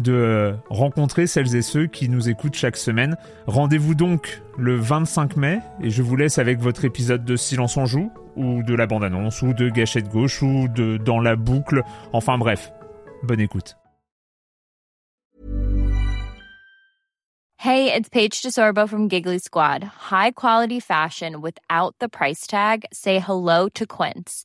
de rencontrer celles et ceux qui nous écoutent chaque semaine. Rendez-vous donc le 25 mai et je vous laisse avec votre épisode de Silence en joue ou de la bande-annonce ou de Gâchette gauche ou de Dans la boucle. Enfin bref, bonne écoute. Hey, it's Paige DeSorbo from Giggly Squad. High quality fashion without the price tag. Say hello to Quince.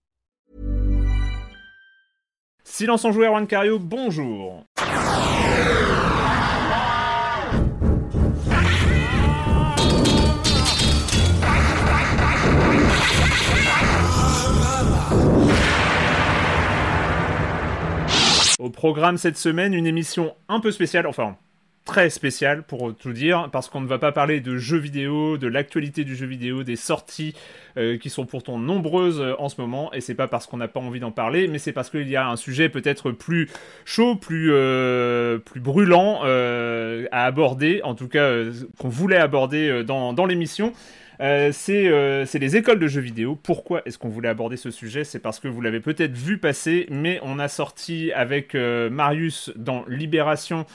Silence en joueur, Juan bonjour. Au programme cette semaine, une émission un peu spéciale, enfin très spéciale pour tout dire, parce qu'on ne va pas parler de jeux vidéo, de l'actualité du jeu vidéo, des sorties euh, qui sont pourtant nombreuses euh, en ce moment, et c'est pas parce qu'on n'a pas envie d'en parler, mais c'est parce qu'il y a un sujet peut-être plus chaud, plus, euh, brûlant à aborder, en tout cas qu'on voulait aborder dans l'émission. Euh, euh, c'est les écoles de jeux vidéo. Pourquoi est-ce qu'on voulait aborder ce sujet? C'est parce que vous l'avez peut-être vu passer, mais on a sorti avec euh, Marius dans Libération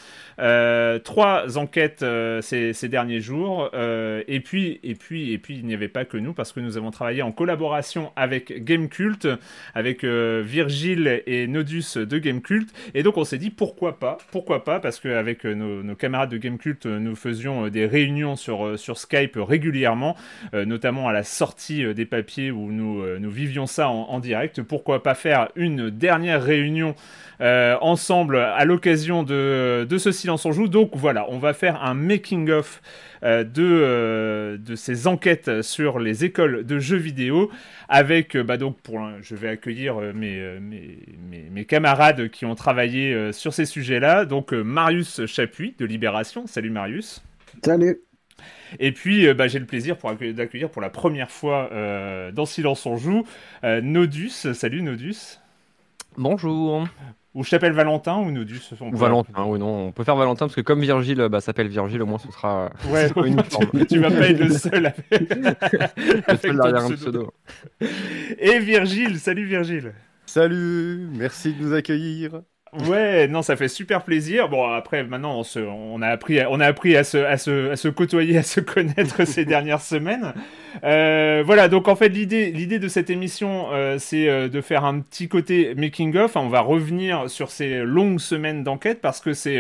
trois enquêtes ces, derniers jours. et puis, et puis, et puis, il n'y avait pas que nous parce que nous avons travaillé en collaboration avec Gamecult, avec Virgile et Nodus de Gamecult. Et donc on s'est dit pourquoi pas, pourquoi pas Parce qu'avec nos, nos camarades de Gamecult, nous faisions des réunions sur, sur Skype régulièrement. Euh, notamment à la sortie euh, des papiers où nous, euh, vivions ça en, direct. Pourquoi pas faire une dernière réunion ensemble à l'occasion de, ce silence en joue. Donc voilà, on va faire un making-of de, de ces enquêtes sur les écoles de jeux vidéo avec, bah donc pour, je vais accueillir mes, mes, camarades qui ont travaillé sur ces sujets-là. Donc Marius Chapuis de Libération. Salut Marius. Salut. Et puis, euh, bah, j'ai le plaisir d'accueillir pour la première fois euh, dans Silence on joue euh, Nodus. Salut Nodus. Bonjour. Ou je t'appelle Valentin ou Nodus Valentin, oui, non. On peut faire Valentin parce que comme Virgile bah, s'appelle Virgile, au moins ce sera. Ouais, tu vas pas être le seul avec, le pseudo. Et Virgile, salut Virgile. Salut, merci de nous accueillir. Ouais, non, ça fait super plaisir. Bon, après, maintenant, on, on a appris, on a appris à se, à se, à se côtoyer, à se connaître ces dernières semaines. Euh, voilà, donc en fait, l'idée, l'idée de cette émission, euh, c'est euh, de faire un petit côté making of. On va revenir sur ces longues semaines d'enquête parce que c'est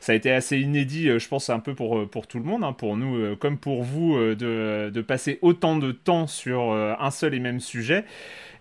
ça a été assez inédit, je pense, un peu pour, pour tout le monde, hein, pour nous comme pour vous, de, de, passer autant de temps sur un seul et même sujet.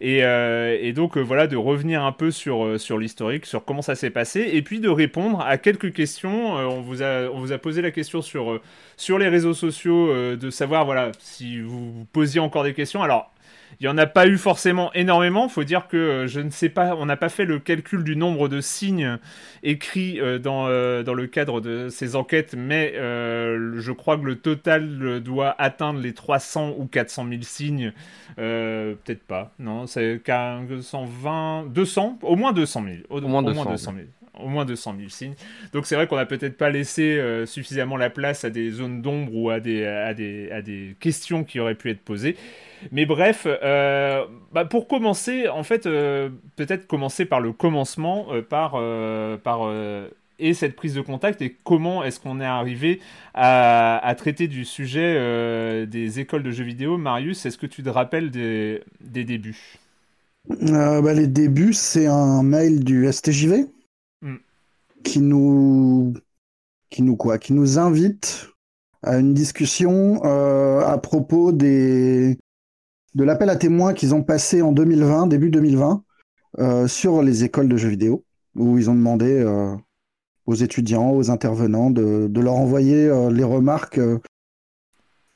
Euh, et, donc euh, voilà, de revenir un peu sur, euh, sur l'historique, sur comment ça s'est passé, et puis de répondre à quelques questions. on, vous a, on vous a posé la question sur, sur les réseaux sociaux, de savoir voilà, si vous, vous posiez encore des questions. Alors, il n'y en a pas eu forcément énormément. Il faut dire que euh, je ne sais pas, on n'a pas fait le calcul du nombre de signes écrits euh, dans, euh, dans le cadre de ces enquêtes, mais je crois que le total doit atteindre les 300 ou 400 000 signes. Peut-être pas, non, c'est 120, 200, au moins 200 000. Au, moins 200 000. Au moins 200 000 signes. Donc c'est vrai qu'on n'a peut-être pas laissé euh, suffisamment la place à des zones d'ombre ou à des, à, des, à des questions qui auraient pu être posées. Mais bref, euh, bah pour commencer, en fait, euh, peut-être commencer par le commencement, par, par et cette prise de contact et comment est-ce qu'on est arrivé à, à, traiter du sujet des écoles de jeux vidéo. Marius, est-ce que tu te rappelles des, des débuts? Bah, les débuts, c'est un mail du STJV. Qui nous qui nous quoi qui nous invite à une discussion euh, à propos des de l'appel à témoins qu'ils ont passé en 2020 début 2020 euh, sur les écoles de jeux vidéo où ils ont demandé aux étudiants aux intervenants de, de leur envoyer les remarques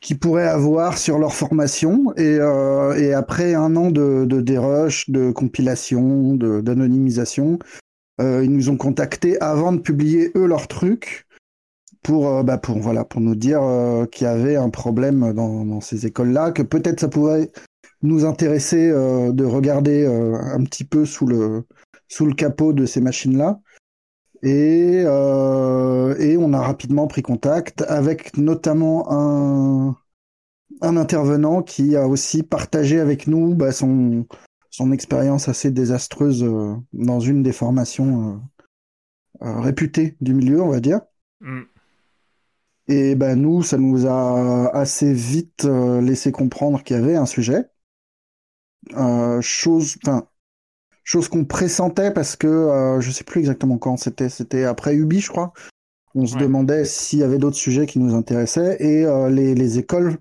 qu'ils pourraient avoir sur leur formation. Et, euh, après un an de, de dérush, de compilation, d'anonymisation, euh, ils nous ont contactés avant de publier eux leur truc pour, euh, bah pour, voilà, pour nous dire euh, qu'il y avait un problème dans, ces écoles-là, que peut-être ça pourrait nous intéresser euh, de regarder un petit peu sous le, sous le capot de ces machines-là. Et, euh, et on a rapidement pris contact avec notamment un, un intervenant qui a aussi partagé avec nous bah, son, son expérience assez désastreuse euh, dans une des formations euh, euh, réputées du milieu, on va dire. Mm. Et bah, nous, ça nous a assez vite laissé comprendre qu'il y avait un sujet. Chose, enfin, chose qu'on pressentait parce que je sais plus exactement quand c'était, c'était après Ubi, je crois. On se demandait s'il y avait d'autres sujets qui nous intéressaient et euh, les, les, écoles,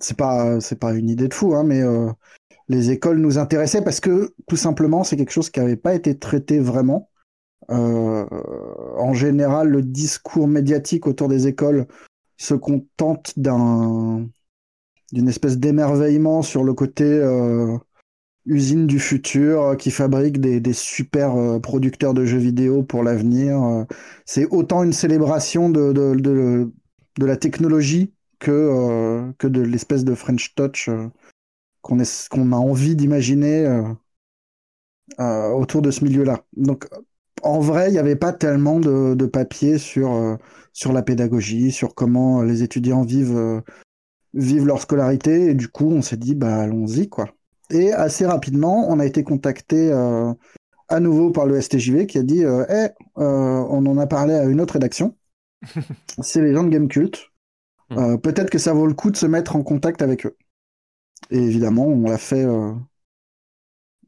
c'est pas c'est pas une idée de fou, hein, mais euh, les écoles nous intéressaient parce que tout simplement c'est quelque chose qui n'avait pas été traité vraiment. Euh, en général, le discours médiatique autour des écoles se contente d'un d'une espèce d'émerveillement sur le côté euh, usine du futur euh, qui fabrique des, super producteurs de jeux vidéo pour l'avenir. C'est autant une célébration de, de la technologie que, que de l'espèce de French touch qu'on a envie d'imaginer autour de ce milieu-là. Donc, en vrai, il n'y avait pas tellement de, de papier sur, sur la pédagogie, sur comment les étudiants vivent, vivent leur scolarité. Et du coup, on s'est dit, bah, allons-y, quoi. Et assez rapidement, on a été contacté euh, à nouveau par le STJV qui a dit euh, hey, euh, on en a parlé à une autre rédaction. C'est les gens de Gamecult. Hmm. Euh, Peut-être que ça vaut le coup de se mettre en contact avec eux. Et évidemment, on l'a fait euh,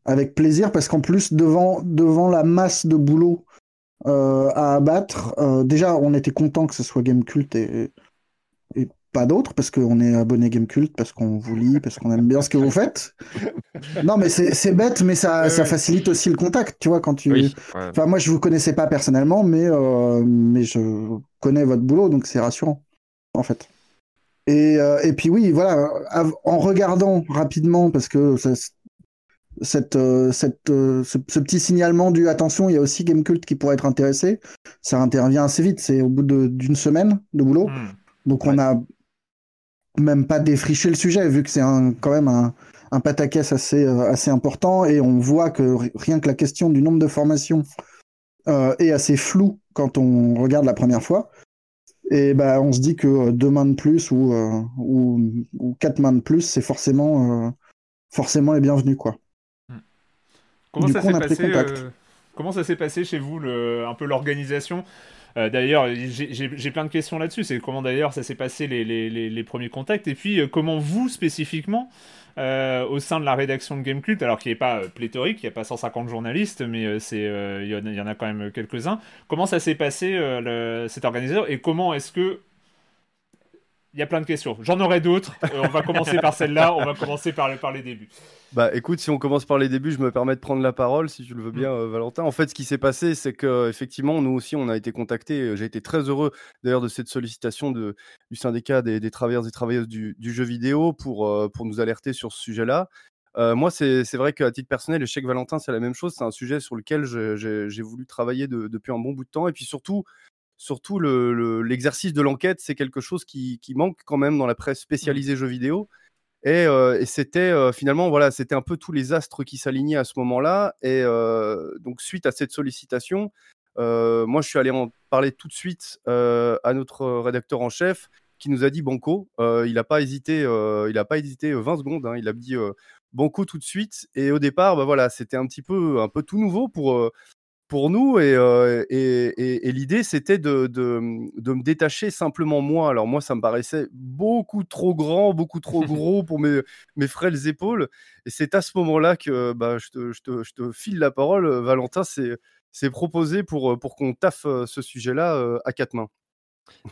avec plaisir parce qu'en plus, devant, devant la masse de boulot euh, à abattre, déjà, on était content que ce soit Gamecult et, et pas d'autres parce qu'on est abonné Gamecult, parce qu'on vous lit, parce qu'on aime bien ce que vous faites. Non, mais c'est bête, mais ça, ouais, ça ouais. facilite aussi le contact, tu vois, quand tu. Oui, ouais. Enfin, moi, je vous connaissais pas personnellement, mais, euh, mais je connais votre boulot, donc c'est rassurant, en fait. Et, euh, et puis oui, voilà, en regardant rapidement, parce que ça, cette, euh, cette, euh, ce, ce, petit signalement du attention, il y a aussi Gamecult qui pourrait être intéressé. Ça intervient assez vite, c'est au bout d'une semaine de boulot. Mmh. Donc on a même pas défricher le sujet, vu que c'est quand même un, un pataquès assez, euh, assez important, et on voit que rien que la question du nombre de formations euh, est assez floue quand on regarde la première fois. Et bah, on se dit que deux mains de plus ou, euh, ou, ou, quatre mains de plus, c'est forcément, euh, forcément les bienvenus. Quoi. Comment, ça coup, passé, euh, comment ça s'est passé chez vous, le, un peu l'organisation? Euh, d'ailleurs, j'ai plein de questions là-dessus. C'est comment d'ailleurs ça s'est passé les, les, les, les, premiers contacts? Et puis euh, comment vous spécifiquement euh, au sein de la rédaction de Gamecult, alors qu'il n'est pas euh, pléthorique, il n'y a pas 150 journalistes, mais euh, il y, en a quand même quelques-uns. Comment ça s'est passé le, cette et comment est-ce que il y a plein de questions. J'en aurai d'autres. Euh, on va commencer par celle-là. On va commencer par les débuts. Bah écoute, si on commence par les débuts, je me permets de prendre la parole, si tu le veux bien, euh, Valentin. En fait, ce qui s'est passé, c'est que effectivement, nous aussi, on a été contactés. J'ai été très heureux d'ailleurs de cette sollicitation de, du syndicat des, des travailleurs et travailleuses du, du jeu vidéo pour, euh, pour nous alerter sur ce sujet-là. Euh, moi, c'est vrai qu'à titre personnel, le chèque Valentin, c'est la même chose. C'est un sujet sur lequel j'ai voulu travailler de, depuis un bon bout de temps. Et puis surtout, surtout l'exercice le, le, de l'enquête, c'est quelque chose qui, qui, manque quand même dans la presse spécialisée mmh. jeux vidéo. Et, euh, et c'était euh, finalement, voilà, c'était un peu tous les astres qui s'alignaient à ce moment-là. Et euh, donc, suite à cette sollicitation, moi, je suis allé en parler tout de suite à notre rédacteur en chef qui nous a dit Banco. il n'a pas hésité, il a pas hésité 20 secondes. Hein. il a dit Banco tout de suite. Et au départ, bah, voilà, c'était un petit peu, un peu tout nouveau pour pour nous. Et, et, l'idée, c'était de, de, de, me détacher simplement moi. Alors moi, ça me paraissait beaucoup trop grand, beaucoup trop gros pour mes, mes frêles épaules. Et c'est à ce moment-là que bah, je, te, je, te, je, te, file la parole, Valentin. C'est proposé pour, pour qu'on taffe ce sujet-là à quatre mains.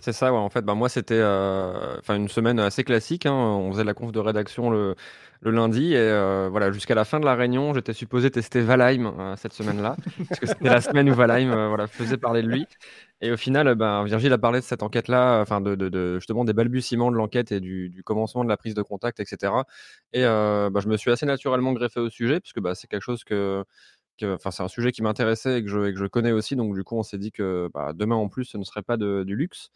C'est ça, ouais, en fait, bah, moi, c'était euh, une semaine assez classique. Hein. On faisait la conf de rédaction le, le lundi et euh, voilà, jusqu'à la fin de la réunion, j'étais supposé tester Valheim euh, cette semaine-là, parce que c'était la semaine où Valheim voilà, faisait parler de lui. Et au final, ben, Virgile a parlé de cette enquête-là, enfin de, de, de, justement des balbutiements de l'enquête et du, du, commencement de la prise de contact, etc. Et bah, je me suis assez naturellement greffé au sujet, puisque bah, c'est quelque chose que enfin, c'est un sujet qui m'intéressait et que je, connais aussi. Donc, du coup, on s'est dit que bah, demain en plus, ce ne serait pas de, du luxe.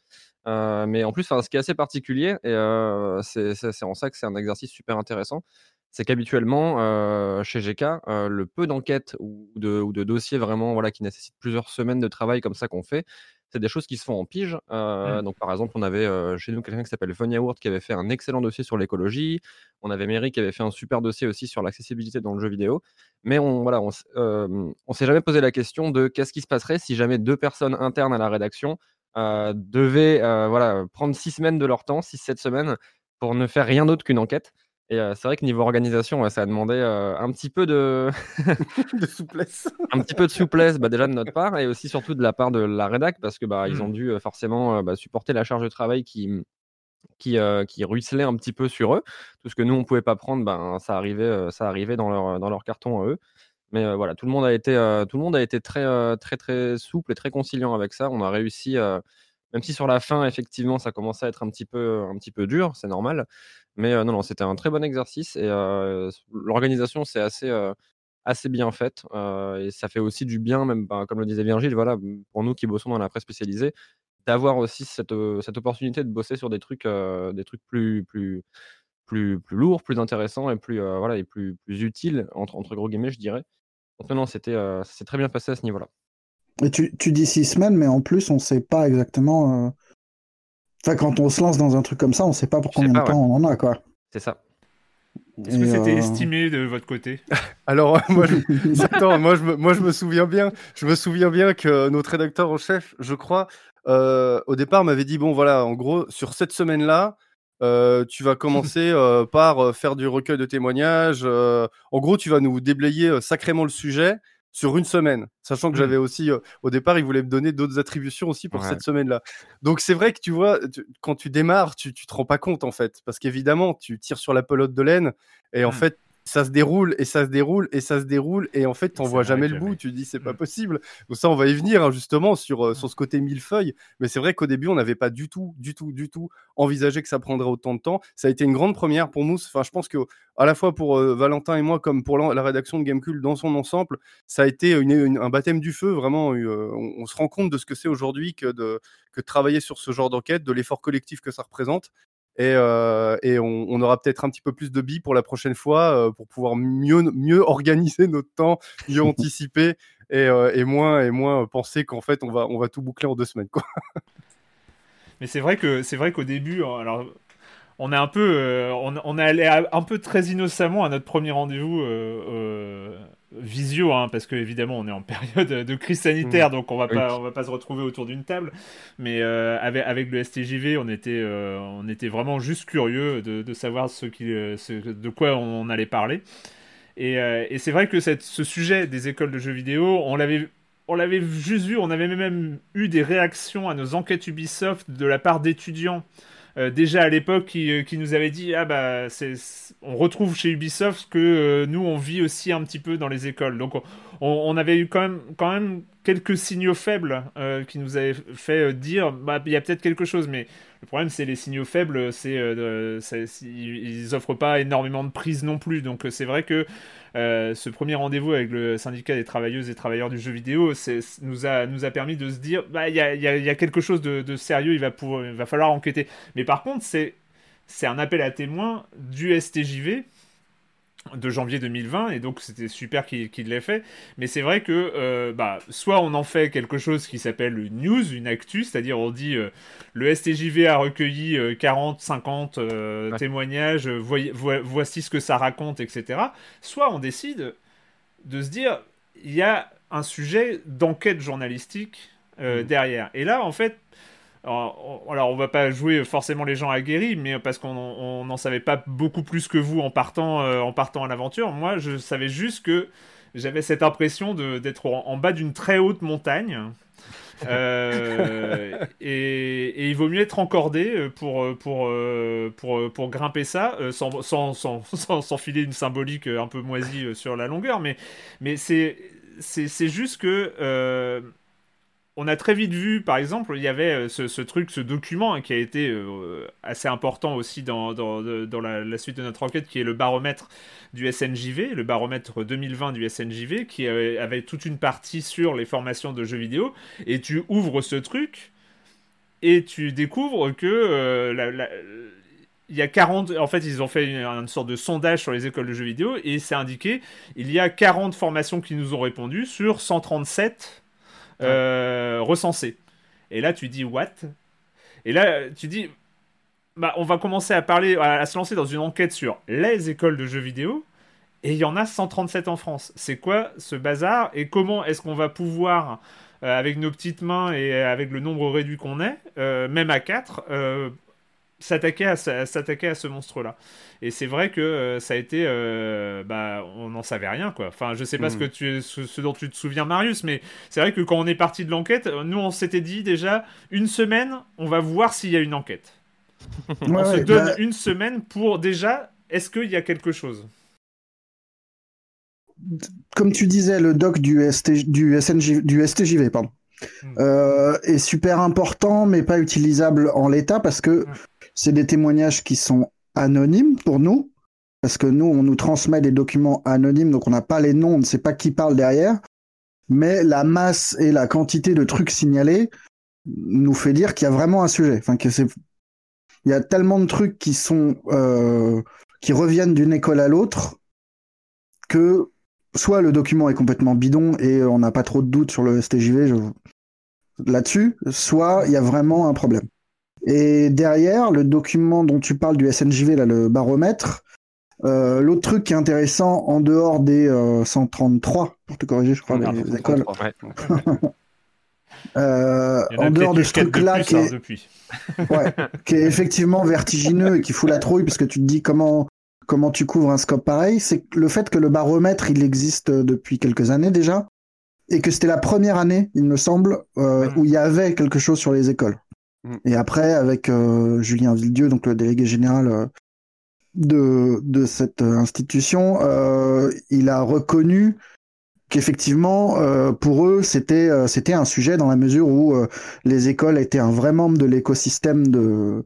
Euh, mais en plus, ce qui est assez particulier, et euh, c'est en ça que c'est un exercice super intéressant, c'est qu'habituellement, euh, chez GK, le peu d'enquêtes ou de, ou de dossiers vraiment voilà, qui nécessitent plusieurs semaines de travail comme ça qu'on fait, c'est des choses qui se font en pige. Euh, mmh. Donc, par exemple, on avait euh, chez nous quelqu'un qui s'appelle Von Yaourt qui avait fait un excellent dossier sur l'écologie. On avait Mary qui avait fait un super dossier aussi sur l'accessibilité dans le jeu vidéo. Mais on voilà, on, euh, on s'est jamais posé la question de qu'est-ce qui se passerait si jamais deux personnes internes à la rédaction devaient voilà, prendre six semaines de leur temps, six, sept semaines, pour ne faire rien d'autre qu'une enquête. Et c'est vrai que niveau organisation, ça a demandé un petit peu de... de souplesse. un petit peu de souplesse, bah, déjà de notre part, et aussi surtout de la part de la rédac, parce que bah, ils ont mmh. dû forcément bah, supporter la charge de travail qui, qui, qui ruisselait un petit peu sur eux. Tout ce que nous, on ne pouvait pas prendre, ben, ça, arrivait, ça arrivait dans leur, dans leur carton à eux. Mais voilà, tout le monde a été, tout le monde a été très, très, très souple et très conciliant avec ça. On a réussi, même si sur la fin, effectivement, ça commençait à être un petit peu, un petit peu dur, c'est normal. Mais non, non, c'était un très bon exercice et l'organisation, c'est assez, assez bien faite. et ça fait aussi du bien, même bah, comme le disait Virgile, voilà, pour nous qui bossons dans la presse spécialisée, d'avoir aussi cette, cette opportunité de bosser sur des trucs, des trucs plus, plus, plus, plus lourds, plus intéressants et plus, voilà, et plus, plus utiles, entre, entre gros guillemets, je dirais. Donc non, non, c'était c'est très bien passé à ce niveau-là. Et tu, tu, dis six semaines, mais en plus, on ne sait pas exactement Enfin, quand on se lance dans un truc comme ça, on ne sait pas pour combien de temps on en a, quoi. C'est ça. Est-ce que c'était euh, estimé de votre côté? Alors, moi je... Attends, moi, je me... moi, je me souviens bien, je me souviens bien que notre rédacteur en chef, je crois, euh, au départ, m'avait dit bon, voilà, en gros, sur cette semaine-là, euh, tu vas commencer par faire du recueil de témoignages. en gros, tu vas nous déblayer sacrément le sujet sur une semaine, sachant que mmh. j'avais aussi, euh, au départ, il voulait me donner d'autres attributions aussi pour cette semaine-là. Donc c'est vrai que tu vois, quand tu démarres, tu, tu te rends pas compte en fait, parce qu'évidemment, tu tires sur la pelote de laine, et en mmh. fait, ça se déroule et ça se déroule et ça se déroule et en fait t'en vois jamais le bout tu dis c'est pas mm. possible. Donc ça on va y venir hein, justement sur, euh, mm. sur ce côté millefeuille. Mais c'est vrai qu'au début on n'avait pas du tout du tout du tout envisagé que ça prendrait autant de temps. Ça a été une grande première pour nous enfin je pense que à la fois pour euh, Valentin et moi comme pour la, rédaction de Gamecube dans son ensemble ça a été un baptême du feu vraiment euh, on, se rend compte de ce que c'est aujourd'hui que de que de travailler sur ce genre d'enquête de l'effort collectif que ça représente et, euh, et on, on, aura peut-être un petit peu plus de billes pour la prochaine fois euh, pour pouvoir mieux, mieux organiser notre temps, mieux anticiper et, euh, et, moins, et moins penser qu'en fait on va, on va tout boucler en deux semaines. Quoi. Mais c'est vrai que c'est vrai qu'au début, alors on est un peu, on, on, est allé un peu très innocemment à notre premier rendez-vous visio, hein, parce que évidemment on est en période de crise sanitaire, mmh. donc on va pas, on va pas se retrouver autour d'une table. Mais euh, avec, avec le STJV, on était, euh, on était vraiment juste curieux de, de savoir ce qui, euh, ce, de quoi on allait parler. Et, et c'est vrai que cette, ce sujet des écoles de jeux vidéo, on l'avait on l'avait juste vu, on avait même eu des réactions à nos enquêtes Ubisoft de la part d'étudiants euh, déjà à l'époque qui, euh, qui, nous avait dit ah bah c'est on retrouve chez Ubisoft que euh, nous on vit aussi un petit peu dans les écoles. Donc on, on avait eu quand même quelques signaux faibles qui nous avaient fait dire bah il y a peut-être quelque chose mais le problème c'est les signaux faibles c'est ils offrent pas énormément de prise non plus donc c'est vrai que euh, ce premier rendez-vous avec le syndicat des travailleuses et travailleurs du jeu vidéo nous a, nous a permis de se dire bah, il y, a, y, a, quelque chose de, sérieux, il va, il va falloir enquêter. Mais par contre, c'est un appel à témoins du STJV de janvier 2020 et donc c'était super qu'il l'ait fait. Mais c'est vrai que euh, bah, soit on en fait quelque chose qui s'appelle une news une actu c'est-à-dire on dit euh, le STJV a recueilli 40 50 témoignages voici ce que ça raconte etc soit on décide de se dire il y a un sujet d'enquête journalistique mmh. derrière. Et là en fait alors, on va pas jouer forcément les gens aguerris, mais parce qu'on n'en savait pas beaucoup plus que vous en partant, euh, en partant à l'aventure. Moi, je savais juste que j'avais cette impression d'être en, bas d'une très haute montagne. Euh, et, il vaut mieux être encordé pour, pour, pour, pour grimper ça, sans, sans, sans, sans, filer une symbolique un peu moisie sur la longueur. Mais, mais c'est juste que on a très vite vu, par exemple, il y avait euh, ce, truc, ce document hein, qui a été euh, assez important aussi dans, la, suite de notre enquête, qui est le baromètre du SNJV, le baromètre 2020 du SNJV, qui avait, toute une partie sur les formations de jeux vidéo. Et tu ouvres ce truc et tu découvres que euh, il y a 40 en fait ils ont fait une, sorte de sondage sur les écoles de jeux vidéo et c'est indiqué il y a 40 formations qui nous ont répondu sur 137 euh, recensé Et là, tu dis what? Et là, tu dis, bah, on va commencer à parler, à, se lancer dans une enquête sur les écoles de jeux vidéo. Et il y en a 137 en France. C'est quoi ce bazar Et comment est-ce qu'on va pouvoir, euh, avec nos petites mains et avec le nombre réduit qu'on est, euh, même à 4, s'attaquer à, s'attaquer à ce monstre-là. Et c'est vrai que euh, ça a été, euh, bah, on n'en savait rien, quoi. Enfin, je sais pas ce hmm. que tu, ce, dont tu te souviens, Marius, mais c'est vrai que quand on est parti de l'enquête, nous on s'était dit déjà une semaine, on va voir s'il y a une enquête. on se donne bah une semaine pour déjà, est-ce qu'il y a quelque chose? Comme tu disais, le doc du, du, SNJ, du STJV, pardon. Hmm. Euh, est super important, mais pas utilisable en l'état parce que hmm. C'est des témoignages qui sont anonymes pour nous, parce que nous, on nous transmet des documents anonymes, donc on n'a pas les noms, on ne sait pas qui parle derrière. Mais la masse et la quantité de trucs signalés nous fait dire qu'il y a vraiment un sujet. Enfin, que c'est, il y a tellement de trucs qui sont, euh, qui reviennent d'une école à l'autre que soit le document est complètement bidon et on n'a pas trop de doutes sur le STJV là-dessus, soit il y a vraiment un problème. Et derrière, le document dont tu parles du SNJV, là, le baromètre, euh, l'autre truc qui est intéressant, en dehors des 133, euh, pour te corriger, je crois, les, écoles. euh, en dehors de ce truc-là qui, est... Ouais, qui est effectivement vertigineux et qui fout la trouille, parce que tu te dis comment, comment tu couvres un scope pareil, c'est le fait que le baromètre, il existe depuis quelques années déjà, et que c'était la première année, il me semble, euh, où il y avait quelque chose sur les écoles. Mm. Et après, avec euh, Julien Villedieu, donc le délégué général euh, de, de cette euh, institution, il a reconnu qu'effectivement, pour eux, c'était c'était un sujet dans la mesure où les écoles étaient un vrai membre de l'écosystème de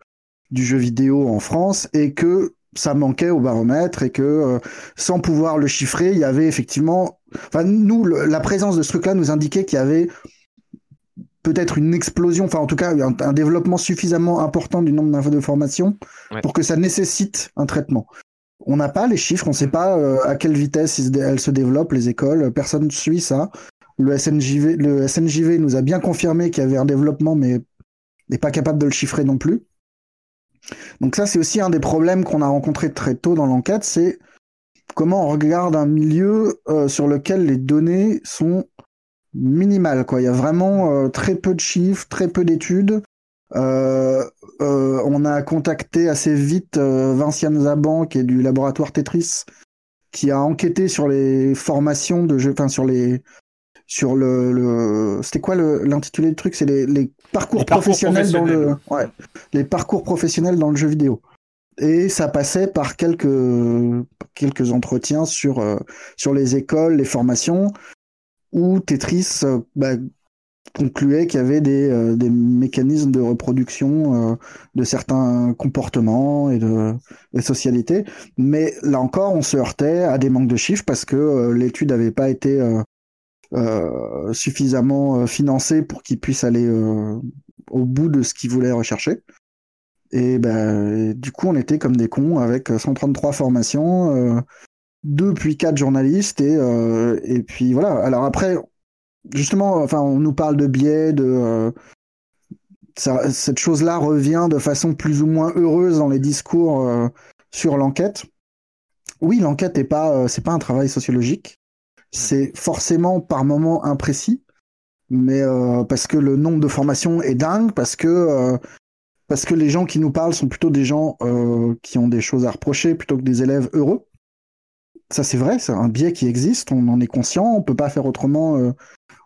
du jeu vidéo en France et que ça manquait au baromètre et que sans pouvoir le chiffrer, il y avait effectivement, enfin nous, la présence de ce truc-là nous indiquait qu'il y avait peut-être une explosion, enfin en tout cas un, développement suffisamment important du nombre d'informations pour que ça nécessite un traitement. On n'a pas les chiffres, on ne sait pas euh, à quelle vitesse elles se développent, les écoles, personne ne suit ça. Le SNJV, le SNJV nous a bien confirmé qu'il y avait un développement, mais n'est pas capable de le chiffrer non plus. Donc ça, c'est aussi un des problèmes qu'on a rencontré très tôt dans l'enquête, c'est comment on regarde un milieu euh, sur lequel les données sont minimal. Quoi. Il y a vraiment euh, très peu de chiffres, très peu d'études. Euh, on a contacté assez vite Vinciane Zaban, qui est du laboratoire Tetris, qui a enquêté sur les formations de jeux, enfin sur les sur le, le... c'était quoi l'intitulé du truc? C'est les, les, parcours professionnels dans le ouais, les parcours professionnels dans le jeu vidéo. Et ça passait par quelques quelques entretiens sur sur les écoles les formations où Tetris euh, bah, concluait qu'il y avait des, euh, des, mécanismes de reproduction euh, de certains comportements et de, de socialité. Mais là encore, on se heurtait à des manques de chiffres parce que l'étude n'avait pas été euh, suffisamment financée pour qu'il puisse aller au bout de ce qu'il voulait rechercher. Et ben, du coup, on était comme des cons avec 133 formations deux puis quatre journalistes et et puis voilà. Alors après, justement, enfin, on nous parle de biais, de cette chose-là revient de façon plus ou moins heureuse dans les discours sur l'enquête. Oui, l'enquête n'est pas, c'est pas un travail sociologique. C'est forcément par moments imprécis, mais parce que le nombre de formations est dingue, parce que parce que les gens qui nous parlent sont plutôt des gens euh, qui ont des choses à reprocher plutôt que des élèves heureux. Ça c'est vrai, c'est un biais qui existe, on en est conscient, on peut pas faire autrement. Euh,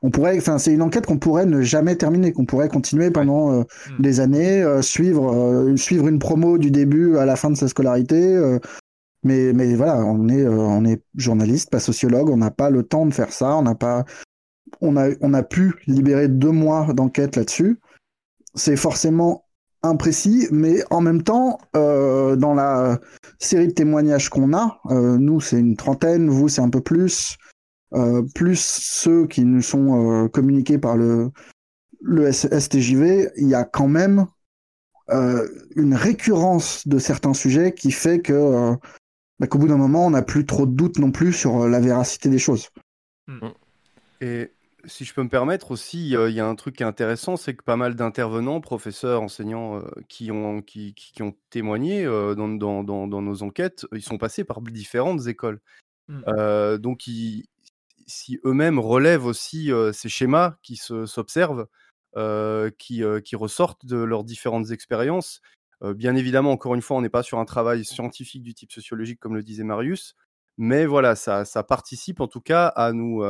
on pourrait, enfin c'est une enquête qu'on pourrait ne jamais terminer, qu'on pourrait continuer pendant euh, hmm. des années, suivre suivre une promo du début à la fin de sa scolarité. Mais mais voilà, on est on est journaliste, pas sociologue, on n'a pas le temps de faire ça, on n'a pas on a on a pu libérer deux mois d'enquête là-dessus. C'est forcément imprécis, mais en même temps, euh, dans la série de témoignages qu'on a, euh, nous c'est une trentaine, vous c'est un peu plus, euh, plus ceux qui nous sont communiqués par le, le STJV, il y a quand même une récurrence de certains sujets qui fait que bah, qu'au bout d'un moment, on n'a plus trop de doutes non plus sur la véracité des choses. Et si je peux me permettre aussi, il y a un truc qui est intéressant, c'est que pas mal d'intervenants, professeurs, enseignants, qui ont qui qui ont témoigné, dans dans dans dans nos enquêtes, ils sont passés par différentes écoles. Mmh. donc si eux-mêmes relèvent aussi, ces schémas qui s'observent, qui, qui ressortent de leurs différentes expériences, bien évidemment, encore une fois, on n'est pas sur un travail scientifique du type sociologique comme le disait Marius, mais voilà, ça ça participe en tout cas à nous,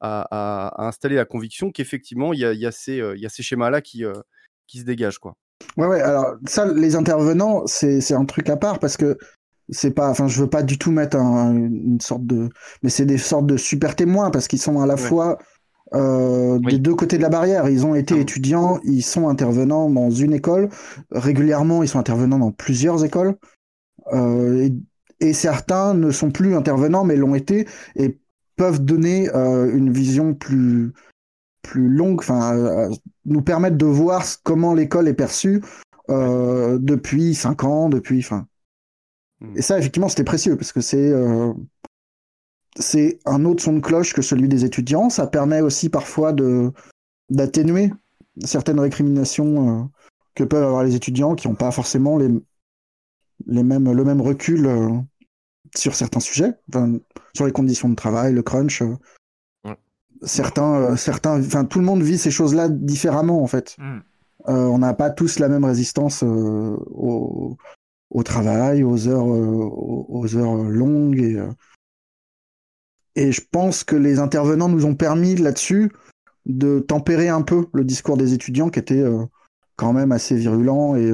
à, installer la conviction qu'effectivement, il y a, y, a ces, euh, y a ces schémas-là qui, euh, qui se dégagent. Quoi. Ouais, ouais, alors ça, les intervenants, c'est un truc à part parce que c'est pas, enfin, je veux pas du tout mettre une sorte de, mais c'est des sortes de super témoins parce qu'ils sont à la fois euh, des deux côtés de la barrière. Ils ont été ah étudiants, ils sont intervenants dans une école. Régulièrement, ils sont intervenants dans plusieurs écoles. et, et, certains ne sont plus intervenants, mais l'ont été. Et peuvent donner euh, une vision plus plus longue, enfin euh, nous permettre de voir comment l'école est perçue euh, depuis cinq ans, depuis. Hmm. Et ça, effectivement, c'était précieux parce que c'est c'est un autre son de cloche que celui des étudiants. Ça permet aussi parfois de d'atténuer certaines récriminations que peuvent avoir les étudiants qui n'ont pas forcément les, les mêmes, le même recul sur certains sujets, sur les conditions de travail, le crunch. Euh, certains, euh, certains, enfin, tout le monde vit ces choses-là différemment en fait. Hmm. Euh, on n'a pas tous la même résistance au, travail, aux heures, aux, heures longues et et je pense que les intervenants nous ont permis là-dessus de tempérer un peu le discours des étudiants qui était quand même assez virulent et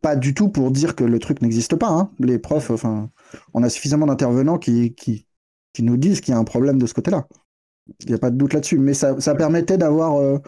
pas du tout pour dire que le truc n'existe pas. Hein. Les profs, enfin, on a suffisamment d'intervenants qui, qui, qui, nous disent qu'il y a un problème de ce côté-là. Il n'y a pas de doute là-dessus. Mais ça, ça permettait d'avoir euh,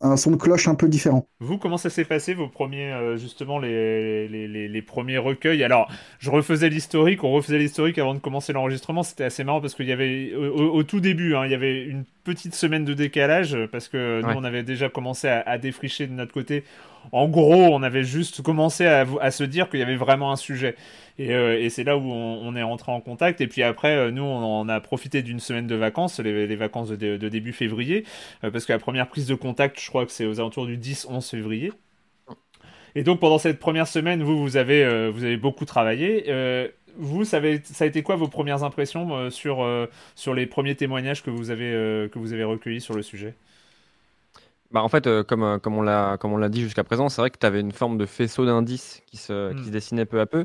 un son de cloche un peu différent. Vous, comment ça s'est passé, vos premiers, euh, justement, les, les, les, premiers recueils? Alors, je refaisais l'historique, on refaisait l'historique avant de commencer l'enregistrement, c'était assez marrant parce qu'il y avait, au, tout début, hein, il y avait une petite semaine de décalage parce que nous, on avait déjà commencé à, à défricher de notre côté en gros, on avait juste commencé à, se dire qu'il y avait vraiment un sujet. Et, euh, c'est là où on, est rentré en contact. Et puis après, euh, nous, on, a profité d'une semaine de vacances, les, vacances de, début février, euh, parce que la première prise de contact, je crois que c'est aux alentours du 10-11 février. Et donc pendant cette première semaine, vous, vous avez, vous avez beaucoup travaillé. vous, ça, ça, a été quoi vos premières impressions sur, sur les premiers témoignages que vous avez, que vous avez recueillis sur le sujet? Bah, en fait, euh, comme, euh, comme on l'a comme on l'a dit jusqu'à présent, c'est vrai que tu avais une forme de faisceau d'indices qui se, qui se dessinait peu à peu.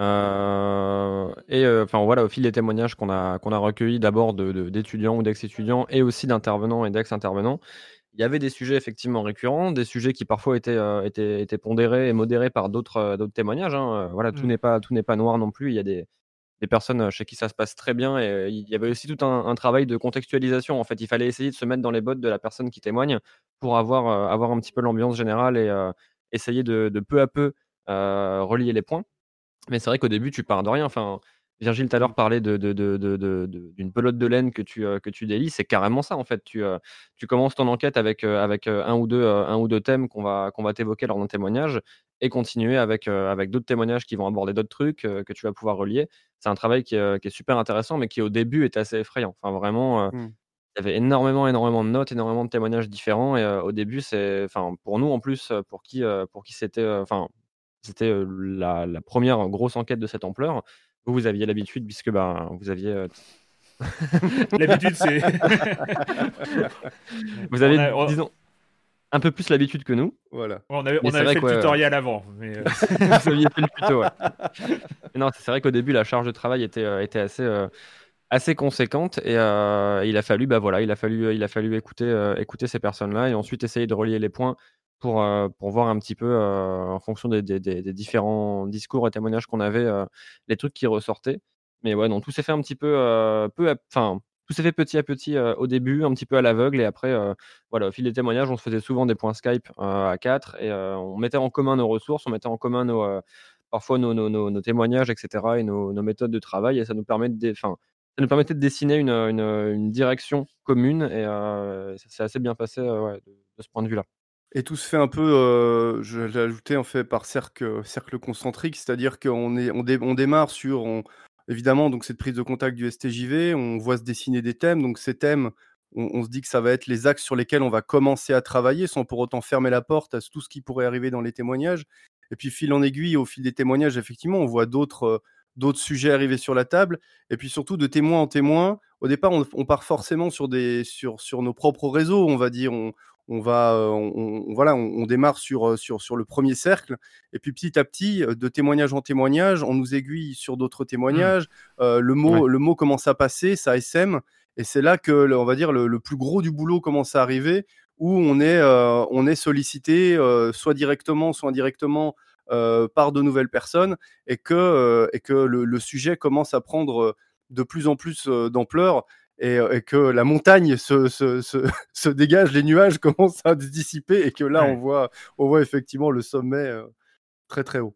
Euh, et enfin voilà, au fil des témoignages qu'on a, qu'on a recueillis d'abord de, d'étudiants ou d'ex-étudiants et aussi d'intervenants et d'ex-intervenants, il y avait des sujets effectivement récurrents, des sujets qui parfois étaient, étaient, étaient pondérés et modérés par d'autres, d'autres témoignages. Hein. Voilà, tout mmh. n'est pas, tout n'est pas noir non plus. Il y a des, des personnes chez qui ça se passe très bien. Et il y avait aussi tout un, travail de contextualisation. En fait, il fallait essayer de se mettre dans les bottes de la personne qui témoigne pour avoir, avoir un petit peu l'ambiance générale et essayer de, peu à peu relier les points. Mais c'est vrai qu'au début, tu pars de rien. Enfin, Virgile tout à l'heure parlait d'une de, pelote de laine que tu, que tu délis. C'est carrément ça, en fait. Tu, tu commences ton enquête avec, avec un, ou deux, un ou deux thèmes qu'on va, qu'on va t'évoquer lors d'un témoignage. Et continuer avec, avec d'autres témoignages qui vont aborder d'autres trucs que tu vas pouvoir relier. C'est un travail qui est, super intéressant, mais qui au début était assez effrayant. Enfin, vraiment, mmh. il y avait énormément, énormément de notes, énormément de témoignages différents. Et au début, c'est, enfin, pour nous en plus, pour qui, pour qui c'était, enfin, c'était la, la, première grosse enquête de cette ampleur. Vous, vous aviez l'habitude, puisque ben, vous aviez L'habitude, c'est. vous avez, disons, un peu plus l'habitude que nous. Voilà. on avait, on avait fait le tutoriel avant. Mais euh. Vous aviez fait le tuto, ouais. non, c'est vrai qu'au début, la charge de travail était, euh, était assez, euh, assez conséquente et il a fallu, bah voilà, il a fallu, il a fallu écouter, écouter ces personnes-là et ensuite essayer de relier les points pour, pour voir un petit peu, en fonction des, des, des, différents discours et témoignages qu'on avait, les trucs qui ressortaient. Mais ouais, non, tout s'est fait un petit peu, peu, enfin, tout s'est fait petit à petit au début, un petit peu à l'aveugle, et après, voilà, au fil des témoignages, on se faisait souvent des points Skype à quatre, et on mettait en commun nos ressources, on mettait en commun nos, parfois nos, nos, nos, témoignages, etc., et nos, méthodes de travail, et ça nous, permet de, ça nous permettait de dessiner une, direction commune, et ça s'est assez bien passé de, ce point de vue-là. Et tout se fait un peu, je l'ai ajouté en fait par cercle, concentrique, c'est-à-dire qu'on est, on, on démarre sur, évidemment, donc cette prise de contact du STJV, on voit se dessiner des thèmes. Donc ces thèmes, on, se dit que ça va être les axes sur lesquels on va commencer à travailler, sans pour autant fermer la porte à tout ce qui pourrait arriver dans les témoignages. Et puis fil en aiguille, au fil des témoignages, effectivement, on voit d'autres euh, sujets arriver sur la table. Et puis surtout, de témoin en témoin, au départ, on, part forcément sur, sur, sur nos propres réseaux, on va dire. On va, euh, on, voilà, on, démarre sur, euh, sur, sur le premier cercle, et puis petit à petit, euh, de témoignage en témoignage, on nous aiguille sur d'autres témoignages. Mmh. le mot, le mot commence à passer, ça SM, et c'est là que, on va dire, le, plus gros du boulot commence à arriver, où on est, on est sollicité, soit directement, soit indirectement, par de nouvelles personnes, et que, et que le, le, sujet commence à prendre de plus en plus d'ampleur euh, et, que la montagne se, se, se, dégage, les nuages commencent à se dissiper et que là, on, voit, on voit effectivement le sommet euh, très très haut.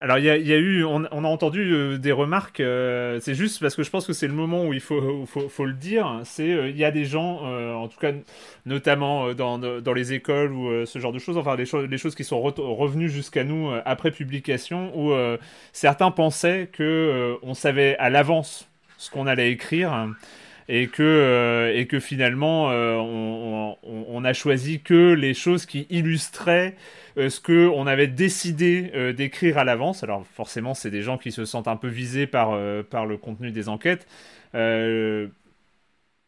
Alors il y, y, a eu, on, on a entendu euh, des remarques. c'est juste parce que je pense que c'est le moment où il faut, faut, faut le dire. C'est il y a des gens, en tout cas notamment dans, dans, les écoles ou ce genre de choses, enfin les, choses les choses qui sont revenues jusqu'à nous après publication, où certains pensaient que on savait à l'avance ce qu'on allait écrire et que, euh, et que finalement euh, on, on, a choisi que les choses qui illustraient euh, ce que on avait décidé d'écrire à l'avance. Alors forcément, c'est des gens qui se sentent un peu visés par le contenu des enquêtes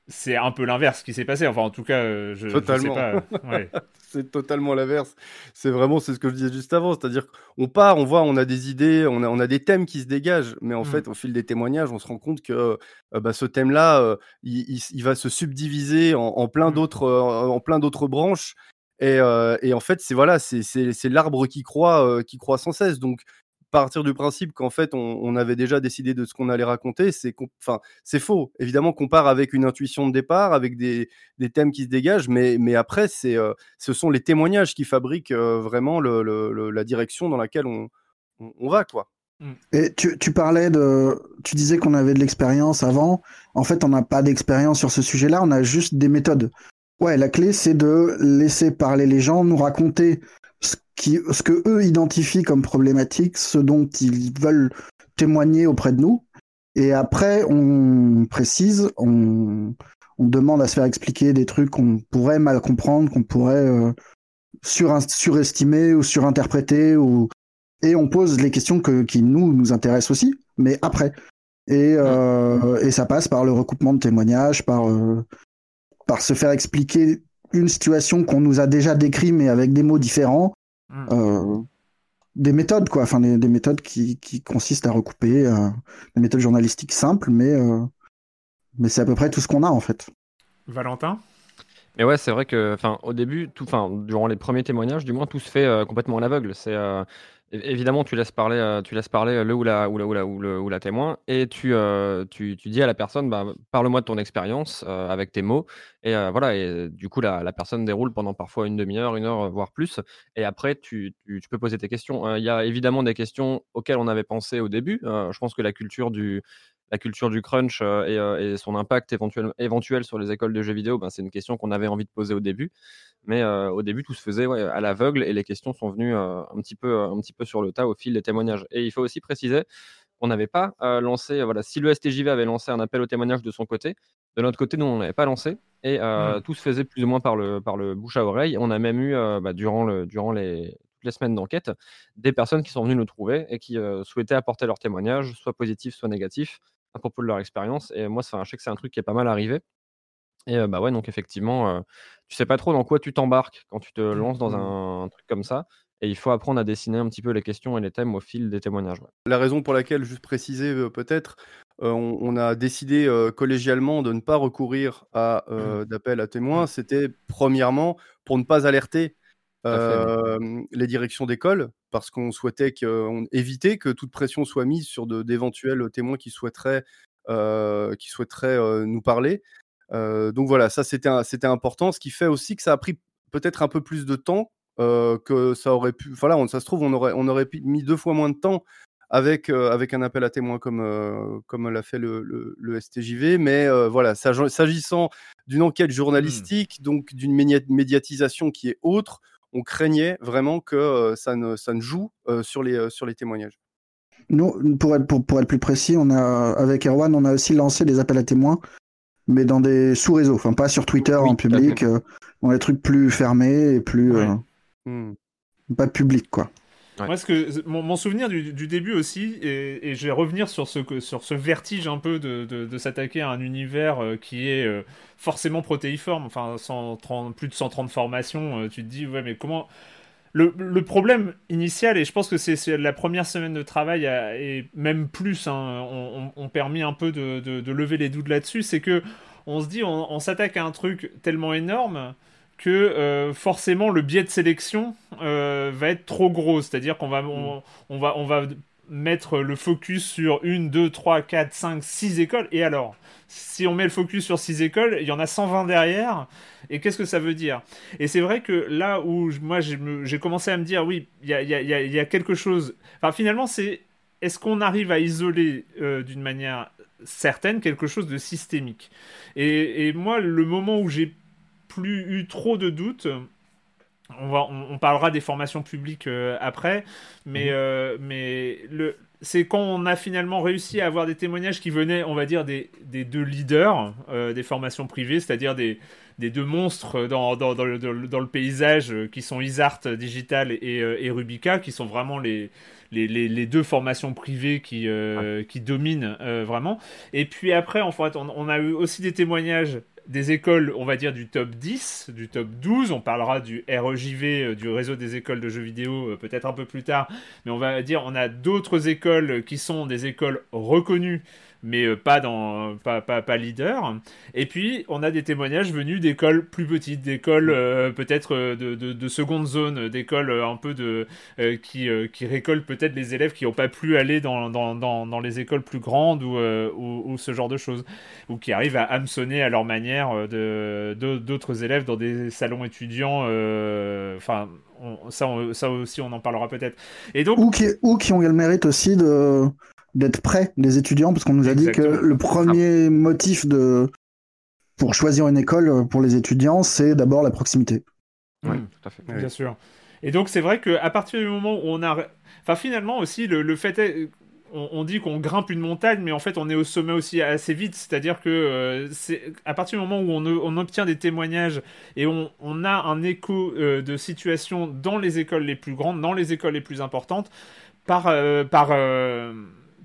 c'est un peu l'inverse qui s'est passé. Enfin, en tout cas, je, totalement. sais pas. c'est totalement l'inverse. C'est vraiment, c'est ce que je disais juste avant. C'est-à-dire qu'on part, on voit, on a des idées, on a, on a des thèmes qui se dégagent. Mais en mmh. fait, au fil des témoignages, on se rend compte que euh, bah, ce thème-là, euh, il, il, va se subdiviser en, en plein d'autres, euh, en plein d'autres branches. Et, et, en fait, c'est voilà, c'est l'arbre qui croît, qui croît sans cesse. Donc, partir du principe qu'en fait on, avait déjà décidé de ce qu'on allait raconter, c'est enfin c'est faux. Évidemment qu'on part avec une intuition de départ, avec des, des thèmes qui se dégagent, mais, mais après c'est euh, ce sont les témoignages qui fabriquent euh, vraiment le, la direction dans laquelle on, on, va quoi. Mmh. Et tu, tu, parlais de, tu disais qu'on avait de l'expérience avant. En fait, on n'a pas d'expérience sur ce sujet-là. On a juste des méthodes. Ouais, la clé, c'est de laisser parler les gens, nous raconter qui, ce que eux identifient comme problématique, ce dont ils veulent témoigner auprès de nous. Et après, on précise, on, on demande à se faire expliquer des trucs qu'on pourrait mal comprendre, qu'on pourrait euh, surestimer ou surinterpréter, ou... et on pose les questions que, qui nous, nous intéressent aussi, mais après. Et, euh, et ça passe par le recoupement de témoignages, par, euh, par se faire expliquer une situation qu'on nous a déjà décrit mais avec des mots différents. Hmm. Euh, des méthodes, quoi. Enfin, des, méthodes qui, qui, consistent à recouper. Euh, des méthodes journalistiques simples, mais, euh, mais c'est à peu près tout ce qu'on a, en fait. Valentin? Mais ouais, c'est vrai que, enfin, au début, tout, enfin, durant les premiers témoignages, du moins, tout se fait complètement à l'aveugle. C'est Évidemment, tu laisses parler, euh, tu laisses parler le ou la ou la ou la ou la témoin et tu, euh, tu tu dis à la personne: «Bah, parle-moi de ton expérience, euh, avec tes mots» et voilà et du coup la la personne déroule pendant parfois une demi heure, une heure, voire plus et après tu tu peux poser tes questions. il y a évidemment des questions auxquelles on avait pensé au début. je pense que la culture du la culture du crunch et, son impact éventuel, éventuel sur les écoles de jeux vidéo, ben, c'est une question qu'on avait envie de poser au début. Mais au début, tout se faisait à l'aveugle et les questions sont venues un, petit peu, un petit peu sur le tas au fil des témoignages. Et il faut aussi préciser qu'on n'avait pas lancé, voilà, si le STJV avait lancé un appel au témoignage de son côté, de notre côté, nous, on n'avait pas lancé. Et mmh. tout se faisait plus ou moins par le, par le bouche à oreille. On a même eu, bah, durant, le, durant les, les semaines d'enquête, des personnes qui sont venues nous trouver et qui souhaitaient apporter leur témoignage, soit positif, soit négatif, à propos de leur expérience. Et moi, je sais que c'est un truc qui est pas mal arrivé. Et bah ouais, donc effectivement, tu sais pas trop dans quoi tu t'embarques quand tu te mmh, lances dans mmh. un, truc comme ça. Et il faut apprendre à dessiner un petit peu les questions et les thèmes au fil des témoignages. La raison pour laquelle, juste préciser peut-être, on, a décidé collégialement de ne pas recourir à d'appel à témoins, c'était premièrement pour ne pas alerter les directions d'école, parce qu'on souhaitait éviter que toute pression soit mise sur d'éventuels témoins qui souhaiteraient, qui souhaiteraient nous parler. Donc voilà, ça c'était important, ce qui fait aussi que ça a pris peut-être un peu plus de temps que ça aurait pu. Voilà, ça se trouve, on aurait, on aurait mis deux fois moins de temps avec, avec un appel à témoins comme, comme l'a fait le, le, STJV. Mais voilà, s'agissant d'une enquête mmh. journalistique, donc d'une médiatisation qui est autre, on craignait vraiment que ça, ne, ça ne joue sur, les, sur les témoignages. Nous, pour être, pour, être plus précis, on a, avec Erwan, on a aussi lancé des appels à témoins, mais dans des sous-réseaux, enfin pas sur Twitter en public, dans des trucs plus fermés et plus. Mmh. Pas public, quoi. Moi, ce que, mon, souvenir du, début aussi, et, je vais revenir sur ce, sur ce vertige un peu de, de, s'attaquer à un univers euh, qui est euh, forcément protéiforme, enfin 130, plus de 130 formations, euh, tu te dis, ouais, mais comment... Le, le, problème initial, et je pense que c'est la première semaine de travail, et même plus, hein, ont on, permis un peu de, lever les doutes là-dessus, c'est que on se dit, on s'attaque à un truc tellement énorme que euh, forcément le biais de sélection euh, va être trop gros. C'est-à-dire qu'on va, on, mm. va, on va mettre le focus sur une, deux, trois, quatre, cinq, six écoles. Et alors, si on met le focus sur six écoles, il y en a 120 derrière. Et qu'est-ce que ça veut dire? Et c'est vrai que là où moi j'ai commencé à me dire, oui, il y a, quelque chose. Enfin, finalement, c'est est-ce qu'on arrive à isoler euh, d'une manière certaine quelque chose de systémique? Et, et moi, le moment où j'ai plus eu trop de doutes. On, va, on, parlera des formations publiques euh, après, mais, mhm. euh, mais le, c'est quand on a finalement réussi à avoir des témoignages qui venaient, on va dire, des, des deux leaders euh, des formations privées, c'est-à-dire des, des, deux monstres dans, dans, dans, le, dans, le, paysage qui sont Isart Digital et, et Rubica, qui sont vraiment les, les, les, les, deux formations privées qui, qui dominent vraiment. Et puis après, en fait, on, on, a eu aussi des témoignages des écoles, on va dire, du top 10, du top 12. On parlera du REJV, euh, du réseau des écoles de jeux vidéo, euh, peut-être un peu plus tard. Mais on va dire, on a d'autres écoles qui sont des écoles reconnues mais euh, pas dans pas, pas, pas, leader. Et puis on a des témoignages venus d'écoles plus petites, d'écoles euh, peut-être euh, de, de, seconde zone, d'écoles un peu de qui, qui récoltent peut-être les élèves qui n'ont pas pu aller dans, dans, dans, dans, les écoles plus grandes ou, ou, ce genre de choses, ou qui arrivent à hameçonner à leur manière de d'autres élèves dans des salons étudiants. Enfin, ça, ça aussi, on en parlera peut-être. Et donc, ou qui, ou qui ont eu le mérite aussi de d'être prêts, les étudiants, parce qu'on nous a dit que le premier motif de pour choisir une école euh, pour les étudiants, c'est d'abord la proximité. Oui, tout à fait. Bien sûr. Et donc c'est vrai qu'à partir du moment où on a... Enfin finalement aussi, le, fait est... On, dit qu'on grimpe une montagne, mais en fait on est au sommet aussi assez vite. C'est-à-dire que euh, c'est à partir du moment où on, obtient des témoignages et on, a un écho euh, de situation dans les écoles les plus grandes, dans les écoles les plus importantes, par, par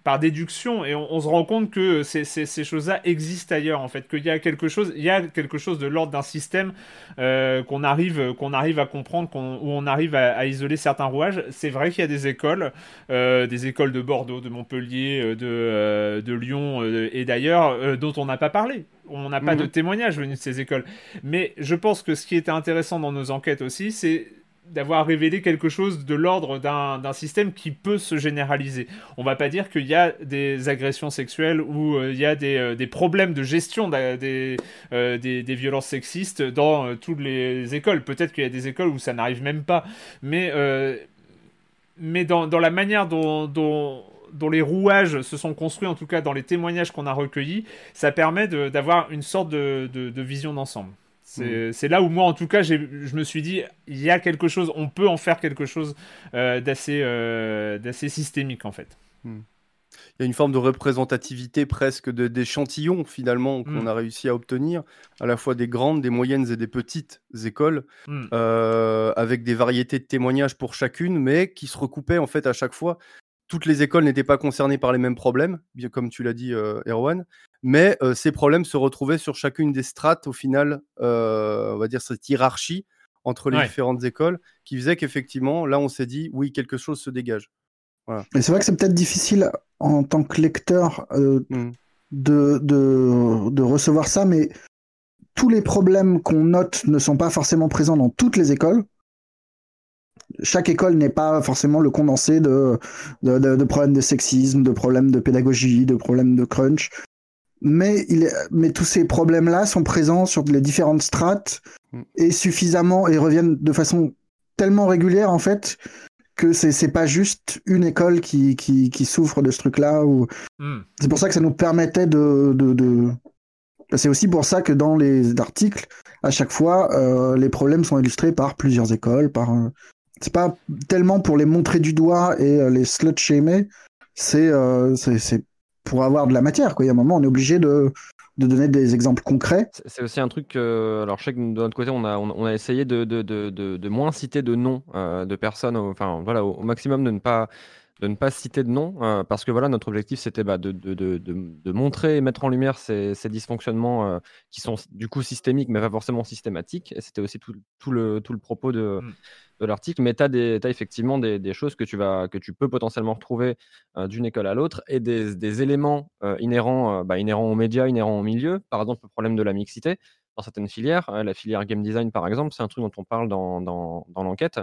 par déduction et on, se rend compte que ces, ces, choses-là existent ailleurs en fait qu'il y a quelque chose il y a quelque chose de l'ordre d'un système euh, qu'on arrive qu'on arrive à comprendre où on arrive à, isoler certains rouages. C'est vrai qu'il y a des écoles euh, des écoles de Bordeaux de Montpellier euh, de, de Lyon et d'ailleurs dont on n'a pas parlé. On n'a pas de mhm. témoignages venus de ces écoles. Mais je pense que ce qui était intéressant dans nos enquêtes aussi c'est d'avoir révélé quelque chose de l'ordre d'un système qui peut se généraliser. On va pas dire qu'il y a des agressions sexuelles ou euh, il y a des, euh, des, problèmes de gestion des, euh, des, des, violences sexistes dans toutes les écoles. Peut-être qu'il y a des écoles où ça n'arrive même pas. Mais, mais dans, dans, la manière dont, dont les rouages se sont construits, en tout cas dans les témoignages qu'on a recueillis, ça permet d'avoir une sorte de, de, vision d'ensemble. Mm. C'est là où moi, en tout cas, je me suis dit, il y a quelque chose, on peut en faire quelque chose euh, euh, d'assez systémique, en fait. Mm il y a une forme de représentativité presque d'échantillons finalement qu'on mm. a réussi à obtenir, à la fois des grandes, des moyennes et des petites écoles, euh, avec des variétés de témoignages pour chacune, mais qui se recoupaient en fait à chaque fois. Toutes les écoles n'étaient pas concernées par les mêmes problèmes, bien comme tu l'as dit, euh, Erwan, mais euh, ces problèmes se retrouvaient sur chacune des strates au final, on va dire cette hiérarchie entre les différentes écoles, qui faisait qu'effectivement, là, on s'est dit, oui, quelque chose se dégage. Et c'est vrai que c'est peut-être difficile en tant que lecteur euh, mm. de, de, recevoir ça, mais tous les problèmes qu'on note ne sont pas forcément présents dans toutes les écoles. Chaque école n'est pas forcément le condensé de, de, problèmes de sexisme, de problèmes de pédagogie, de problèmes de crunch. Mais, il mais tous ces problèmes-là sont présents sur les différentes strates mm. et suffisamment et reviennent de façon tellement régulière en fait que c'est pas juste une école qui, qui, souffre de ce truc-là. Ou... Hmm. C'est pour ça que ça nous permettait de. de, C'est aussi pour ça que dans les articles, à chaque fois, euh, les problèmes sont illustrés par plusieurs écoles. Par, euh, C'est pas tellement pour les montrer du doigt et euh, les slut-shamer, c'est c'est pour avoir de la matière. Quoi. Il y a un moment, on est obligé de, de donner des exemples concrets. C'est aussi un truc que, alors je sais que de notre côté, on a, on, a essayé de, de, de, de, moins citer de noms euh, de personnes, enfin voilà, au, maximum de ne pas de ne pas citer de noms, euh, parce que voilà, notre objectif c'était bah, de, de, de, montrer et mettre en lumière ces, ces dysfonctionnements euh, qui sont du coup systémiques, mais pas forcément systématiques. Et c'était aussi tout, tout, le, tout le propos de, mm de l'article, mais tu as, effectivement des, choses que tu, vas, que tu peux potentiellement retrouver euh, d'une école à l'autre et des, éléments euh, inhérents, bah, inhérents aux médias, inhérents au milieu. Par exemple, le problème de la mixité certaines filières. la filière game design, par exemple, c'est un truc dont on parle dans, dans, l'enquête,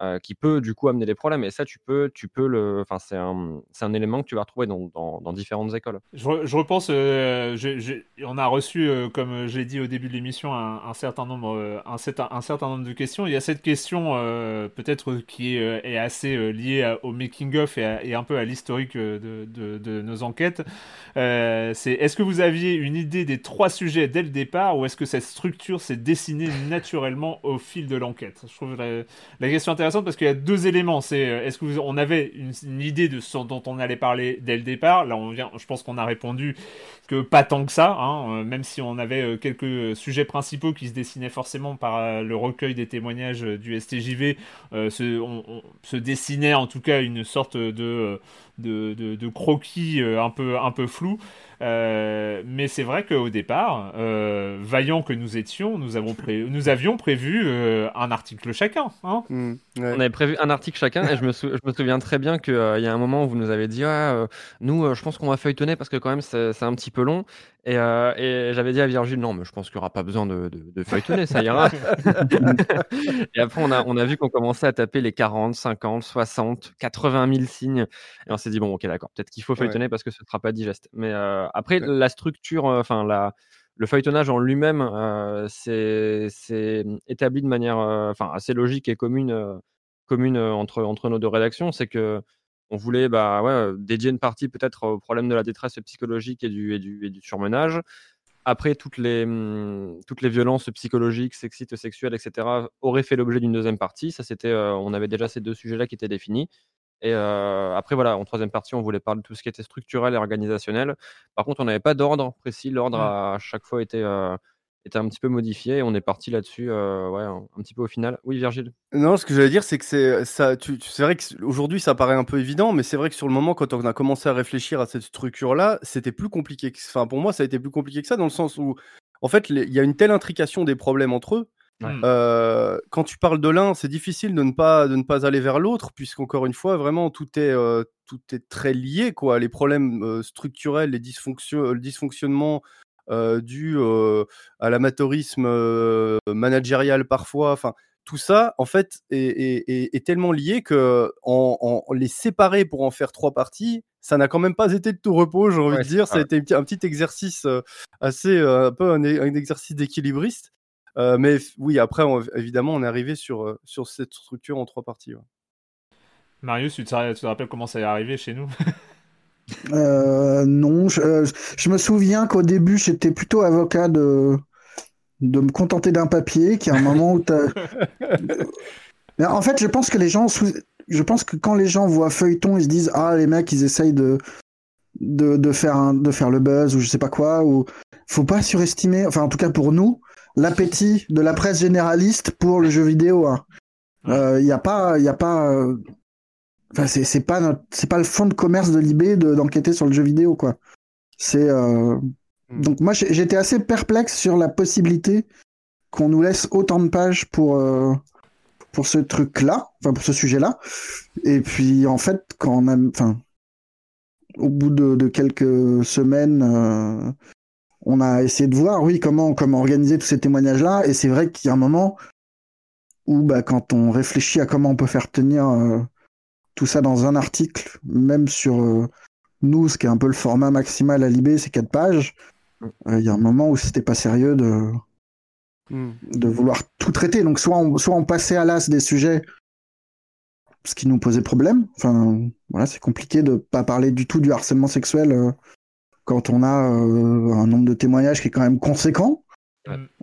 euh, qui peut du coup amener des problèmes. Et ça, tu peux, tu peux le, enfin, c'est un, un élément que tu vas retrouver dans, dans, différentes écoles. Je, repense, euh, on a reçu, euh, comme j'ai dit au début de l'émission, un, certain nombre, un, un, certain nombre de questions. Il y a cette question, peut-être qui est, est assez liée au making of et, un peu à l'historique de, de, de, nos enquêtes. c'est est-ce que vous aviez une idée des trois sujets dès le départ, ou est-ce que cette structure s'est dessinée naturellement au fil de l'enquête Je trouve la, question intéressante parce qu'il y a deux éléments. Euh, est-ce que vous, on avait une, idée de ce dont on allait parler dès le départ? Là, on vient, je pense qu'on a répondu que pas tant que ça, hein, euh, même si on avait euh, quelques sujets principaux qui se dessinaient forcément par le recueil des témoignages du STJV, se dessinait en tout cas une sorte de de, de, croquis un peu un peu flou. Euh, mais c'est vrai qu'au départ, euh, vaillant que nous étions, nous, avons nous avions prévu euh, un article chacun. Hein mmh, On avait prévu un article chacun et je me, je me souviens très bien qu'il y a un moment où vous nous avez dit ah, Nous, je pense qu'on va feuilletonner parce que quand même c'est un petit peu long. Et, et j'avais dit à Virgile Non, mais je pense qu'il n'y aura pas besoin de, de, feuilletonner, ça ira. et après, on a, on a vu qu'on commençait à taper les 40, 50, 60, 80 000 signes. Et on s'est dit Bon, ok, d'accord, peut-être qu'il faut feuilletonner parce que ce ne sera pas digeste. Mais après, la structure, euh, enfin, la, le feuilletonnage en lui-même, euh, c'est établi de manière euh, assez logique et commune, commune entre, entre nos deux rédactions. C'est que on voulait bah, ouais, dédier une partie peut-être au problème de la détresse psychologique et du, et du, et du surmenage. Après, toutes les, mmh, toutes les violences psychologiques, sexistes, sexuelles, etc., auraient fait l'objet d'une deuxième partie. Ça, c'était, on avait déjà ces deux sujets-là qui étaient définis. Et après, voilà, en troisième partie, on voulait parler de tout ce qui était structurel et organisationnel. Par contre, on n'avait pas d'ordre précis. L'ordre mmh. à chaque fois était, était un petit peu modifié et on est parti là-dessus, ouais, un, petit peu au final. Oui, Virgile. Non, ce que j'allais dire, c'est que c'est ça. Tu, c'est vrai qu'aujourd'hui, ça paraît un peu évident, mais c'est vrai que sur le moment, quand on a commencé à réfléchir à cette structure-là, c'était plus compliqué. Enfin, pour moi, ça a été plus compliqué que ça, dans le sens où, en fait, il y a une telle intrication des problèmes entre eux euh, quand tu parles de l'un, c'est difficile de ne pas de ne pas aller vers l'autre, puisqu'encore une fois, vraiment tout est euh, tout est très lié, quoi. Les problèmes euh, structurels, les dysfonctions, le dysfonctionnement dû à l'amateurisme managérial parfois, enfin tout ça, en fait, est, est, tellement lié que en, les séparer pour en faire trois parties, ça n'a quand même pas été de tout repos, j'ai envie de dire. Ça a été un petit, exercice assez, un peu un, un exercice d'équilibriste. Euh, mais oui, après, évidemment, on est arrivé sur, euh, sur cette structure en trois parties. Marius, tu te, rappelles comment ça est arrivé chez nous? non, je, me souviens qu'au début, j'étais plutôt avocat de, de me contenter d'un papier, qui a un moment où en fait, je pense que les gens, je pense que quand les gens voient feuilleton, ils se disent ah les mecs, ils essayent de de, faire un, de faire le buzz ou je sais pas quoi ou faut pas surestimer, enfin en tout cas pour nous, l'appétit de la presse généraliste pour le jeu vidéo. Il hein. euh, y a pas, il y a pas, euh, enfin c'est c'est pas c'est pas le fond de commerce de l'IB d'enquêter sur le jeu vidéo quoi. C'est euh, hmm. donc moi j'étais assez perplexe sur la possibilité qu'on nous laisse autant de pages pour pour ce truc-là, enfin pour ce sujet-là. Et puis en fait quand on a, enfin au bout de, de quelques semaines on a essayé de voir, oui, comment, comment organiser tous ces témoignages-là. Et c'est vrai qu'il y a un moment où, bah, quand on réfléchit à comment on peut faire tenir euh, tout ça dans un article, même sur euh, nous, ce qui est un peu le format maximal à l'IB, c'est 4 pages, euh, il y a un moment où c'était pas sérieux de, hmm. de vouloir tout traiter. Donc, soit on, soit on passait à l'as des sujets, ce qui nous posait problème. Enfin, voilà, c'est compliqué de pas parler du tout du harcèlement sexuel quand on a euh, un nombre de témoignages qui est quand même conséquent.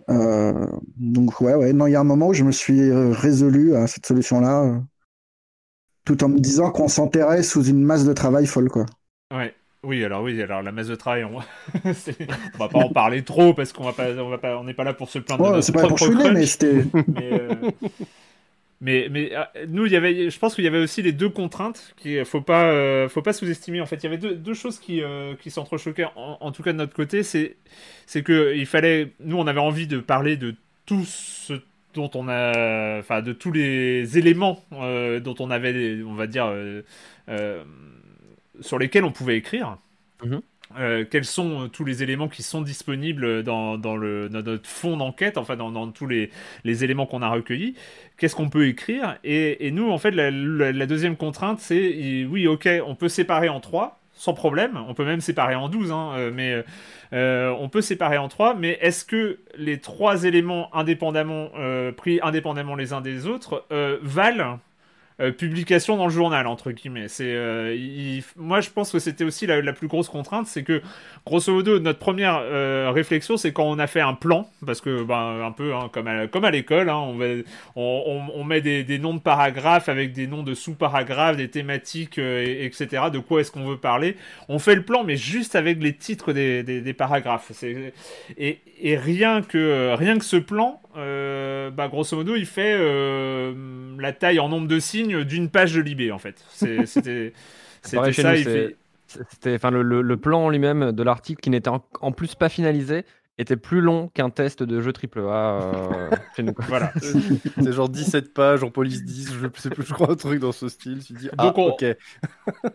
Euh, donc ouais, ouais, non, il y a un moment où je me suis euh, résolu à cette solution-là, tout en me disant qu'on s'enterrait sous une masse de travail folle, quoi. Ouais. Oui, alors oui, alors la masse de travail, on va, va pas en parler trop parce qu'on va pas, on va pas, on n'est pas là pour se plaindre. Ouais, c'est pas pour chouiner, mais c'était. Mais, mais ah, nous, il y avait, je pense qu'il y avait aussi les deux contraintes qu'il faut pas, euh, faut pas sous-estimer. En fait, il y avait deux, deux choses qui, euh, qui s'entrechoquaient, en, en, tout cas de notre côté. C'est, c'est que il fallait, nous, on avait envie de parler de tout ce dont on a, enfin, de tous les éléments euh, dont on avait, on va dire, sur lesquels on pouvait écrire. Euh, quels sont euh, tous les éléments qui sont disponibles dans, dans, le, notre fond d'enquête, enfin dans, dans, tous les, les éléments qu'on a recueillis, qu'est-ce qu'on peut écrire et, et, nous, en fait, la, la, deuxième contrainte, c'est oui, ok, on peut séparer en trois, sans problème, on peut même séparer en douze, hein, euh, mais on peut séparer en trois, mais est-ce que les trois éléments indépendamment, pris indépendamment les uns des autres valent euh, publication dans le journal entre guillemets. C'est, euh, moi je pense que c'était aussi la, plus grosse contrainte, c'est que grosso modo notre première euh, réflexion c'est quand on a fait un plan, parce que ben un peu hein, comme à, comme à l'école, hein, on, on, on, met des, des, noms de paragraphes avec des noms de sous-paragraphes, des thématiques, etc. De quoi est-ce qu'on veut parler On fait le plan, mais juste avec les titres des, des, des paragraphes. Et, et rien que rien que ce plan, bah, grosso modo, il fait la taille en nombre de signes d'une page de Libé en fait. C'était ça. C'était, enfin, le, le, plan lui-même de l'article qui n'était en, plus pas finalisé était plus long qu'un test de jeu AAA euh, chez nous. Voilà. C'est genre 17 pages en police 10, je sais plus, je crois un truc dans ce style. Tu dis, ah, on, ok.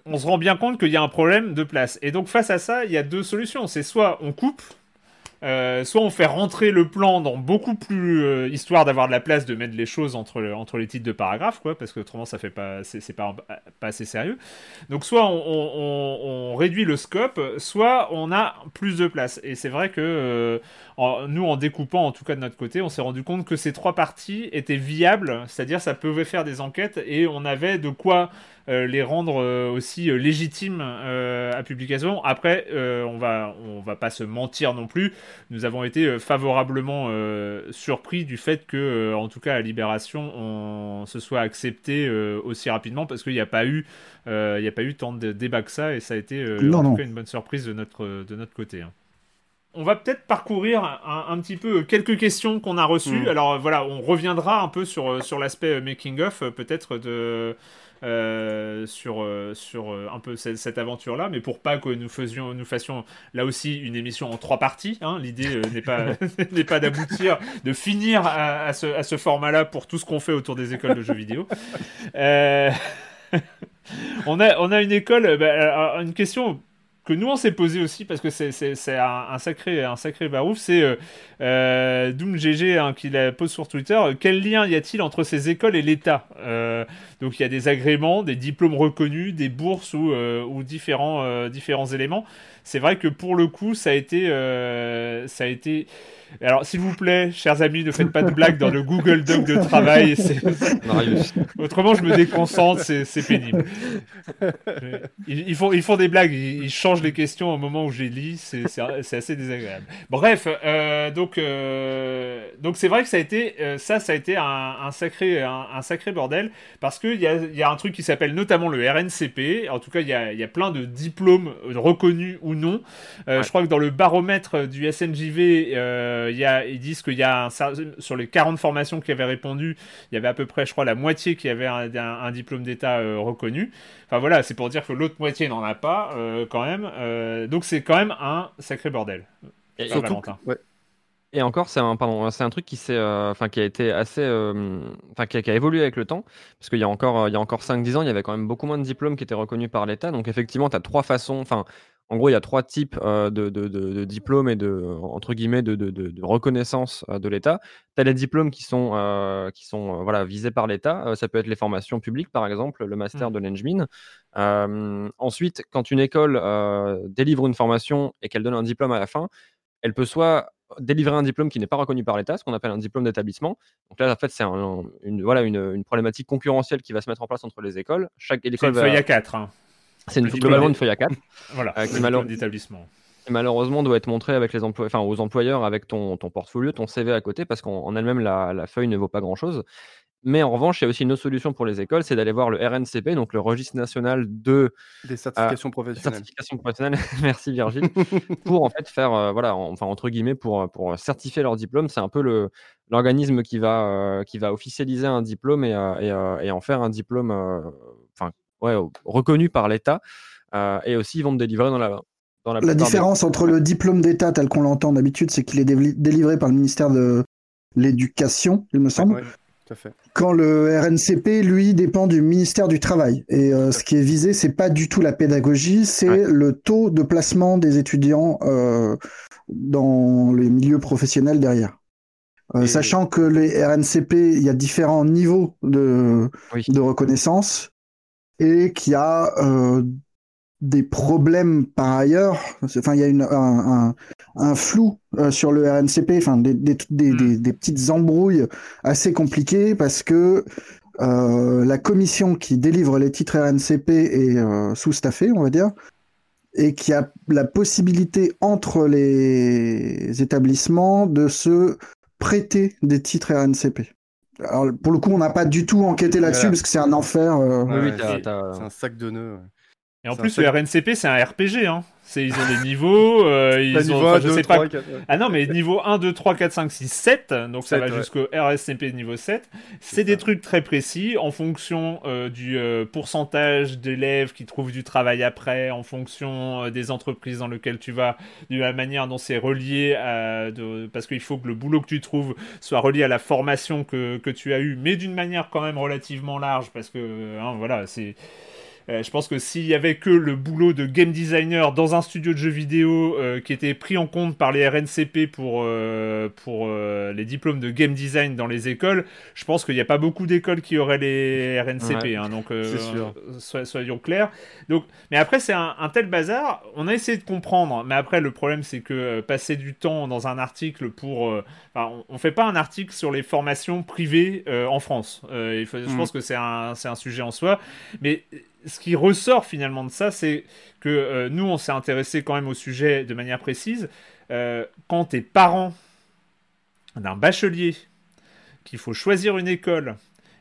on se rend bien compte qu'il y a un problème de place. Et donc face à ça, il y a deux solutions. C'est soit on coupe, euh, soit on fait rentrer le plan dans beaucoup plus euh, histoire d'avoir de la place de mettre les choses entre, entre les titres de paragraphes quoi parce que autrement ça fait pas c'est pas, pas assez sérieux. Donc soit on, on, réduit le scope soit on a plus de place. Et c'est vrai que euh, nous en découpant en tout cas de notre côté on s'est rendu compte que ces trois parties étaient viables c'est à dire ça pouvait faire des enquêtes et on avait de quoi euh, les rendre euh, aussi euh, légitimes à publication. Après, on va on va pas se mentir non plus. Nous avons été favorablement surpris du fait que, en tout cas à Libération, on se soit accepté aussi rapidement parce qu'il n'y a pas eu il n'y a pas eu tant de débat que ça et ça a été en tout cas une bonne surprise de notre de notre côté. Hein. On va peut-être parcourir un, petit peu quelques questions qu'on a reçues. Mm. Alors voilà, on reviendra un peu sur, sur l'aspect making of, peut-être de, euh, sur, euh, sur euh, un peu cette, aventure-là, mais pour pas que nous, faisions, nous fassions là aussi une émission en trois parties. Hein. L'idée n'est pas, n'est pas d'aboutir, de finir à, ce, à ce format-là pour tout ce qu'on fait autour des écoles de jeux vidéo. on, a, on a une école, bah, une question nous on s'est posé aussi parce que c'est un, sacré un sacré barouf c'est euh, euh Doom GG hein, qui la pose sur Twitter quel lien y a-t-il entre ces écoles et l'État? Euh, donc il y a des agréments des diplômes reconnus des bourses ou, euh, ou différents différents éléments. C'est vrai que pour le coup ça a été ça a été Alors, s'il vous plaît, chers amis, ne faites pas de blagues dans le Google Doc de travail. Autrement, je me déconcentre, c'est pénible. Ils, font, ils font des blagues, ils, changent les questions au moment où j'ai lis, c'est assez désagréable. Bref, euh, donc euh, donc c'est vrai que ça a été euh, ça, ça a été un, sacré un, sacré bordel parce qu'il y a, y a un truc qui s'appelle notamment le RNCP. En tout cas, il y a, y a plein de diplômes reconnus ou non. Je crois que dans le baromètre du SNJV euh, y a, ils disent qu'il y a un, sur les 40 formations qui avaient répondu, il y avait à peu près, je crois, la moitié qui avait un, diplôme d'État euh, reconnu. Enfin voilà, c'est pour dire que l'autre moitié n'en a pas euh, quand même. donc c'est quand même un sacré bordel. Et, et encore, c'est un, pardon, c'est un truc qui, enfin, qui a été assez, enfin, qui, a évolué avec le temps, parce qu'il y a encore, il y a encore 5-10 ans, il y avait quand même beaucoup moins de diplômes qui étaient reconnus par l'État. Donc effectivement, tu as trois façons, enfin, en gros, il y a trois types de, diplômes et de, entre guillemets, de, reconnaissance de l'État. Tu as les diplômes qui sont, qui sont voilà, visés par l'État. ça peut être les formations publiques, par exemple, le master mmh. de l'Engmin. ensuite, quand une école délivre une formation et qu'elle donne un diplôme à la fin, elle peut soit délivrer un diplôme qui n'est pas reconnu par l'État, ce qu'on appelle un diplôme d'établissement. Donc là, en fait, c'est une, voilà, une, problématique concurrentielle qui va se mettre en place entre les écoles. Chaque école va... feuille à 4. C'est une, globalement une feuille à 4. voilà, euh, qui d'établissement. Malheureusement, doit être montré avec les enfin, aux employeurs avec ton, ton portfolio, ton CV à côté, parce qu'en elle-même, la, la, feuille ne vaut pas grand-chose. Mais en revanche, il y a aussi une autre solution pour les écoles, c'est d'aller voir le RNCP, donc le registre national de des certifications professionnelles. Certifications professionnelles. Merci Virgile. pour en fait faire, euh, voilà, enfin entre guillemets, pour, pour certifier leur diplôme, c'est un peu le l'organisme qui va euh, qui va officialiser un diplôme et, et, et en faire un diplôme, enfin ouais, reconnu par l'État. Euh, et aussi, ils vont me délivrer dans la, dans la, la différence entre le diplôme d'État tel qu'on l'entend d'habitude, c'est qu'il est délivré par le ministère de l'Éducation, il me semble. tout à fait. Quand le RNCP, lui, dépend du ministère du Travail. Et euh, ce qui est visé, c'est pas du tout la pédagogie, c'est le taux de placement des étudiants euh, dans les milieux professionnels derrière. Sachant que les RNCP, il y a différents niveaux de, de reconnaissance et qui a euh, des problèmes par ailleurs. Enfin, il y a une, un, un, flou euh, sur le RNCP, enfin des, des, des, hmm. des, petites embrouilles assez compliquées parce que euh, la commission qui délivre les titres RNCP est euh, sous-staffée, on va dire, et qui a la possibilité entre les établissements de se prêter des titres RNCP. Alors, pour le coup, on n'a pas du tout enquêté là-dessus parce que c'est un enfer. Euh. oui, c'est un sac de nœuds. Et en plus, le RNCP, c'est un RPG. Hein. Ils ont des niveaux. Euh, ils ont, je sais pas. Ah non, mais niveau 1, 2, 3, 4, 5, 6, 7. Donc ça va jusqu'au RSCP niveau 7. C'est des trucs très précis en fonction euh, du euh, pourcentage d'élèves qui trouvent du travail après, en fonction des entreprises dans lesquelles tu vas, de la manière dont c'est relié à. De... Parce qu'il faut que le boulot que tu trouves soit relié à la formation que, que tu as eue, mais d'une manière quand même relativement large parce que, hein, voilà, c'est. Euh, je pense que s'il y avait que le boulot de game designer dans un studio de jeux vidéo euh, qui était pris en compte par les RNCP pour, euh, pour les diplômes de game design dans les écoles, je pense qu'il n'y a pas beaucoup d'écoles qui auraient les RNCP. Hein, donc, soyons clairs. Donc, mais après, c'est un, tel bazar. On a essayé de comprendre, mais après, le problème, c'est que passer du temps dans un article pour. on, ne fait pas un article sur les formations privées en France. Il faut, Je mm. pense que c'est un, un sujet en soi. Mais ce qui ressort finalement de ça, c'est que euh, nous, on s'est intéressé quand même au sujet de manière précise. Euh, quand tu es parent d'un bachelier, qu'il faut choisir une école,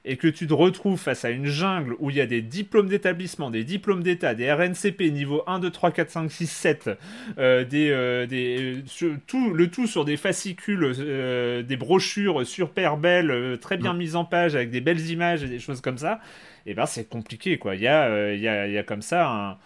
et que tu te retrouves face à une jungle où il y a des diplômes d'établissement, des diplômes d'État, des RNCP niveau 1, 2, 3, 4, 5, 6, 7, des, des, tout, le tout sur des fascicules, euh, des brochures super belles, très bien mises en page, avec des belles images et des choses comme ça, et eh ben c'est compliqué quoi. Il y a, euh, il y, a, il y a comme ça un...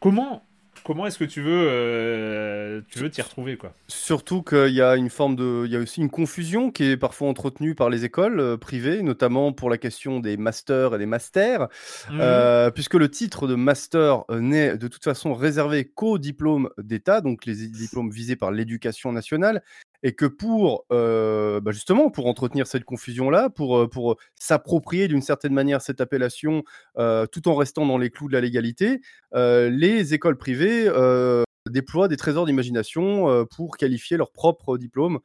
Comment comment est-ce que tu veux euh, tu veux t'y retrouver quoi? Surtout qu'il y a une forme de il y a aussi une confusion qui est parfois entretenue par les écoles euh, privées notamment pour la question des masters et des masters mmh. puisque le titre de master n'est de toute façon réservé qu'aux diplômes d'État donc les diplômes visés par l'éducation nationale et que pour euh, bah, justement pour entretenir cette confusion là, pour, euh, pour s'approprier d'une certaine manière cette appellation euh, tout en restant dans les clous de la légalité, les écoles privées déploient des trésors d'imagination pour qualifier leur propre diplôme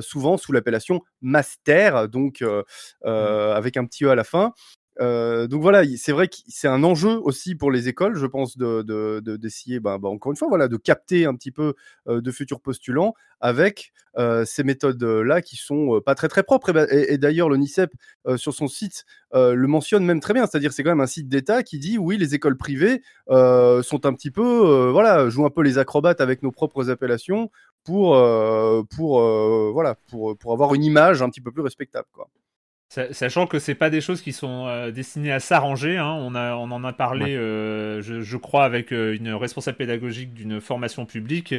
souvent sous l'appellation master, donc mmh. avec un petit E à la fin. Euh, donc voilà, c'est vrai que c'est un enjeu aussi pour les écoles, je pense, d'essayer, de, bah, bah, encore une fois, de capter un petit peu euh, de futurs postulants avec euh, ces méthodes-là qui sont pas très propres. Et, d'ailleurs, l'ONICEP sur son site le mentionne même très bien, c'est-à-dire c'est quand même un site d'État qui dit oui, les écoles privées sont un petit peu, voilà, jouent un peu les acrobates avec nos propres appellations pour, avoir une image un petit peu plus respectable. Sachant que c'est pas des choses qui sont euh, destinées à s'arranger, hein. on, on en a parlé, euh, je, crois, avec euh, une responsable pédagogique d'une formation publique,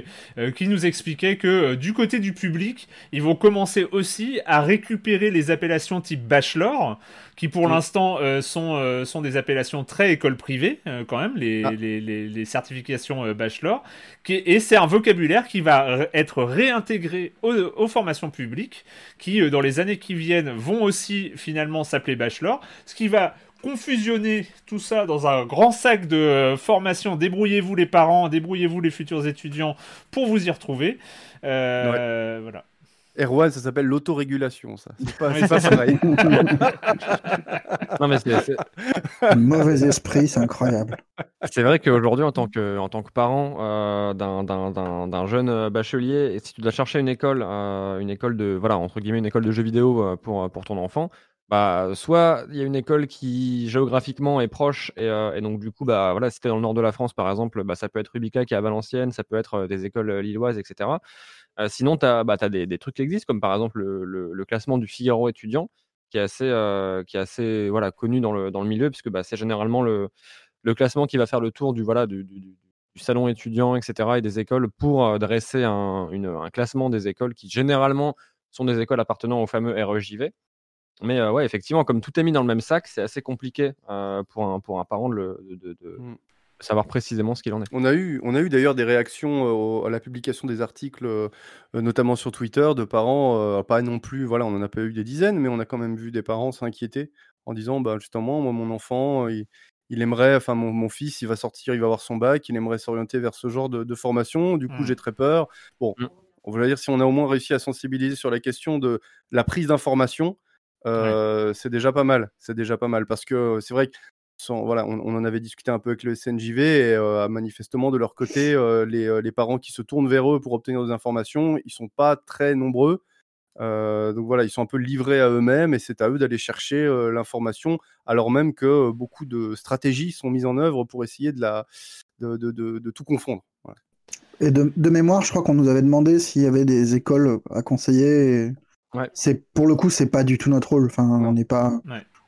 qui nous expliquait que du côté du public, ils vont commencer aussi à récupérer les appellations type bachelor, qui pour l'instant sont, sont des appellations très école privée, quand même, les, ah. les, les, certifications bachelor, qui, et c'est un vocabulaire qui va être réintégré aux formations publiques, qui dans les années qui viennent vont aussi finalement s'appelait Bachelor, ce qui va confusionner tout ça dans un grand sac de euh, formation. Débrouillez-vous les parents, débrouillez-vous les futurs étudiants pour vous y retrouver. Euh, voilà. Erwan, ça s'appelle l'autorégulation, ça. C'est pas, pas pareil. non, mais c'est, Mauvais esprit, c'est incroyable. C'est vrai qu'aujourd'hui, en tant que, en tant que parent euh, d'un, jeune bachelier, et si tu dois chercher une école, euh, une école de, voilà, entre guillemets, une école de jeux vidéo euh, pour, pour ton enfant, bah, soit il y a une école qui géographiquement est proche, et, et donc du coup, bah, voilà, si tu es dans le nord de la France, par exemple, bah, ça peut être Rubica qui est à Valenciennes, ça peut être des écoles lilloises, etc sinon, tu as, bah, des, trucs qui existent, comme par exemple le, classement du Figaro étudiant, qui est assez, connu dans le, milieu, puisque bah, c'est généralement le, classement qui va faire le tour du, salon étudiant, etc., et des écoles pour dresser un, classement des écoles qui généralement sont des écoles appartenant au fameux REJV. Mais ouais, effectivement, comme tout est mis dans le même sac, c'est assez compliqué pour, un, pour un parent de, de, mmh savoir précisément ce qu'il en est. On a eu, on a eu d'ailleurs des réactions euh, à la publication des articles, euh, notamment sur Twitter, de parents, euh, pas non plus, voilà, on n'en a pas eu des dizaines, mais on a quand même vu des parents s'inquiéter en disant, bah, justement, moi, mon enfant, il, aimerait, enfin, mon, fils, il va sortir, il va avoir son bac, il aimerait s'orienter vers ce genre de, formation, du coup, mmh. j'ai très peur. Bon, mmh. on va dire, si on a au moins réussi à sensibiliser sur la question de la prise d'information, c'est déjà pas mal. C'est déjà pas mal parce que c'est vrai que voilà, on, en avait discuté un peu avec le SNJV et euh, manifestement de leur côté, euh, euh, les, parents qui se tournent vers eux pour obtenir des informations, ils sont pas très nombreux. donc voilà, ils sont un peu livrés à eux-mêmes et c'est à eux d'aller chercher l'information, alors même que beaucoup de stratégies sont mises en œuvre pour essayer de, la, de, tout confondre. Et de, mémoire, je crois qu'on nous avait demandé s'il y avait des écoles à conseiller. C'est pour le coup, c'est pas du tout notre rôle. Enfin, on n'est pas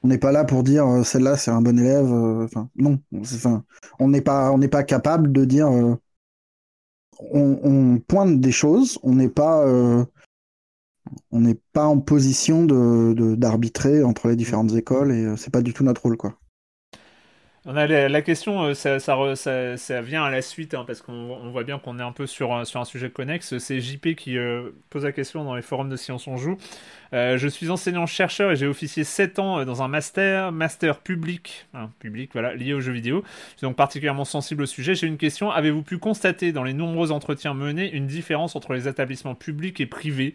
on n'est pas là pour dire euh, celle-là c'est un bon élève. Euh, enfin, non. Enfin, on n'est pas, on n'est pas capable de dire. Euh, on, pointe des choses. On n'est pas, on n'est pas en position de d'arbitrer entre les différentes écoles et c'est pas du tout notre rôle, quoi. On a la, question, ça, ça, vient à la suite, hein, parce qu'on voit bien qu'on est un peu sur, sur un sujet connexe. C'est JP qui pose la question dans les forums de Science On Joue. Euh, je suis enseignant-chercheur et j'ai officié 7 ans euh, dans un master, public, public voilà, lié aux jeux vidéo. Je suis donc particulièrement sensible au sujet. J'ai une question. Avez-vous pu constater dans les nombreux entretiens menés une différence entre les établissements publics et privés?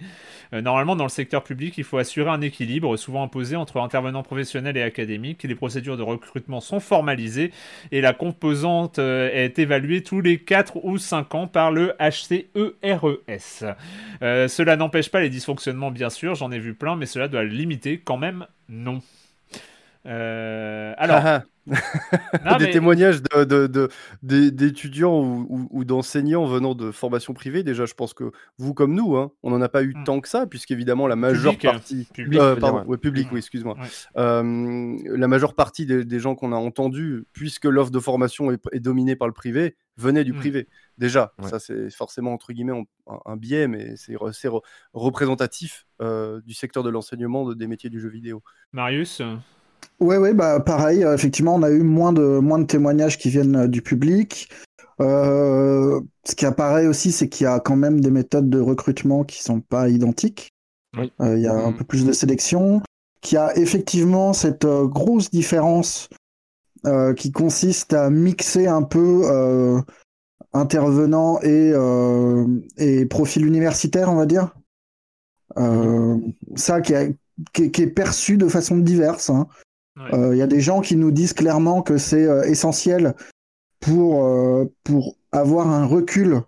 Euh, Normalement, dans le secteur public, il faut assurer un équilibre, souvent imposé entre intervenants professionnels et académiques. Les procédures de recrutement sont formalisées et la composante est évaluée tous les 4 ou 5 ans par le HCERES. cela n'empêche pas les dysfonctionnements, bien sûr. J'en ai vu plein, mais cela doit limiter quand même non. Euh, alors, des témoignages d'étudiants ou, d'enseignants venant de formations privées. Déjà, je pense que vous comme nous, hein, on n'en a pas eu hmm. tant que ça, puisqu'évidemment la majeure partie, public, euh, pardon, public, oui, excuse-moi, euh, la majeure partie des, gens qu'on a entendus, puisque l'offre de formation est, dominée par le privé, venaient du hmm. privé. Déjà, ça c'est forcément entre guillemets un, biais, mais c'est représentatif euh, du secteur de l'enseignement des métiers du jeu vidéo. Marius Ouais, ouais, bah pareil. Euh, effectivement, on a eu moins de moins de témoignages qui viennent euh, du public. ce qui apparaît aussi, c'est qu'il y a quand même des méthodes de recrutement qui sont pas identiques. Il y a un mmh. peu plus de sélection. Qu'il y a effectivement cette grosse différence qui consiste à mixer un peu intervenant et, euh, et profil universitaire, on va dire. ça qui, est perçu de façon diverse. Hein. Il y a des gens qui nous disent clairement que c'est essentiel pour, pour avoir un recul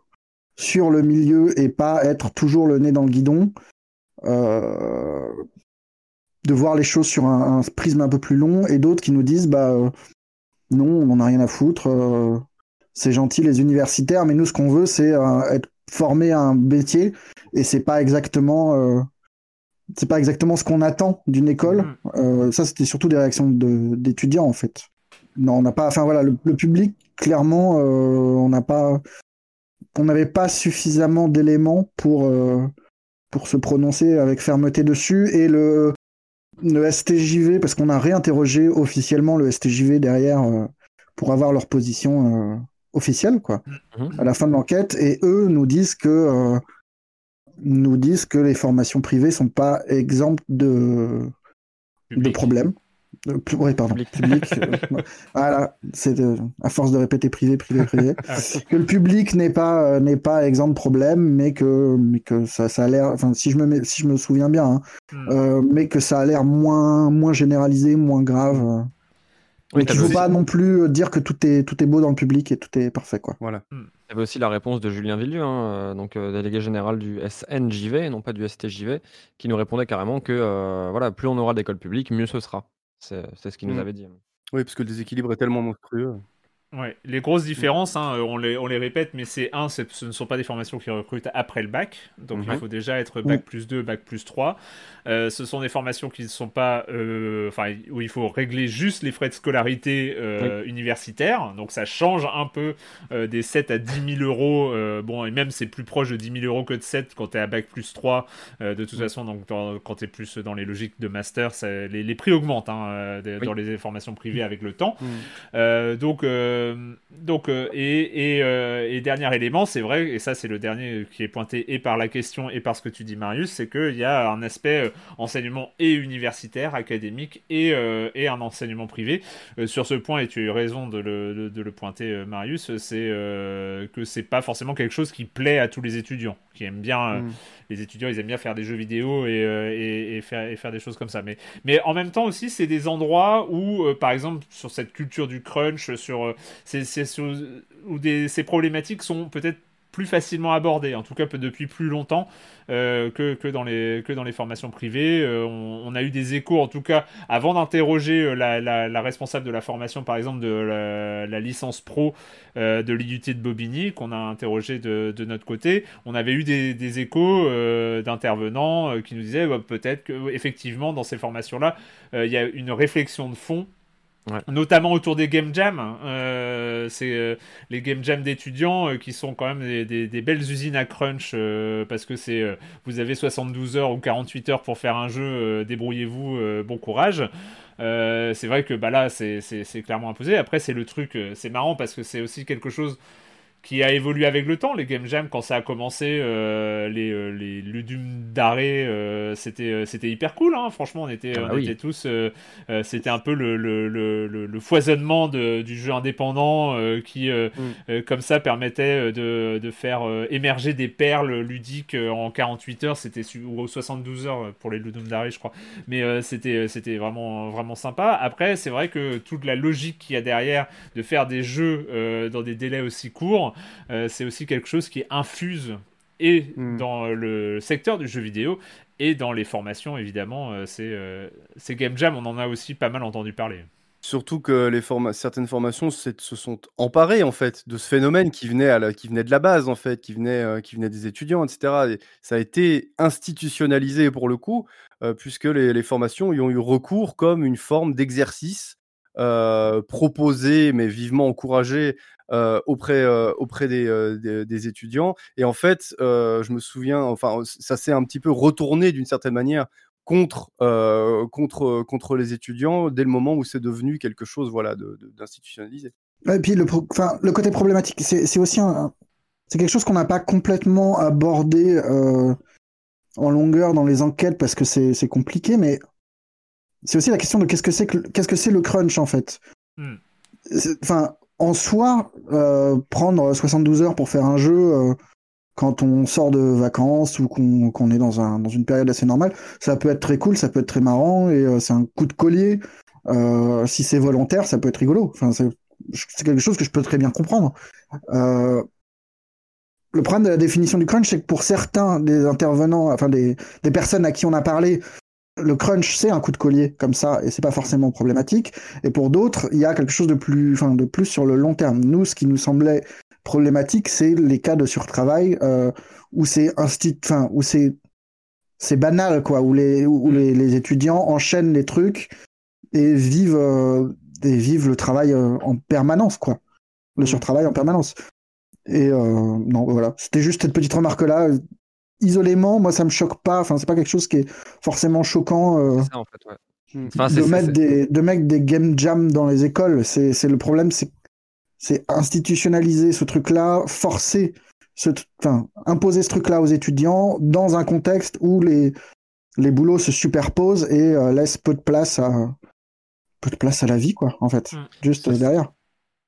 sur le milieu et pas être toujours le nez dans le guidon. Euh, de voir les choses sur un, prisme un peu plus long, et d'autres qui nous disent bah euh, non, on n'en a rien à foutre, euh, c'est gentil les universitaires, mais nous ce qu'on veut c'est être formé à un métier, et c'est pas exactement c'est pas exactement ce qu'on attend d'une école. Mm. ça c'était surtout des réactions d'étudiants en fait. Non, on n'a pas, enfin voilà, le, le public clairement, on n'a pas, on n'avait pas suffisamment d'éléments pour pour se prononcer avec fermeté dessus. Et le, le STJV, parce qu'on a réinterrogé officiellement le STJV derrière euh, pour avoir leur position euh, officielle, quoi, mhm. à la fin de l'enquête. Et eux nous disent que euh, nous disent que les formations privées sont pas exemptes de, de problèmes. Euh, oui, pardon, public. Euh, voilà, c'est à force de répéter privé, privé, privé. Ah, que le public n'est pas euh, n'est pas exempt de problème, mais que mais que ça, ça a l'air. Enfin, si je me si je me souviens bien, hein, hmm. mais que ça a l'air moins moins généralisé, moins grave. Oui, il ne faut pas non plus dire que tout est tout est beau dans le public et tout est parfait, quoi. Voilà. Hmm. Avait aussi la réponse de Julien Villieu, hein, donc délégué général du SNJV, non pas du STJV, qui nous répondait carrément que voilà, plus on aura d'écoles publiques, mieux ce sera. C'est ce qu'il nous mmh. avait dit. Oui, parce que le déséquilibre est tellement monstrueux. Ouais, les grosses différences, hein, on, les, on les répète, mais c'est un, ce ne sont pas des formations qui recrutent après le bac, donc il mmh. faut déjà être bac plus 2, bac plus 3. Euh, ce sont des formations qui ne sont pas, euh, enfin, où il faut régler juste les frais de scolarité euh, universitaires, donc ça change un peu des 7 à 10 000 euros, bon, et même c'est plus proche de 10 000 euros que de 7 quand tu es à bac plus 3, de toute façon, donc quand tu es plus dans les logiques de master, les, les, prix augmentent hein, dans les formations privées avec le temps. euh, donc, euh, et, euh, et, dernier élément, c'est vrai, et ça c'est le dernier qui est pointé et par la question et par ce que tu dis Marius, c'est qu'il y a un aspect enseignement et universitaire, académique, et, et un enseignement privé. sur ce point, et tu as eu raison de le, de, le pointer Marius, c'est que c'est pas forcément quelque chose qui plaît à tous les étudiants, qui aiment bien... Mm les étudiants, ils aiment bien faire des jeux vidéo et, euh, faire, des choses comme ça. Mais, en même temps aussi, c'est des endroits où, euh, par exemple, sur cette culture du crunch, sur, euh, où ces problématiques sont peut-être plus facilement abordé, en tout cas depuis plus longtemps euh, que, que, dans les, que dans les formations privées. Euh, on, a eu des échos, en tout cas, avant d'interroger euh, la, responsable de la formation, par exemple, de la, licence pro de l'IUT de Bobigny, qu'on a interrogé de, de, notre côté. On avait eu des, échos d'intervenants qui nous disaient bah, peut-être qu'effectivement, dans ces formations-là, il y a une réflexion de fond Notamment autour des game jams. Hein. Euh, c'est euh, les game jams d'étudiants euh, qui sont quand même des, belles usines à crunch parce que c'est vous avez 72 heures ou 48 heures pour faire un jeu, débrouillez-vous, bon courage. c'est vrai que bah là c'est clairement imposé. Après c'est le truc, c'est marrant parce que c'est aussi quelque chose qui a évolué avec le temps. Les game jams, quand ça a commencé, euh, les, euh, les Ludum d'arrêt, euh, c'était, c'était hyper cool. Hein. Franchement, on était, ah bah on était tous. c'était un peu le, le, le, le foisonnement de, du jeu indépendant qui, mm. comme ça, permettait de, de faire émerger des perles ludiques en 48 heures. C'était ou 72 heures pour les Ludum d'arrêt, je crois. Mais c'était, c'était vraiment, vraiment sympa. Après, c'est vrai que toute la logique qu'il y a derrière de faire des jeux dans des délais aussi courts, euh, c'est aussi quelque chose qui infuse et hmm. dans le secteur du jeu vidéo et dans les formations évidemment. Euh, c'est euh, ces game jam, on en a aussi pas mal entendu parler. Surtout que les certaines formations se sont emparées en fait de ce phénomène qui venait, à qui venait de la base en fait, qui venait, qui venait des étudiants, etc. ça a été institutionnalisé pour le coup, puisque les, les, formations y ont eu recours comme une forme d'exercice proposé mais vivement encouragé euh, auprès, euh, auprès euh, des, des, étudiants. Et en fait, je me souviens, enfin, ça s'est un petit peu retourné d'une certaine manière contre, contre, contre les étudiants dès le moment où c'est devenu quelque chose voilà, d'institutionnalisé. Et puis le, le côté problématique, c'est aussi un, c'est quelque chose qu'on n'a pas complètement abordé en longueur dans les enquêtes parce que c'est compliqué, mais c'est aussi la question de qu'est-ce que c'est que qu'est-ce que c'est le crunch en fait? Hmm. Enfin, en soi, euh, prendre 72 heures pour faire un jeu, euh, quand on sort de vacances ou qu'on est dans, un, dans une période assez normale. Ça peut être très cool, ça peut être très marrant et euh, c'est un coup de collier. Si c'est volontaire, ça peut être rigolo. C'est quelque chose que je peux très bien comprendre. Le problème de la définition du crunch, c'est que pour certains des intervenants, enfin des personnes à qui on a parlé, le crunch c'est un coup de collier comme ça et c'est pas forcément problématique. Et pour d'autres, il y a quelque chose de plus, enfin de plus sur le long terme. Nous, ce qui nous semblait problématique, c'est les cas de surtravail euh, où c'est enfin où c'est c'est banal quoi, où les où mm. les, les, étudiants enchaînent les trucs et vivent euh, et vivent le travail euh, en permanence quoi, le mm. surtravail en permanence. Et non voilà, c'était juste cette petite remarque là. Isolément, moi ça me choque pas. Enfin c'est pas quelque chose qui est forcément choquant. Euh, ça, en fait, ouais. Mm. de, mettre des, de mettre des game jam dans les écoles, c'est le problème, c'est c'est institutionnaliser ce truc-là, forcer, ce, enfin, imposer ce truc-là aux étudiants dans un contexte où les, les boulots se superposent et euh, laissent peu de place à peu de place à la vie, quoi, en fait, mm. juste derrière.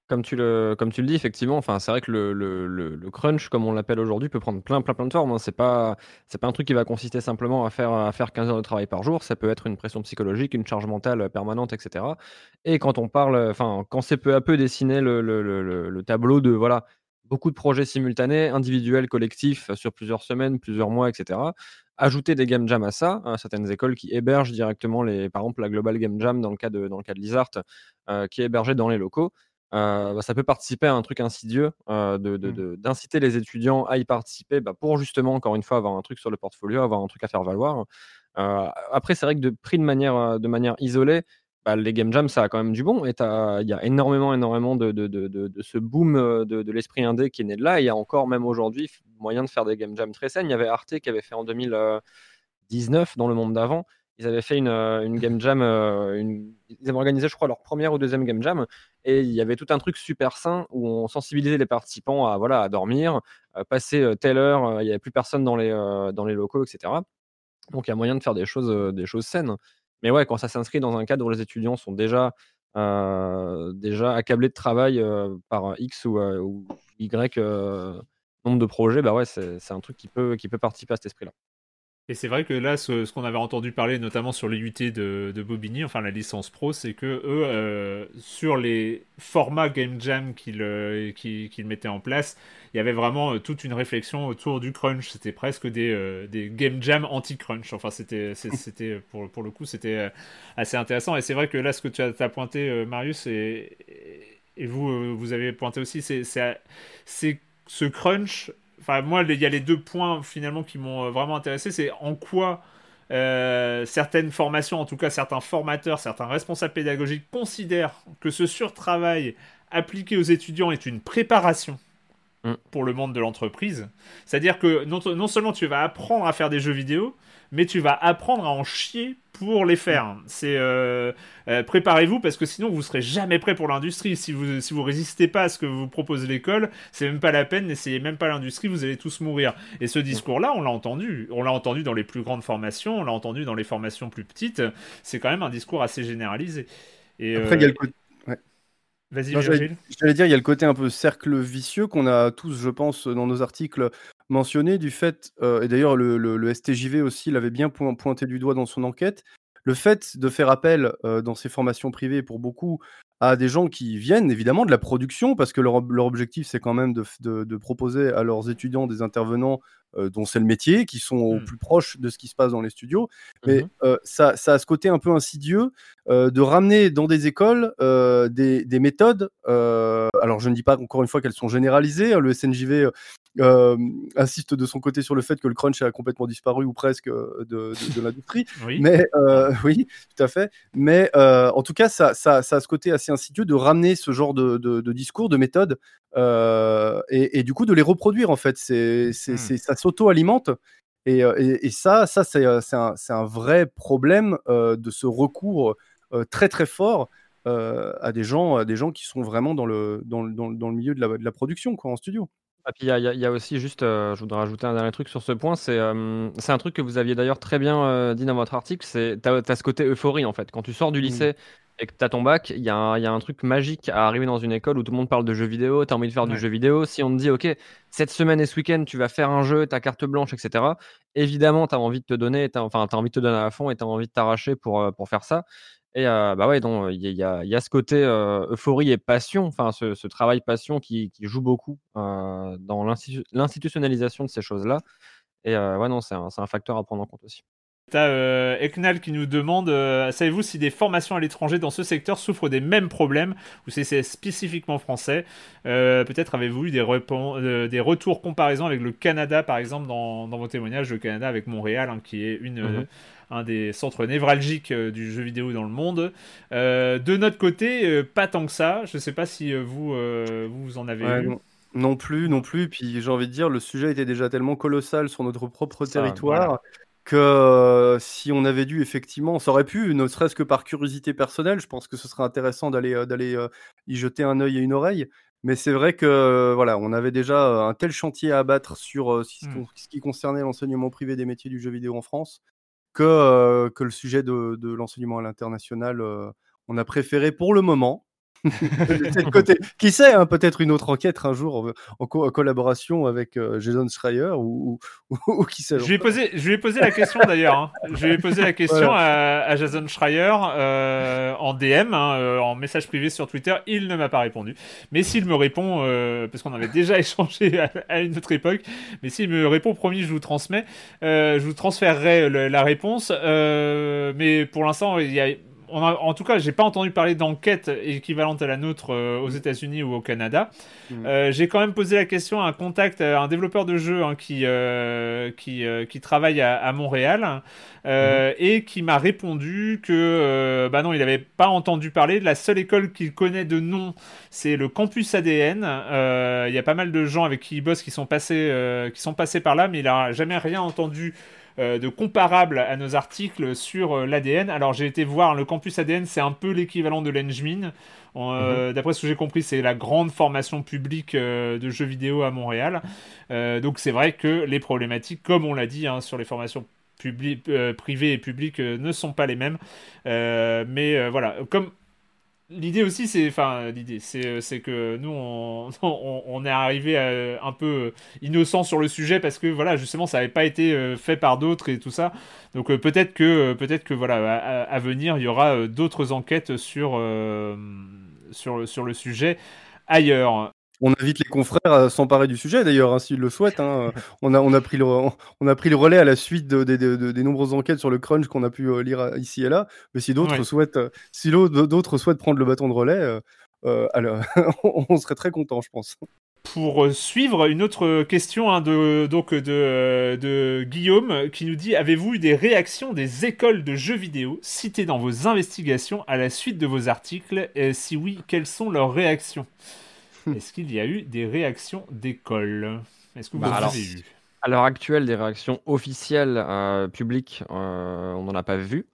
Comme tu le, comme tu le dis, effectivement, enfin, c'est vrai que le, le, le, crunch, comme on l'appelle aujourd'hui, peut prendre plein, plein, plein de formes. Hein. C'est pas, c'est pas un truc qui va consister simplement à faire, à faire 15 heures de travail par jour. Ça peut être une pression psychologique, une charge mentale permanente, etc. Et quand on parle, enfin, quand c'est peu à peu dessiné le, le, tableau de, voilà, beaucoup de projets simultanés, individuels, collectifs, sur plusieurs semaines, plusieurs mois, etc. Ajouter des game jams à ça, hein, certaines écoles qui hébergent directement les, par exemple, la Global Game Jam dans le cas de, dans le cas de Lizart, euh, qui est hébergée dans les locaux. Euh, bah, ça peut participer à un truc insidieux, euh, mmh. d'inciter les étudiants à y participer bah, pour justement, encore une fois, avoir un truc sur le portfolio, avoir un truc à faire valoir. Euh, après, c'est vrai que de pris de manière, de manière isolée, bah, les game jams, ça a quand même du bon. Et il y a énormément, énormément de, de, ce boom de, l'esprit indé qui est né de là. il y a encore, même aujourd'hui, moyen de faire des game jams très saines. Il y avait Arte qui avait fait en 2019, dans le monde d'avant, ils avaient fait une, une game jam, une... ils avaient organisé, je crois, leur première ou deuxième game jam, et il y avait tout un truc super sain où on sensibilisait les participants à, voilà, à dormir, à passer telle heure, il n'y avait plus personne dans les, dans les locaux, etc. Donc il y a moyen de faire des choses, des choses saines. Mais ouais, quand ça s'inscrit dans un cadre où les étudiants sont déjà, déjà accablés de travail par X ou, ou Y nombre de projets, bah ouais, c'est un truc qui peut, qui peut participer à cet esprit-là. Et c'est vrai que là, ce, qu'on avait entendu parler, notamment sur les UT de, de Bobigny, enfin la licence pro, c'est que eux, euh, sur les formats Game Jam qu'ils euh, mettaient en place, il y avait vraiment euh, toute une réflexion autour du crunch. C'était presque des, des Game Jam anti-crunch. Enfin, c'était pour, pour le coup, c'était assez intéressant. Et c'est vrai que là, ce que tu as, as pointé, Marius, et, et vous, vous avez pointé aussi, c'est ce crunch Enfin, moi, il y a les deux points finalement qui m'ont euh, vraiment intéressé. C'est en quoi euh, certaines formations, en tout cas certains formateurs, certains responsables pédagogiques considèrent que ce surtravail appliqué aux étudiants est une préparation mm. pour le monde de l'entreprise. C'est-à-dire que non, seulement tu vas apprendre à faire des jeux vidéo, mais tu vas apprendre à en chier pour les faire. C'est euh, euh, préparez-vous parce que sinon vous serez jamais prêt pour l'industrie. Si vous si vous résistez pas à ce que vous propose l'école, c'est même pas la peine. N'essayez même pas l'industrie, vous allez tous mourir. Et ce discours-là, on l'a entendu. On l'a entendu dans les plus grandes formations, on l'a entendu dans les formations plus petites. C'est quand même un discours assez généralisé. Et Après, il y a le côté Vas-y, J'allais dire, il y a le côté un peu cercle vicieux qu'on a tous, je pense, dans nos articles mentionnés, du fait, euh, et d'ailleurs le, le, STJV aussi l'avait bien pointé du doigt dans son enquête, le fait de faire appel euh, dans ces formations privées pour beaucoup à des gens qui viennent évidemment de la production, parce que leur, leur objectif c'est quand même de, de, de, proposer à leurs étudiants des intervenants euh, dont c'est le métier, qui sont au mmh. plus proche de ce qui se passe dans les studios. Mais mmh euh, ça, ça, a ce côté un peu insidieux euh, de ramener dans des écoles des, des, méthodes. alors, je ne dis pas encore une fois qu'elles sont généralisées. Hein, le SNJV insiste de son côté sur le fait que le crunch a complètement disparu ou presque de, de, l'industrie. oui. Mais oui, tout à fait. Mais en tout cas, ça, ça, ça, a ce côté assez insidieux de ramener ce genre de, de discours, de méthodes, et, et, du coup de les reproduire en fait. C'est, c'est, mmh. ça s'auto-alimente. Euh, et, et, ça, ça c'est, euh, un, un, vrai problème euh, de ce recours très très fort à des gens, à des gens qui sont vraiment dans le, dans, dans, dans le milieu de la, de la, production, quoi, en studio. Et puis il y, y, a aussi juste, je voudrais rajouter un dernier truc sur ce point, c'est c'est un truc que vous aviez d'ailleurs très bien dit dans votre article, c'est tu as, ce côté euphorie en fait. Quand tu sors du mmh. lycée et que tu as ton bac, il y, y, a un truc magique à arriver dans une école où tout le monde parle de jeux vidéo, tu as envie de faire du jeu vidéo. Si on te dit, OK, cette semaine et ce week-end, tu vas faire un jeu, ta carte blanche, etc., évidemment, tu as envie de te donner, enfin, tu as envie de te donner à fond et tu as envie de t'arracher pour, euh, pour faire ça. Et euh, bah ouais, donc il y, a, y, a, ce côté euh, euphorie et passion, enfin ce, ce, travail passion qui, qui joue beaucoup dans l'institutionnalisation de ces choses-là. Et ouais, non, c'est un, un, facteur à prendre en compte aussi. T'as euh, Eknal qui nous demande euh, Savez-vous si des formations à l'étranger dans ce secteur souffrent des mêmes problèmes ou si c'est spécifiquement français? Euh, Peut-être avez-vous eu des, des, retours comparaison avec le Canada, par exemple, dans, dans vos témoignages, le Canada avec Montréal, hein, qui est une. Mhm. un des centres névralgiques du jeu vidéo dans le monde. de notre côté, pas tant que ça. Je ne sais pas si vous, vous en avez eu. Non. plus, non plus. Puis j'ai envie de dire, le sujet était déjà tellement colossal sur notre propre territoire que euh, si on avait dû effectivement, ça aurait pu, ne serait-ce que par curiosité personnelle, je pense que ce serait intéressant d'aller euh, d'aller euh, y jeter un œil et une oreille. Mais c'est vrai que voilà, on avait déjà un tel chantier à abattre sur mmh. ce, qui concernait l'enseignement privé des métiers du jeu vidéo en France que, que le sujet de, de l'enseignement à l'international, on a préféré pour le moment côté. Qui sait, hein, peut-être une autre enquête un jour en, collaboration avec euh, Jason Schreier ou, ou, qui sait. Je lui ai posé, je lui ai posé la question d'ailleurs. Hein. Je lui ai posé la question à, Jason Schreier euh, en DM, hein, euh, en message privé sur Twitter. Il ne m'a pas répondu. Mais s'il me répond, parce qu'on avait déjà échangé à, une autre époque, mais s'il me répond, promis, je vous transmets. je vous transférerai la réponse. mais pour l'instant, il y a en tout cas, j'ai pas entendu parler d'enquête équivalente à la nôtre euh, aux États-Unis ou au Canada. Mm. Euh, j'ai quand même posé la question à un contact, à un développeur de jeu hein, qui, euh, qui, qui, travaille à, Montréal mm. et qui m'a répondu que bah non, il n'avait pas entendu parler de la seule école qu'il connaît de nom, c'est le campus ADN. Il y a pas mal de gens avec qui il bosse qui sont passés, qui sont passés par là, mais il a jamais rien entendu euh, de comparables à nos articles sur euh, l'ADN. Alors j'ai été voir le campus ADN, c'est un peu l'équivalent de l'Engmin. Euh, mhm. D'après ce que j'ai compris, c'est la grande formation publique de jeux vidéo à Montréal. donc c'est vrai que les problématiques, comme on l'a dit hein, sur les formations privées et publiques, ne sont pas les mêmes. mais voilà, comme L'idée aussi, c'est, enfin, l'idée, c'est, euh, c'est que nous, on, on, est arrivé un peu innocent sur le sujet parce que voilà, justement, ça n'avait pas été euh, fait par d'autres et tout ça. Donc euh, peut-être que, peut-être que voilà, à, venir, il y aura d'autres enquêtes sur, sur, sur le sujet ailleurs. On invite les confrères à s'emparer du sujet, d'ailleurs, hein, s'ils le souhaitent. Hein. On, a, on, a pris le, on a pris le relais à la suite des nombreuses enquêtes sur le crunch qu'on a pu euh, lire euh, ici et là. Mais si d'autres souhaitent, euh, si d'autres souhaitent prendre le bâton de relais, alors, on serait très content, je pense. Pour suivre, une autre question hein, de, donc de, de, Guillaume qui nous dit Avez-vous eu des réactions des écoles de jeux vidéo citées dans vos investigations à la suite de vos articles? Et si oui, quelles sont leurs réactions? Est-ce qu'il y a eu des réactions d'école? Est-ce que vous bah, avez eu À l'heure actuelle, des réactions officielles euh, publiques, euh, on n'en a pas vu.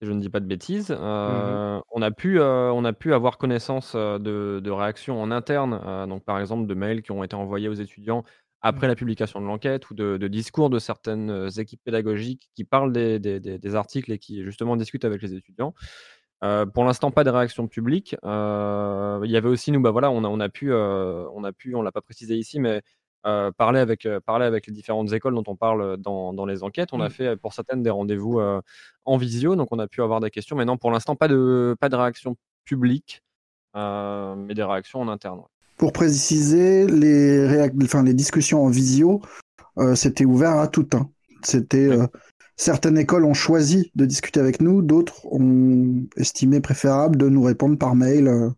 Si je ne dis pas de bêtises. Euh, mhm. on, a pu, on a pu avoir connaissance de, réactions en interne, donc par exemple de mails qui ont été envoyés aux étudiants après la publication de l'enquête ou de, discours de certaines équipes pédagogiques qui parlent des, des, articles et qui justement discutent avec les étudiants. Euh, pour l'instant, pas de réaction publique. Euh, il y avait aussi, nous, bah voilà, on a, on a pu, euh, on a pu, on l'a pas précisé ici, mais parler avec, parler avec les différentes écoles dont on parle dans, dans les enquêtes. On a mmh. fait pour certaines des rendez-vous en visio, donc on a pu avoir des questions. Mais non, pour l'instant, pas de, pas de réaction publique, mais des réactions en interne. Pour préciser, les, enfin, les discussions en visio, c'était ouvert à tout. Hein. C'était certaines écoles ont choisi de discuter avec nous, d'autres ont estimé préférable de nous répondre par mail. Euh.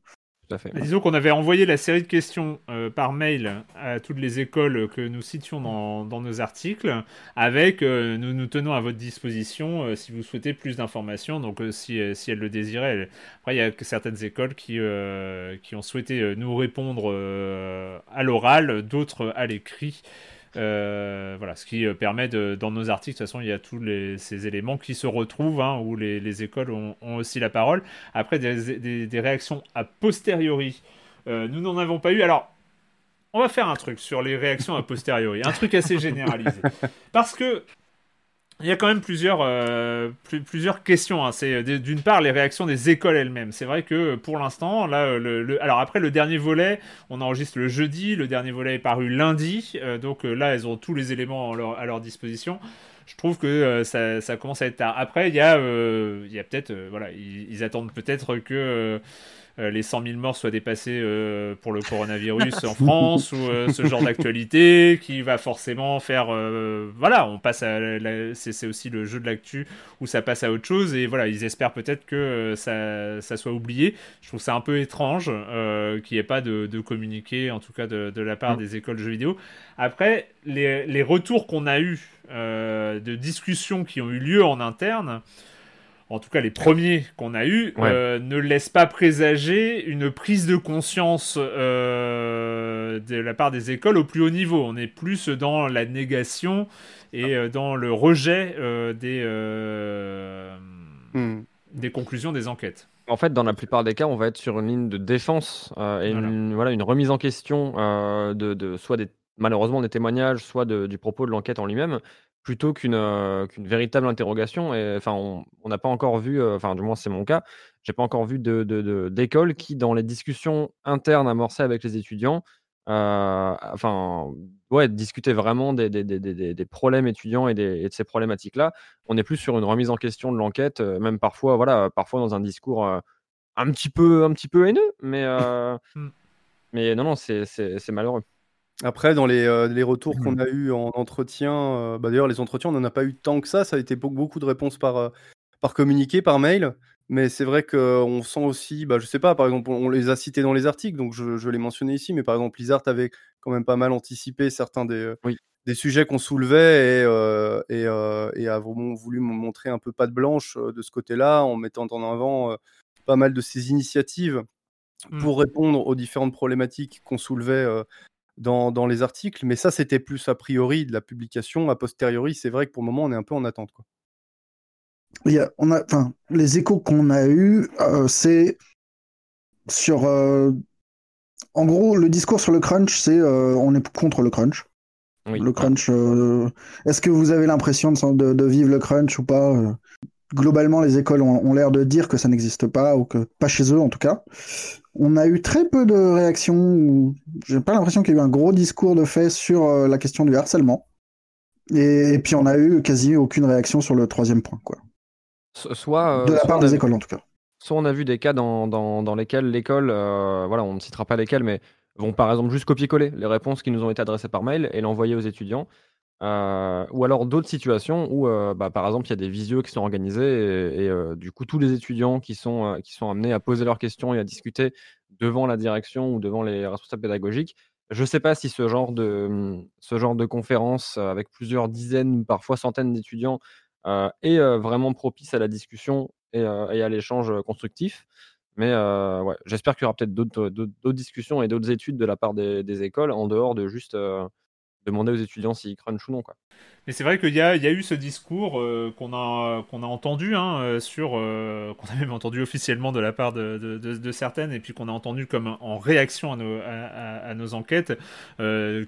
Tout à fait. Disons qu'on avait envoyé la série de questions euh, par mail à toutes les écoles que nous citions dans, nos articles, avec euh, nous nous tenons à votre disposition si vous souhaitez plus d'informations. Donc si, si elles le désiraient. Après, il y a certaines écoles qui, qui ont souhaité nous répondre à l'oral, d'autres à l'écrit. Euh, voilà, ce qui euh, permet de, dans nos articles, de toute façon, il y a tous les, ces éléments qui se retrouvent, hein, où les, les écoles ont, aussi la parole. Après, des, des, réactions a posteriori, euh, nous n'en avons pas eu. Alors, on va faire un truc sur les réactions a posteriori, un truc assez généralisé. Parce que il y a quand même plusieurs, euh, plusieurs questions. Hein. C'est euh, d'une part les réactions des écoles elles-mêmes. C'est vrai que pour l'instant, là, euh, le, alors après le dernier volet, on enregistre le jeudi. Le dernier volet est paru lundi, donc là, elles ont tous les éléments à leur disposition. Je trouve que ça, commence à être tard. Après, il y a, a peut-être, voilà, ils attendent peut-être que euh, les 100 000 morts soient dépassés euh, pour le coronavirus en France ou euh, ce genre d'actualité qui va forcément faire voilà on passe à c'est aussi le jeu de l'actu où ça passe à autre chose et voilà ils espèrent peut-être que ça, ça, soit oublié je trouve ça un peu étrange qu'il n'y ait pas de, de, communiqué en tout cas de, de la part mm. des écoles de jeux vidéo après les, les retours qu'on a eu de discussions qui ont eu lieu en interne en tout cas les premiers qu'on a eus, euh, ne laissent pas présager une prise de conscience euh, de la part des écoles au plus haut niveau. On est plus dans la négation et euh, dans le rejet des, hmm. des conclusions des enquêtes. En fait, dans la plupart des cas, on va être sur une ligne de défense et Une, voilà, une remise en question de, de, soit des, malheureusement des témoignages, soit du propos de l'enquête en lui-même plutôt qu'une qu'une véritable interrogation. Et enfin, on n'a pas encore vu, enfin, du moins, c'est mon cas, j'ai pas encore vu de, de, qui, dans les discussions internes amorcées avec les étudiants, enfin, ouais, discuter vraiment des, des, des, des problèmes étudiants et, de ces problématiques-là. On est plus sur une remise en question de l'enquête, même parfois, voilà, parfois dans un discours un petit peu, un petit peu haineux, mais, mmh. mais non, non, c'est malheureux. Après, dans les, euh, les retours qu'on mmh. a eu en entretien, euh, bah, d'ailleurs, les entretiens, on n'en a pas eu tant que ça. Ça a été beaucoup de réponses par, euh, par communiqué, par mail. Mais c'est vrai qu'on sent aussi, bah, je sais pas, par exemple, on les a cités dans les articles, donc je, je l'ai mentionné ici, mais par exemple, Blizzard avait quand même pas mal anticipé certains des, des sujets qu'on soulevait et, et, et, a vraiment voulu montrer un peu patte blanche de ce côté-là, en mettant en avant pas mal de ces initiatives mmh. pour répondre aux différentes problématiques qu'on soulevait dans, les articles, mais ça, c'était plus a priori de la publication. A posteriori, c'est vrai que pour le moment, on est un peu en attente. Quoi. Il y a, on a, enfin, les échos qu'on a eus, euh, c'est sur. Euh, en gros, le discours sur le crunch, c'est euh, on est contre le crunch. Le crunch. Est-ce que vous avez l'impression de, de, vivre le crunch ou pas Globalement, les écoles ont l'air de dire que ça n'existe pas, ou que pas chez eux en tout cas. On a eu très peu de réactions. J'ai pas l'impression qu'il y a eu un gros discours de fait sur euh, la question du harcèlement. Et, puis on a eu quasi aucune réaction sur le troisième point, quoi. Soit euh, de la part des écoles en tout cas. Soit on a vu des cas dans, dans, lesquels l'école, euh, voilà, on ne citera pas lesquels, mais vont par exemple juste copier-coller les réponses qui nous ont été adressées par mail et l'envoyer aux étudiants. Euh, ou alors d'autres situations où, euh, bah, par exemple, il y a des visios qui sont organisés et, euh, du coup, tous les étudiants qui sont, qui sont amenés à poser leurs questions et à discuter devant la direction ou devant les responsables pédagogiques. Je ne sais pas si ce genre de, mmh, ce genre de conférence avec plusieurs dizaines, parfois centaines d'étudiants est vraiment propice à la discussion et, à l'échange constructif. Mais j'espère qu'il y aura peut-être d'autres discussions et d'autres études de la part des, écoles en dehors de juste demander aux étudiants s'ils crunchent ou non. Quoi. Mais c'est vrai qu'il y, y a, eu ce discours euh, qu'on a, qu'on a entendu, hein, euh, sur, euh, qu'on a même entendu officiellement de la part de, de, de, certaines, et puis qu'on a entendu comme en réaction à nos, à, nos enquêtes,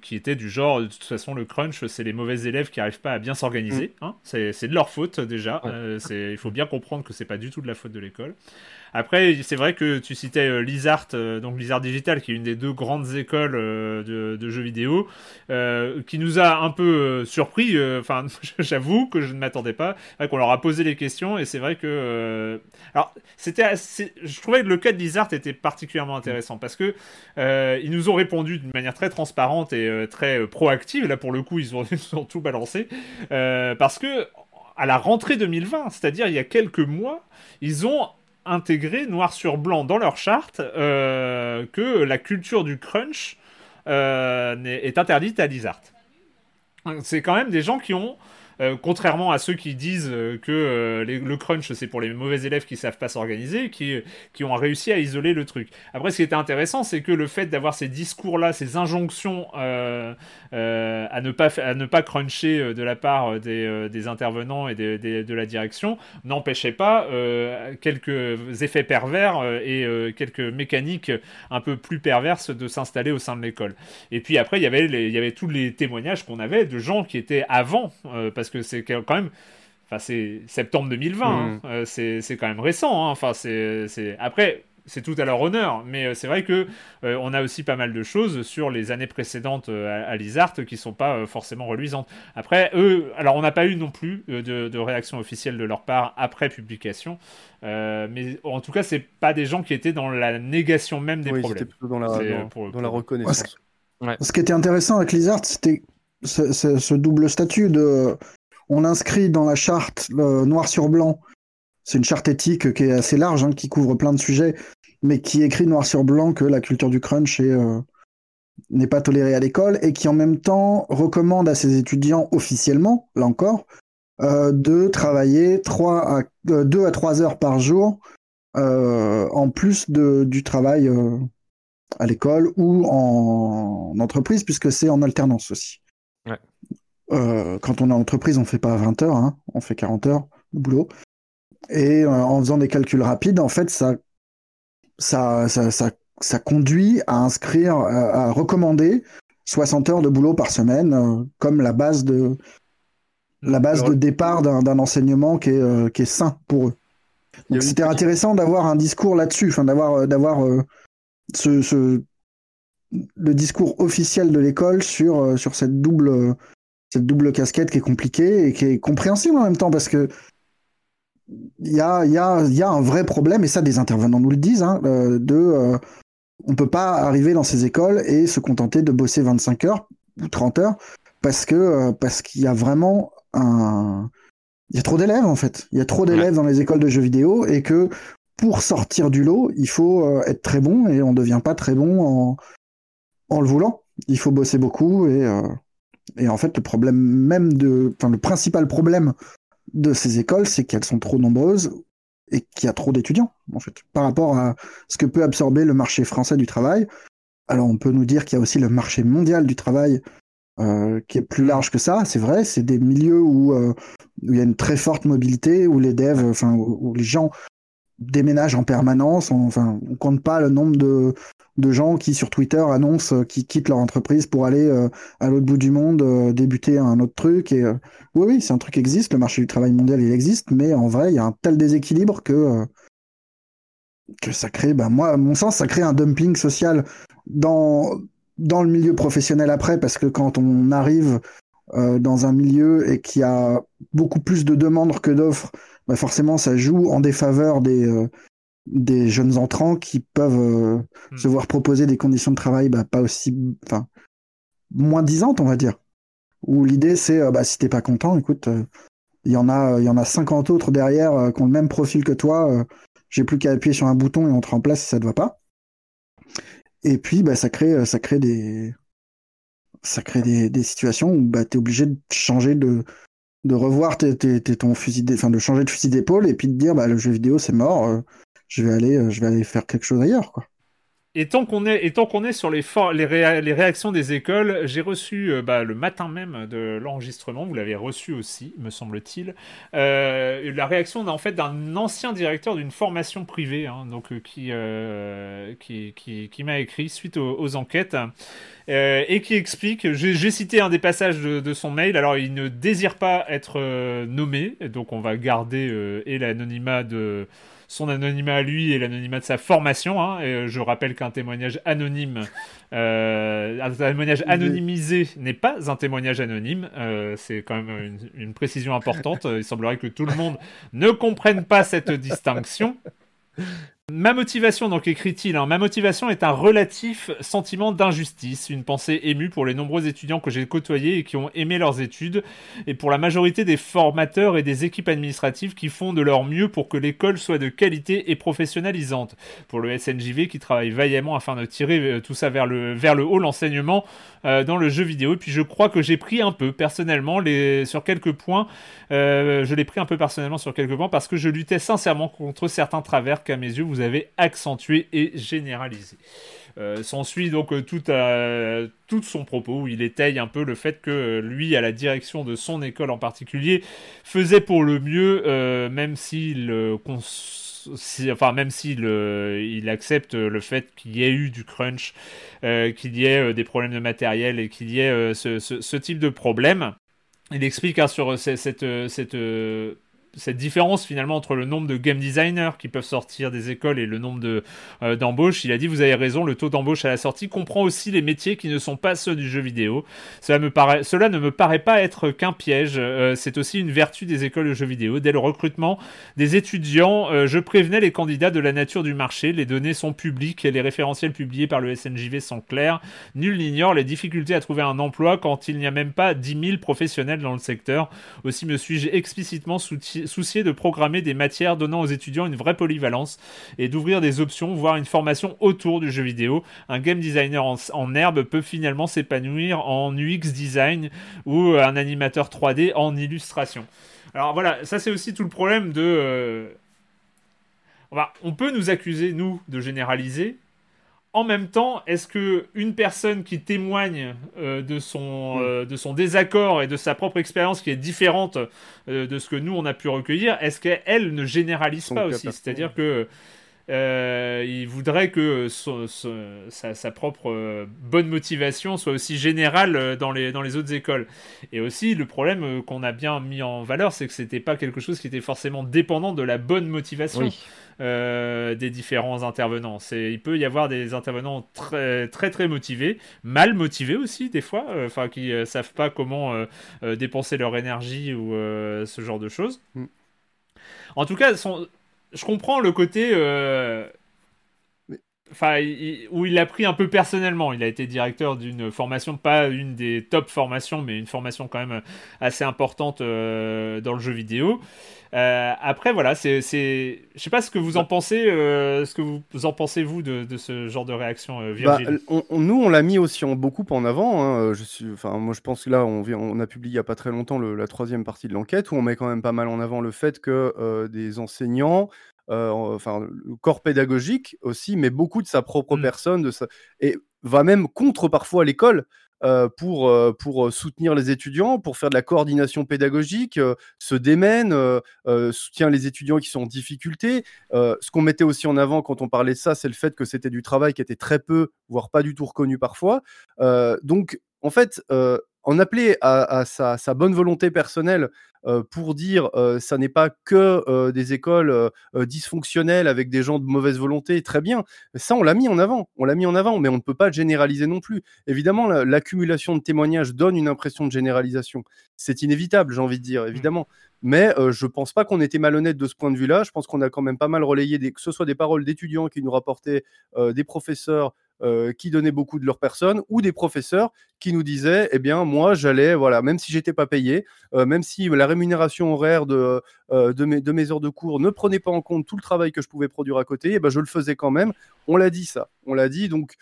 qui était du genre, de toute façon, le crunch, c'est les mauvais élèves qui n'arrivent pas à bien s'organiser. Mm. Hein, c'est, de leur faute déjà. il faut bien comprendre que c'est pas du tout de la faute de l'école. Après, c'est vrai que tu citais Lizard, donc Lizard Digital, qui est une des deux grandes écoles de, jeux vidéo, qui nous a un peu surpris. Enfin, j'avoue que je ne m'attendais pas. Qu'on leur a posé les questions et c'est vrai que. alors, c'était, je trouvais que le cas de Lizard était particulièrement intéressant parce que ils nous ont répondu d'une manière très transparente et très proactive. Là, pour le coup, ils ont, ont tout balancé parce que à la rentrée 2020, c'est-à-dire il y a quelques mois, ils ont intégré noir sur blanc dans leur charte euh, que la culture du crunch euh, est, interdite à Lizard. C'est quand même des gens qui ont euh, contrairement à ceux qui disent euh, que euh, le crunch c'est pour les mauvais élèves qui savent pas s'organiser, qui, qui ont réussi à isoler le truc. Après, ce qui était intéressant, c'est que le fait d'avoir ces discours-là, ces injonctions à ne pas à ne pas cruncher de la part des, intervenants et de la direction n'empêchait pas quelques effets pervers et quelques mécaniques un peu plus perverses de s'installer au sein de l'école. Et puis après, il y avait il y avait tous les témoignages qu'on avait de gens qui étaient avant parce que c'est quand même Enfin, c'est septembre 2020. Hein. Mmh. c'est quand même récent. Hein. Enfin, c'est après c'est tout à leur honneur. Mais euh, c'est vrai que euh, on a aussi pas mal de choses sur les années précédentes euh, à, Lizard qui sont pas forcément reluisantes. Après, eux, alors on n'a pas eu non plus de, réaction officielle de leur part après publication. mais en tout cas, c'est pas des gens qui étaient dans la négation même des problèmes. plutôt dans la, dans, la reconnaissance. Ce qui était intéressant avec Lizard, c'était ce, double statut de on inscrit dans la charte noir sur blanc c'est une charte éthique qui est assez large, hein, qui couvre plein de sujets, mais qui écrit noir sur blanc que la culture du crunch euh, n'est pas tolérée à l'école et qui en même temps recommande à ses étudiants officiellement, là encore, euh, de travailler 3 à, 2 euh, à 3 heures par jour en plus du travail à l'école ou en, entreprise, puisque c'est en alternance aussi. Quand on est en entreprise, on fait pas 20 heures, hein, on fait 40 heures de boulot. Et euh, en faisant des calculs rapides, en fait, ça, ça, ça, ça, conduit à inscrire, à, recommander 60 heures de boulot par semaine euh, comme la base de, la base de départ d'un enseignement qui est, euh, qui est sain pour eux. c'était intéressant d'avoir un discours là-dessus, enfin d'avoir d'avoir ce, ce, le discours officiel de l'école sur sur cette double cette double casquette qui est compliquée et qui est compréhensible en même temps parce que il y a, y, a, y a, un vrai problème, et ça des intervenants nous le disent, hein, euh, de euh, on peut pas arriver dans ces écoles et se contenter de bosser 25 heures ou 30 heures parce que euh, parce qu'il y a vraiment un il y a trop d'élèves en fait. Il y a trop d'élèves dans les écoles de jeux vidéo et que pour sortir du lot, il faut être très bon et on ne devient pas très bon en, en le voulant. Il faut bosser beaucoup et, et en fait le problème même de, enfin le principal problème de ces écoles, c'est qu'elles sont trop nombreuses et qu'il y a trop d'étudiants, en fait, par rapport à ce que peut absorber le marché français du travail. Alors on peut nous dire qu'il y a aussi le marché mondial du travail euh, qui est plus large que ça, c'est vrai, c'est des milieux où, euh, où, il y a une très forte mobilité, où les devs, enfin, où les gens déménagent en permanence. On, enfin, on compte pas le nombre de, de gens qui sur Twitter annoncent euh, qu'ils quittent leur entreprise pour aller euh, à l'autre bout du monde euh, débuter un autre truc. Et oui, oui, c'est un truc qui existe. Le marché du travail mondial, il existe, mais en vrai, il y a un tel déséquilibre que que ça crée, ben moi, à mon sens, ça crée un dumping social dans dans le milieu professionnel après, parce que quand on arrive dans un milieu et qu'il y a beaucoup plus de demandes que d'offres, bah forcément ça joue en défaveur des, euh, des jeunes entrants qui peuvent euh, hmm. se voir proposer des conditions de travail bah, pas aussi, enfin, moins disantes, on va dire. Où l'idée c'est, euh, bah, si t'es pas content, écoute, il y en a, il y en a 50 autres derrière qui ont le même profil que toi. J'ai plus qu'à appuyer sur un bouton et on te remplace si ça te va pas. Et puis, bah, ça crée, ça crée des, ça crée des, des situations où bah, tu es obligé de changer de, de revoir ton fusil, enfin de changer de fusil d'épaule et puis de dire bah le jeu vidéo c'est mort, euh, je vais aller, euh, je vais aller faire quelque chose ailleurs quoi. Et tant qu'on est, sur les, les, réactions des écoles, j'ai reçu euh, bah, le matin même de l'enregistrement, vous l'avez reçu aussi, me semble-t-il, euh, la réaction en fait d'un ancien directeur d'une formation privée, hein, donc qui, qui, qui, qui m'a écrit suite aux enquêtes. Euh, et qui explique, j'ai cité un des passages de, son mail, alors il ne désire pas être euh, nommé, donc on va garder euh, l'anonymat de son anonymat à lui et l'anonymat de sa formation. Hein, et je rappelle qu'un témoignage anonyme, un témoignage anonymisé n'est pas un témoignage anonyme. c'est quand même une, une précision importante. Il semblerait que tout le monde ne comprenne pas cette distinction. Ma motivation, donc écrit-il, hein, ma motivation est un relatif sentiment d'injustice, une pensée émue pour les nombreux étudiants que j'ai côtoyés et qui ont aimé leurs études, et pour la majorité des formateurs et des équipes administratives qui font de leur mieux pour que l'école soit de qualité et professionnalisante, pour le SNJV qui travaille vaillamment afin de tirer euh, tout ça vers le, haut l'enseignement euh, dans le jeu vidéo, puis je crois que j'ai pris un peu personnellement sur quelques points, euh, je l'ai pris un peu personnellement sur quelques points parce que je luttais sincèrement contre certains travers qu'à mes yeux vous avez accentué et généralisé. Euh, S'ensuit donc euh, tout, tout, son propos où il étaye un peu le fait que euh, lui, à la direction de son école en particulier, faisait pour le mieux, euh, même s'il enfin même accepte le fait qu'il y ait eu du crunch, qu'il y ait des problèmes de matériel et qu'il y ait ce, ce, type de problème. il explique hein, sur cette, cette, cette différence finalement entre le nombre de game designers qui peuvent sortir des écoles et le nombre de euh, d'embauches, il a dit vous avez raison, le taux d'embauche à la sortie comprend aussi les métiers qui ne sont pas ceux du jeu vidéo. Cela, me paraît, cela ne me paraît pas être qu'un piège, euh, c'est aussi une vertu des écoles de jeux vidéo. Dès le recrutement des étudiants, euh, je prévenais les candidats de la nature du marché, les données sont publiques et les référentiels publiés par le SNJV sont clairs. Nul n'ignore les difficultés à trouver un emploi quand il n'y a même pas 10 000 professionnels dans le secteur. Aussi me suis-je explicitement soutenu soucier de programmer des matières donnant aux étudiants une vraie polyvalence et d'ouvrir des options, voire une formation autour du jeu vidéo. Un game designer en, herbe peut finalement s'épanouir en UX design ou un animateur 3D en illustration. Alors voilà, ça c'est aussi tout le problème de... Euh, on peut nous accuser, nous, de généraliser, en même temps, est-ce que une personne qui témoigne euh, de, son, mm. euh, de son désaccord et de sa propre expérience qui est différente euh, de ce que nous on a pu recueillir, est-ce qu'elle ne généralise pas aussi? C'est-à-dire que il voudrait que sa, propre bonne motivation soit aussi générale dans les, dans les autres écoles. Et aussi, le problème qu'on a bien mis en valeur, c'est que c'était pas quelque chose qui était forcément dépendant de la bonne motivation. Euh, des différents intervenants. Il peut y avoir des intervenants très très très motivés, mal motivés aussi des fois, euh, enfin qui euh, savent pas comment dépenser leur énergie ou ce genre de choses. Mm. En tout cas, je comprends le côté enfin, où il l'a pris un peu personnellement. Il a été directeur d'une formation, pas une des top formations, mais une formation quand même assez importante dans le jeu vidéo. Euh, après, voilà, c'est, je sais pas ce que vous en pensez, euh, ce que vous en pensez vous de, ce genre de réaction, euh, bah, Nous, on l'a mis aussi en, beaucoup en avant. Hein, je suis, enfin, moi, je pense que là, on, on a publié il y a pas très longtemps la troisième partie de l'enquête où on met quand même pas mal en avant le fait que des enseignants enfin le corps pédagogique aussi, mais beaucoup de sa propre mmh. personne, de et va même contre parfois l'école euh, pour, euh, pour soutenir les étudiants, pour faire de la coordination pédagogique, euh, se démène, soutient les étudiants qui sont en difficulté. ce qu'on mettait aussi en avant quand on parlait de ça, c'est le fait que c'était du travail qui était très peu, voire pas du tout reconnu parfois. donc, en fait, en appeler à, sa, bonne volonté personnelle pour dire ça n'est pas que des écoles dysfonctionnelles avec des gens de mauvaise volonté, très bien. Ça, on l'a mis en avant, on l'a mis en avant, mais on ne peut pas généraliser non plus. Évidemment, l'accumulation de témoignages donne une impression de généralisation. C'est inévitable, j'ai envie de dire, mmh. évidemment. Mais je ne pense pas qu'on était malhonnête de ce point de vue-là. Je pense qu'on a quand même pas mal relayé, des, que ce soit des paroles d'étudiants qui nous rapportaient, des professeurs, euh, qui donnaient beaucoup de leur personne ou des professeurs qui nous disaient eh bien moi j'allais voilà même si j'étais pas payé euh, même si la rémunération horaire de, euh, de, mes, de mes heures de cours ne prenait pas en compte tout le travail que je pouvais produire à côté eh ben je le faisais quand même. On l'a dit ça. On l'a dit. Donc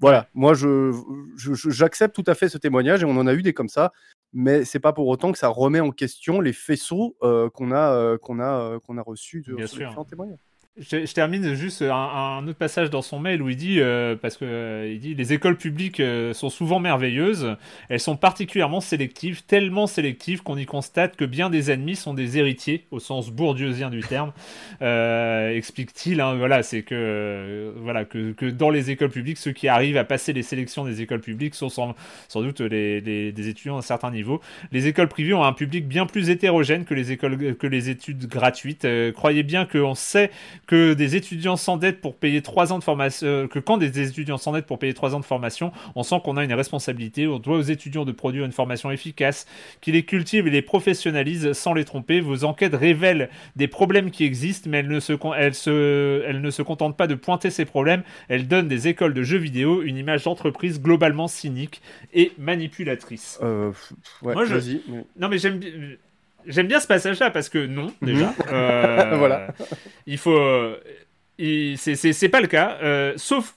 voilà. Moi je j'accepte tout à fait ce témoignage et on en a eu des comme ça. Mais c'est pas pour autant que ça remet en question les faisceaux qu'on a qu'on a qu'on a reçus de Bien sûr. témoignages je, termine juste un, autre passage dans son mail où il dit, euh, parce que euh, il dit, les écoles publiques euh, sont souvent merveilleuses, elles sont particulièrement sélectives, tellement sélectives qu'on y constate que bien des ennemis sont des héritiers, au sens bourdieusien du terme, explique-t-il. Hein, voilà, c'est que, voilà, que, dans les écoles publiques, ceux qui arrivent à passer les sélections des écoles publiques sont sans, sans doute les, les, des étudiants à un certain niveau. Les écoles privées ont un public bien plus hétérogène que les écoles, que les études gratuites. croyez bien qu'on sait que des étudiants s'endettent pour payer trois ans de formation, euh, que quand des étudiants s'endettent pour payer trois ans de formation, on sent qu'on a une responsabilité. On doit aux étudiants de produire une formation efficace, qui les cultive et les professionnalise sans les tromper. Vos enquêtes révèlent des problèmes qui existent, mais elles ne se, elles se, elles ne se contentent pas de pointer ces problèmes. Elles donnent des écoles de jeux vidéo une image d'entreprise globalement cynique et manipulatrice. Euh, ouais, Moi, je... Non, mais j'aime J'aime bien ce passage-là parce que non, mhm. déjà. Euh, voilà. Il faut. Euh, c'est pas le cas. Euh, sauf.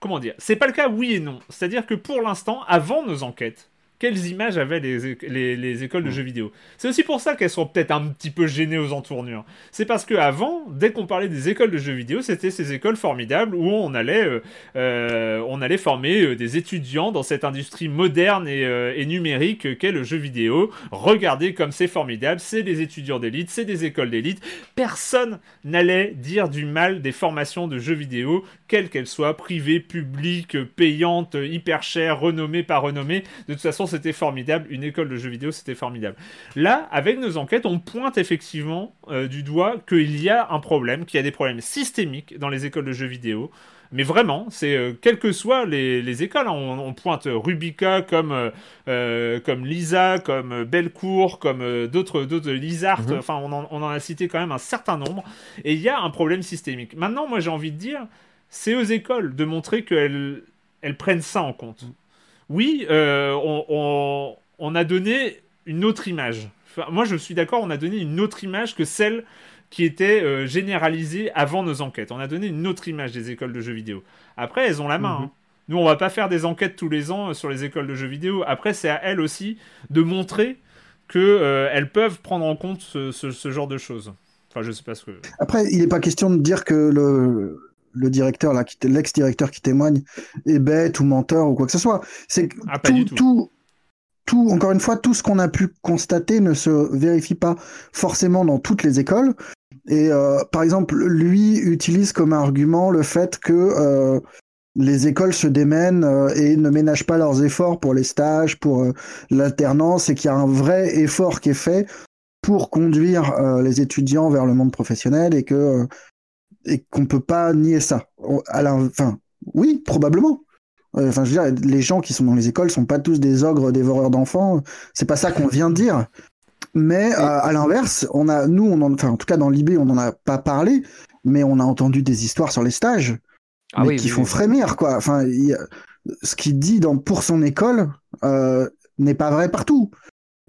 Comment dire C'est pas le cas, oui et non. C'est-à-dire que pour l'instant, avant nos enquêtes, quelles images avaient les, les, écoles de mm. jeux vidéo. C'est aussi pour ça qu'elles sont peut-être un petit peu gênées aux entournures. C'est parce qu'avant, dès qu'on parlait des écoles de jeux vidéo, c'était ces écoles formidables où on allait, euh, euh, on allait former euh, des étudiants dans cette industrie moderne et, et numérique qu'est le jeu vidéo. Regardez comme c'est formidable, c'est des étudiants d'élite, c'est des écoles d'élite. Personne n'allait dire du mal des formations de jeux vidéo, quelles qu'elles soient, privées, publiques, payantes, hyper chères, renommées, pas renommées. De toute façon, c'était formidable, une école de jeux vidéo, c'était formidable. Là, avec nos enquêtes, on pointe effectivement euh, du doigt qu'il y a un problème, qu'il y a des problèmes systémiques dans les écoles de jeux vidéo. Mais vraiment, c'est euh, quelles que soient les, écoles, hein. on, pointe Rubica comme, euh, comme Lisa, comme Belcourt, comme d'autres, d'autres Lizard, mhm. enfin on en, on en, a cité quand même un certain nombre, et il y a un problème systémique. Maintenant, moi j'ai envie de dire, c'est aux écoles de montrer qu'elles elles prennent ça en compte. Oui, euh, on, a donné une autre image. moi, je suis d'accord, on a donné une autre image que celle qui était euh, généralisée avant nos enquêtes. On a donné une autre image des écoles de jeux vidéo. Après, elles ont la main. Mhm. Hein. Nous, on va pas faire des enquêtes tous les ans euh, sur les écoles de jeux vidéo. Après, c'est à elles aussi de montrer qu'elles peuvent prendre en compte ce, ce, genre de choses. Enfin, je sais pas ce que. Après, il n'est pas question de dire que le, le directeur là, l'ex-directeur qui témoigne est bête ou menteur ou quoi que ce soit. C'est ah, tout, tout. tout, encore une fois, tout ce qu'on a pu constater ne se vérifie pas forcément dans toutes les écoles. Et euh, par exemple, lui utilise comme argument le fait que euh, les écoles se démènent euh, et ne ménagent pas leurs efforts pour les stages, pour l'alternance, et qu'il y a un vrai effort qui est fait pour conduire les étudiants vers le monde professionnel et que et qu'on peut pas nier ça. enfin, oui, probablement. Euh, enfin, je veux dire, les gens qui sont dans les écoles sont pas tous des ogres dévoreurs d'enfants. C'est pas ça qu'on vient de dire. Mais euh, à l'inverse, on a, nous, on en, enfin, en tout cas dans l'IB, on n'en a pas parlé, mais on a entendu des histoires sur les stages ah qui font frémir, quoi. Enfin, ce qu'il dit dans pour son école euh, n'est pas vrai partout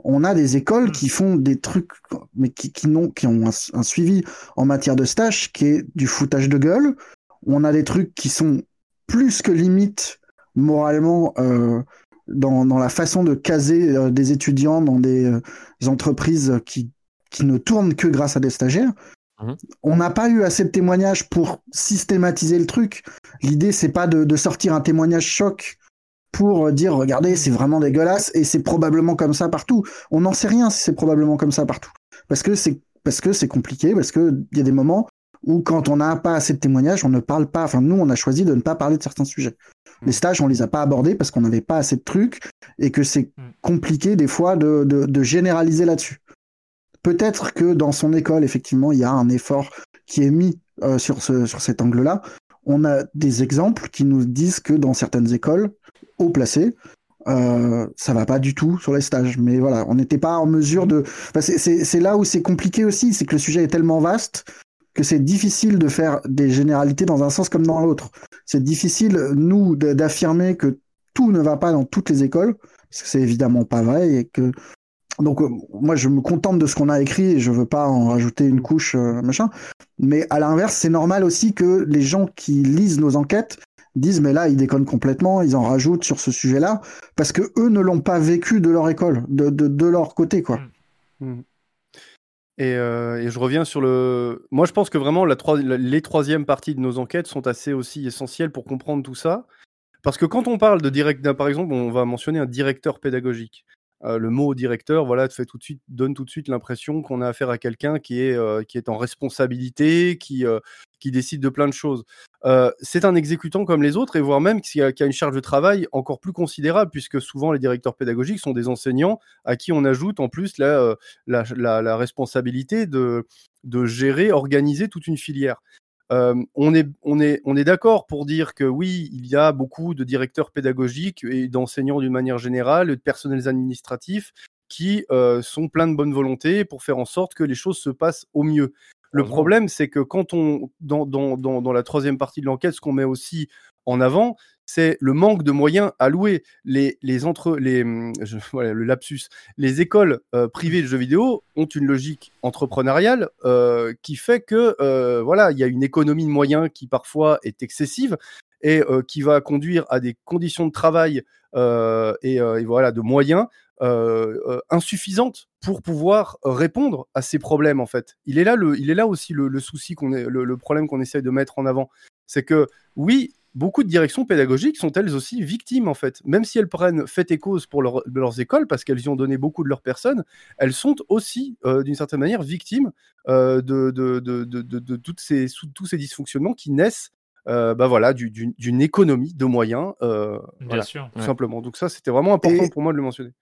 on a des écoles qui font des trucs, mais qui, qui, ont, qui ont un, suivi en matière de stage qui est du foutage de gueule. On a des trucs qui sont plus que limite moralement euh, dans, dans, la façon de caser euh, des étudiants dans des, euh, entreprises qui, qui ne tournent que grâce à des stagiaires. Mmh. On n'a pas eu assez de témoignages pour systématiser le truc. L'idée, c'est pas de, de, sortir un témoignage choc pour dire regardez c'est vraiment dégueulasse et c'est probablement comme ça partout. On n'en sait rien si c'est probablement comme ça partout parce que c'est parce que c'est compliqué parce que il y a des moments où quand on n'a pas assez de témoignages on ne parle pas. Enfin nous on a choisi de ne pas parler de certains sujets. Les stages on les a pas abordés parce qu'on n'avait pas assez de trucs et que c'est mm. compliqué des fois de, de, généraliser là-dessus. Peut-être que dans son école effectivement il y a un effort qui est mis euh, sur, ce, sur cet angle-là. On a des exemples qui nous disent que dans certaines écoles, haut placé. Euh, ça va pas du tout sur les stages. Mais voilà, on n'était pas en mesure de. c'est là où c'est compliqué aussi, c'est que le sujet est tellement vaste que c'est difficile de faire des généralités dans un sens comme dans l'autre. C'est difficile, nous, d'affirmer que tout ne va pas dans toutes les écoles, parce que c'est évidemment pas vrai et que. Donc, euh, moi, je me contente de ce qu'on a écrit et je veux pas en rajouter une couche, euh, machin. Mais à l'inverse, c'est normal aussi que les gens qui lisent nos enquêtes disent mais là ils déconnent complètement, ils en rajoutent sur ce sujet-là parce que eux ne l'ont pas vécu de leur école, de, de, leur côté quoi. Mm. Mm. Euh, et, je reviens sur le. Moi, je pense que vraiment la les troisièmes parties de nos enquêtes sont assez aussi essentielles pour comprendre tout ça. Parce que quand on parle de direct, par exemple, on va mentionner un directeur pédagogique. Euh, le mot directeur, voilà, fait tout de suite, donne tout de suite l'impression qu'on a affaire à quelqu'un qui est euh, qui est en responsabilité, qui qui décide de plein de choses. Euh, c'est un exécutant comme les autres, et voire même qui a, une charge de travail encore plus considérable, puisque souvent les directeurs pédagogiques sont des enseignants à qui on ajoute en plus la, euh, la, responsabilité de, de gérer, organiser toute une filière. Euh, on est, on est, on est d'accord pour dire que oui, il y a beaucoup de directeurs pédagogiques et d'enseignants d'une manière générale, de personnels administratifs qui sont pleins de bonne volonté pour faire en sorte que les choses se passent au mieux. Le problème, c'est que quand on, dans, dans, dans, la troisième partie de l'enquête, ce qu'on met aussi en avant, c'est le manque de moyens alloués. Les, les entre, les, hum, voilà, le lapsus. Les écoles euh, privées de jeux vidéo ont une logique entrepreneuriale euh, qui fait que euh, voilà, il y a une économie de moyens qui parfois est excessive et qui va conduire à des conditions de travail et, et, voilà de moyens insuffisante pour pouvoir répondre à ces problèmes en fait. Il est là, le, il est là aussi le, souci qu'on est, le, problème qu'on essaie de mettre en avant, c'est que oui, beaucoup de directions pédagogiques sont elles aussi victimes en fait, même si elles prennent fait et cause pour leurs écoles parce qu'elles y ont donné beaucoup de leurs personnes, elles sont aussi euh, d'une certaine manière victimes de, de, de, de, toutes ces, tous ces dysfonctionnements qui naissent bah voilà, d'une économie de moyens. Bien sûr. Tout simplement. Donc ça, c'était vraiment important pour moi de le mentionner.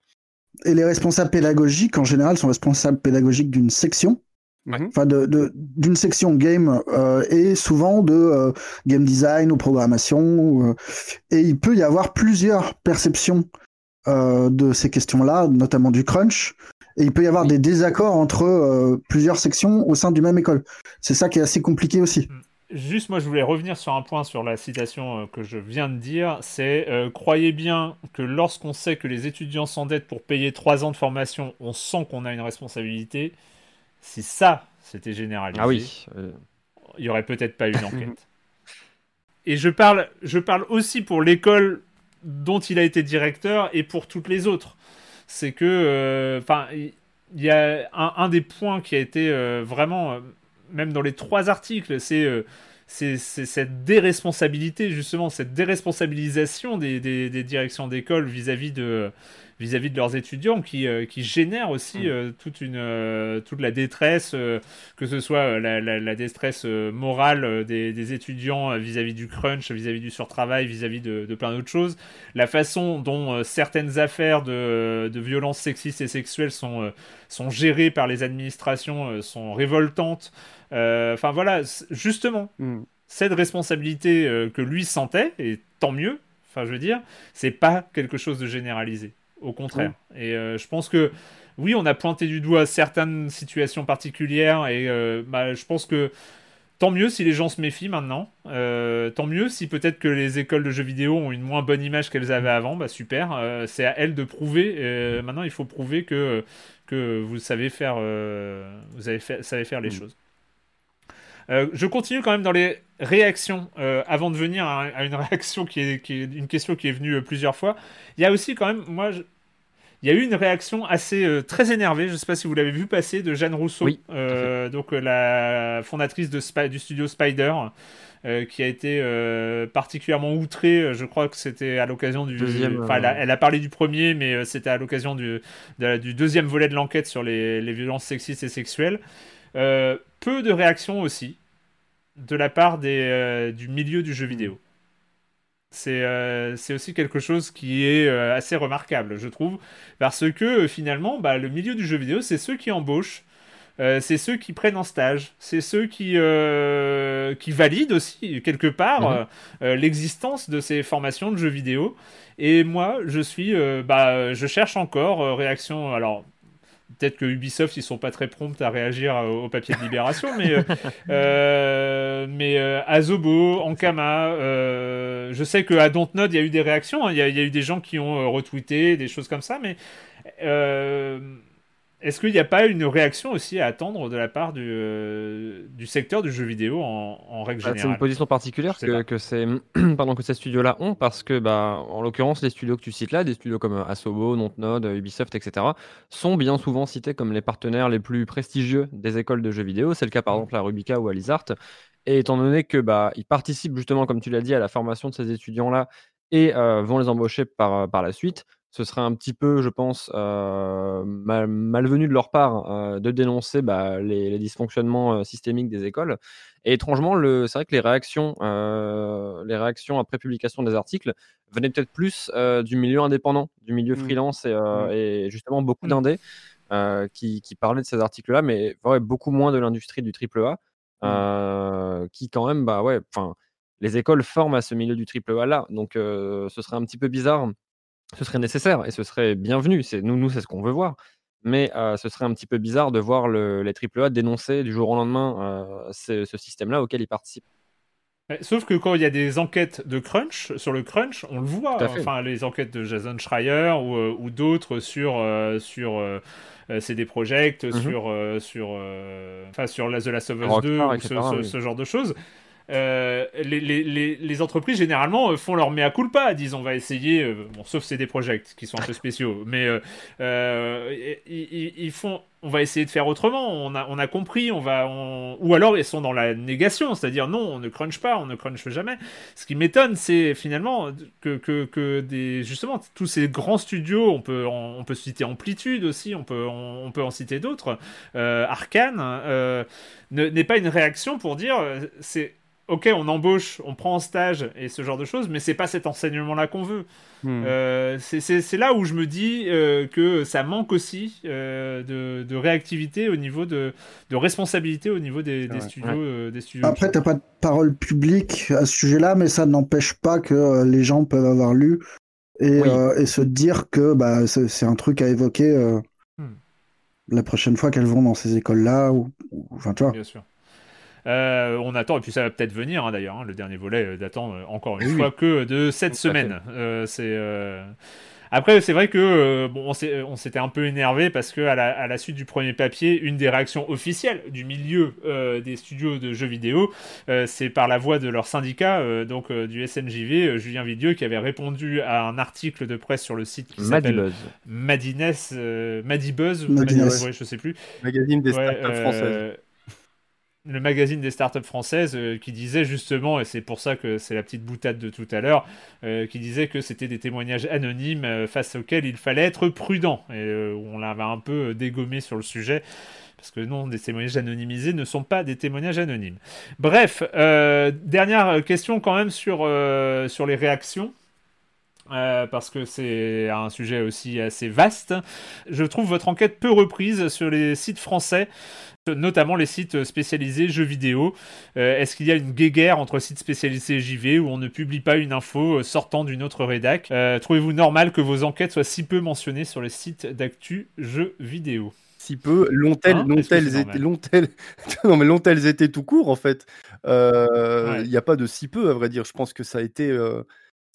Et les responsables pédagogiques, en général, sont responsables pédagogiques d'une section. Enfin, de, d'une section game euh, et souvent de euh, game design ou programmation. Euh, et il peut y avoir plusieurs perceptions de ces questions-là, notamment du crunch. Et il peut y avoir des désaccords entre plusieurs sections au sein du même école. C'est ça qui est assez compliqué aussi. Juste, moi, je voulais revenir sur un point sur la citation euh, que je viens de dire. C'est euh, croyez bien que lorsqu'on sait que les étudiants s'endettent pour payer trois ans de formation, on sent qu'on a une responsabilité. Si ça, c'était généralisé, ah oui. il n'y aurait peut-être pas eu d'enquête. et je parle, je parle aussi pour l'école dont il a été directeur et pour toutes les autres. C'est que, euh, enfin, il y a un, des points qui a été vraiment même dans les trois articles, c'est euh, c'est cette déresponsabilité, justement, cette déresponsabilisation des, des, directions d'école vis-à-vis de, leurs étudiants qui, euh, qui génère aussi mm. euh, toute, une, toute la détresse, que ce soit la, la, détresse morale des, des étudiants vis-à-vis du crunch, vis-à-vis du surtravail, vis-à-vis de, de, plein d'autres choses, la façon dont certaines affaires de, de violences sexistes et sexuelles sont, sont gérées par les administrations sont révoltantes. Euh, enfin voilà, justement, hmm. cette responsabilité euh, que lui sentait, et tant mieux, enfin je veux dire, c'est pas quelque chose de généralisé. Au contraire. Et euh, je pense que oui, on a pointé du doigt certaines situations particulières et bah, je pense que tant mieux si les gens se méfient maintenant. tant mieux si peut-être que les écoles de jeux vidéo ont une moins bonne image qu'elles avaient avant. Bah super, c'est à elles de prouver. maintenant, il faut prouver que, que vous savez faire, vous avez savez faire les hmm. choses. Euh, je continue quand même dans les réactions euh, avant de venir à, une réaction qui est, une question qui est venue euh, plusieurs fois. Il y a aussi quand même, moi, il y a eu une réaction assez très énervée. Je ne sais pas si vous l'avez vu passer de Jeanne Rousseau, donc la fondatrice de du studio Spider. qui a été particulièrement outrée. Je crois que c'était à l'occasion du. Deuxième, enfin, elle, a, parlé du premier, mais c'était à l'occasion du, du, deuxième volet de l'enquête sur les, les, violences sexistes et sexuelles. Euh, peu de réactions aussi de la part des, euh, du milieu du jeu vidéo. C'est euh, aussi quelque chose qui est assez remarquable, je trouve, parce que finalement, bah, le milieu du jeu vidéo, c'est ceux qui embauchent, c'est ceux qui prennent en stage, c'est ceux qui, qui valident aussi, quelque part, mhm. l'existence de ces formations de jeux vidéo. Et moi, je suis, bah, je cherche encore réaction. Alors, Peut-être que Ubisoft, ils sont pas très prompts à réagir au papier de libération, mais, euh, euh, mais euh, Azobo, Ankama, je sais qu'à Dontnod, il y a eu des réactions, hein. il y, a eu des gens qui ont retweeté, des choses comme ça, mais est-ce qu'il n'y a pas une réaction aussi à attendre de la part du, euh, du secteur du jeu vidéo en, règle générale C'est une position particulière que, que, ces, pardon, que ces studios-là ont parce que, bah, en l'occurrence, les studios que tu cites là, des studios comme Asobo, Dontnod, Ubisoft, etc., sont bien souvent cités comme les partenaires les plus prestigieux des écoles de jeux vidéo. C'est le cas par mmh. exemple à Rubica ou à Lizart. Et étant donné que bah, ils participent justement, comme tu l'as dit, à la formation de ces étudiants-là et euh, vont les embaucher par, par la suite, ce serait un petit peu, je pense, euh, malvenu de leur part euh, de dénoncer bah, les, dysfonctionnements euh, systémiques des écoles. Et étrangement, c'est vrai que les réactions, les réactions après publication des articles venaient peut-être plus du milieu indépendant, du milieu mmh. freelance et, mmh. et, justement beaucoup mmh. d'indés qui, qui, parlaient de ces articles-là, mais beaucoup moins de l'industrie du triple A, qui quand même, bah ouais, enfin, les écoles forment à ce milieu du triple A là, donc ce serait un petit peu bizarre ce serait nécessaire et ce serait bienvenu. C'est nous, nous, c'est ce qu'on veut voir. Mais ce serait un petit peu bizarre de voir le, les AAA dénoncer du jour au lendemain ce, système-là auquel ils participent. Sauf que quand il y a des enquêtes de crunch, sur le crunch, on le voit. Enfin, les enquêtes de Jason Schreier ou, d'autres sur, sur CD Projekt, mmh sur, sur, enfin, sur The Last of Us 2, ou ce, genre de choses. Euh, les, les, les, entreprises généralement euh, font leur mea culpa, disent on va essayer, euh, bon, sauf c'est des projets qui sont un peu spéciaux, mais ils, font, on va essayer de faire autrement, on a, on a compris, on va, ou alors ils sont dans la négation, c'est-à-dire non, on ne crunch pas, on ne crunch jamais. Ce qui m'étonne, c'est finalement que, que, que, des, justement tous ces grands studios, on peut, on, peut citer Amplitude aussi, on peut, on, peut en citer d'autres, Arkane, n'est pas une réaction pour dire c'est ok, on embauche, on prend en stage et ce genre de choses, mais c'est pas cet enseignement-là qu'on veut. Hmm. Euh, c'est là où je me dis euh, que ça manque aussi euh, de, réactivité au niveau de, de responsabilité au niveau des, studios, des studios. Après, t'as pas de parole publique à ce sujet-là, mais ça n'empêche pas que les gens peuvent avoir lu et, et se dire que bah, c'est un truc à évoquer hmm. la prochaine fois qu'elles vont dans ces écoles-là ou, enfin, tu vois. Bien sûr. Euh, on attend, et puis ça va peut-être venir hein, d'ailleurs, hein, le dernier volet euh, datant euh, encore une fois que de cette semaine. c'est. Après, c'est vrai que bon, on s'était un peu énervé parce que à la, suite du premier papier, une des réactions officielles du milieu des studios de jeux vidéo, c'est par la voix de leur syndicat, donc du SNJV, Julien Vidieux, qui avait répondu à un article de presse sur le site qui s'appelle Madines, Madibuzz, Madibuzz, je sais plus. Magazine des startups françaises le magazine des startups françaises euh, qui disait justement, et c'est pour ça que c'est la petite boutade de tout à l'heure, euh, qui disait que c'était des témoignages anonymes euh, face auxquels il fallait être prudent. Et on l'avait un peu dégommé sur le sujet. Parce que non, des témoignages anonymisés ne sont pas des témoignages anonymes. Bref, dernière question quand même sur, sur les réactions. Parce que c'est un sujet aussi assez vaste. Je trouve votre enquête peu reprise sur les sites français notamment les sites spécialisés jeux vidéo. Euh, est-ce qu'il y a une guéguerre entre sites spécialisés JV où on ne publie pas une info euh, sortant d'une autre rédac? Euh, Trouvez-vous normal que vos enquêtes soient si peu mentionnées sur les sites d'actu jeux vidéo? Si peu, l'ont-elles hein? Été, non mais tout court en fait? Il n'y a pas de si peu à vrai dire. Je pense que ça a été,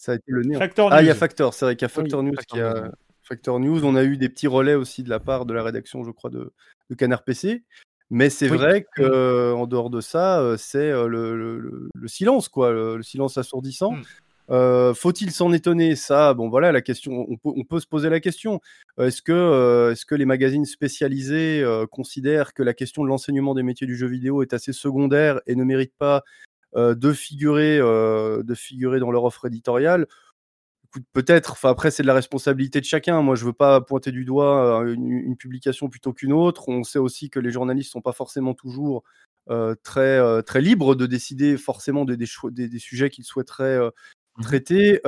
ça a été le nez. ah, il y a Factor. C'est vrai qu'il y a Factor News qui a Factor News. On a eu des petits relais aussi de la part de la rédaction, je crois, de, de Canard PC. Mais c'est vrai que en dehors de ça, c'est le, silence, quoi, le, silence assourdissant. Mmh. Faut-il s'en étonner? Ça, bon voilà, la question, on peut, se poser la question. Est-ce que, est que les magazines spécialisés considèrent que la question de l'enseignement des métiers du jeu vidéo est assez secondaire et ne mérite pas de figurer, de figurer dans leur offre éditoriale peut-être. Enfin, après, c'est de la responsabilité de chacun. Moi, je veux pas pointer du doigt euh, une, publication plutôt qu'une autre. On sait aussi que les journalistes sont pas forcément toujours euh, très euh, très libres de décider forcément des, des, sujets qu'ils souhaiteraient mmh traiter.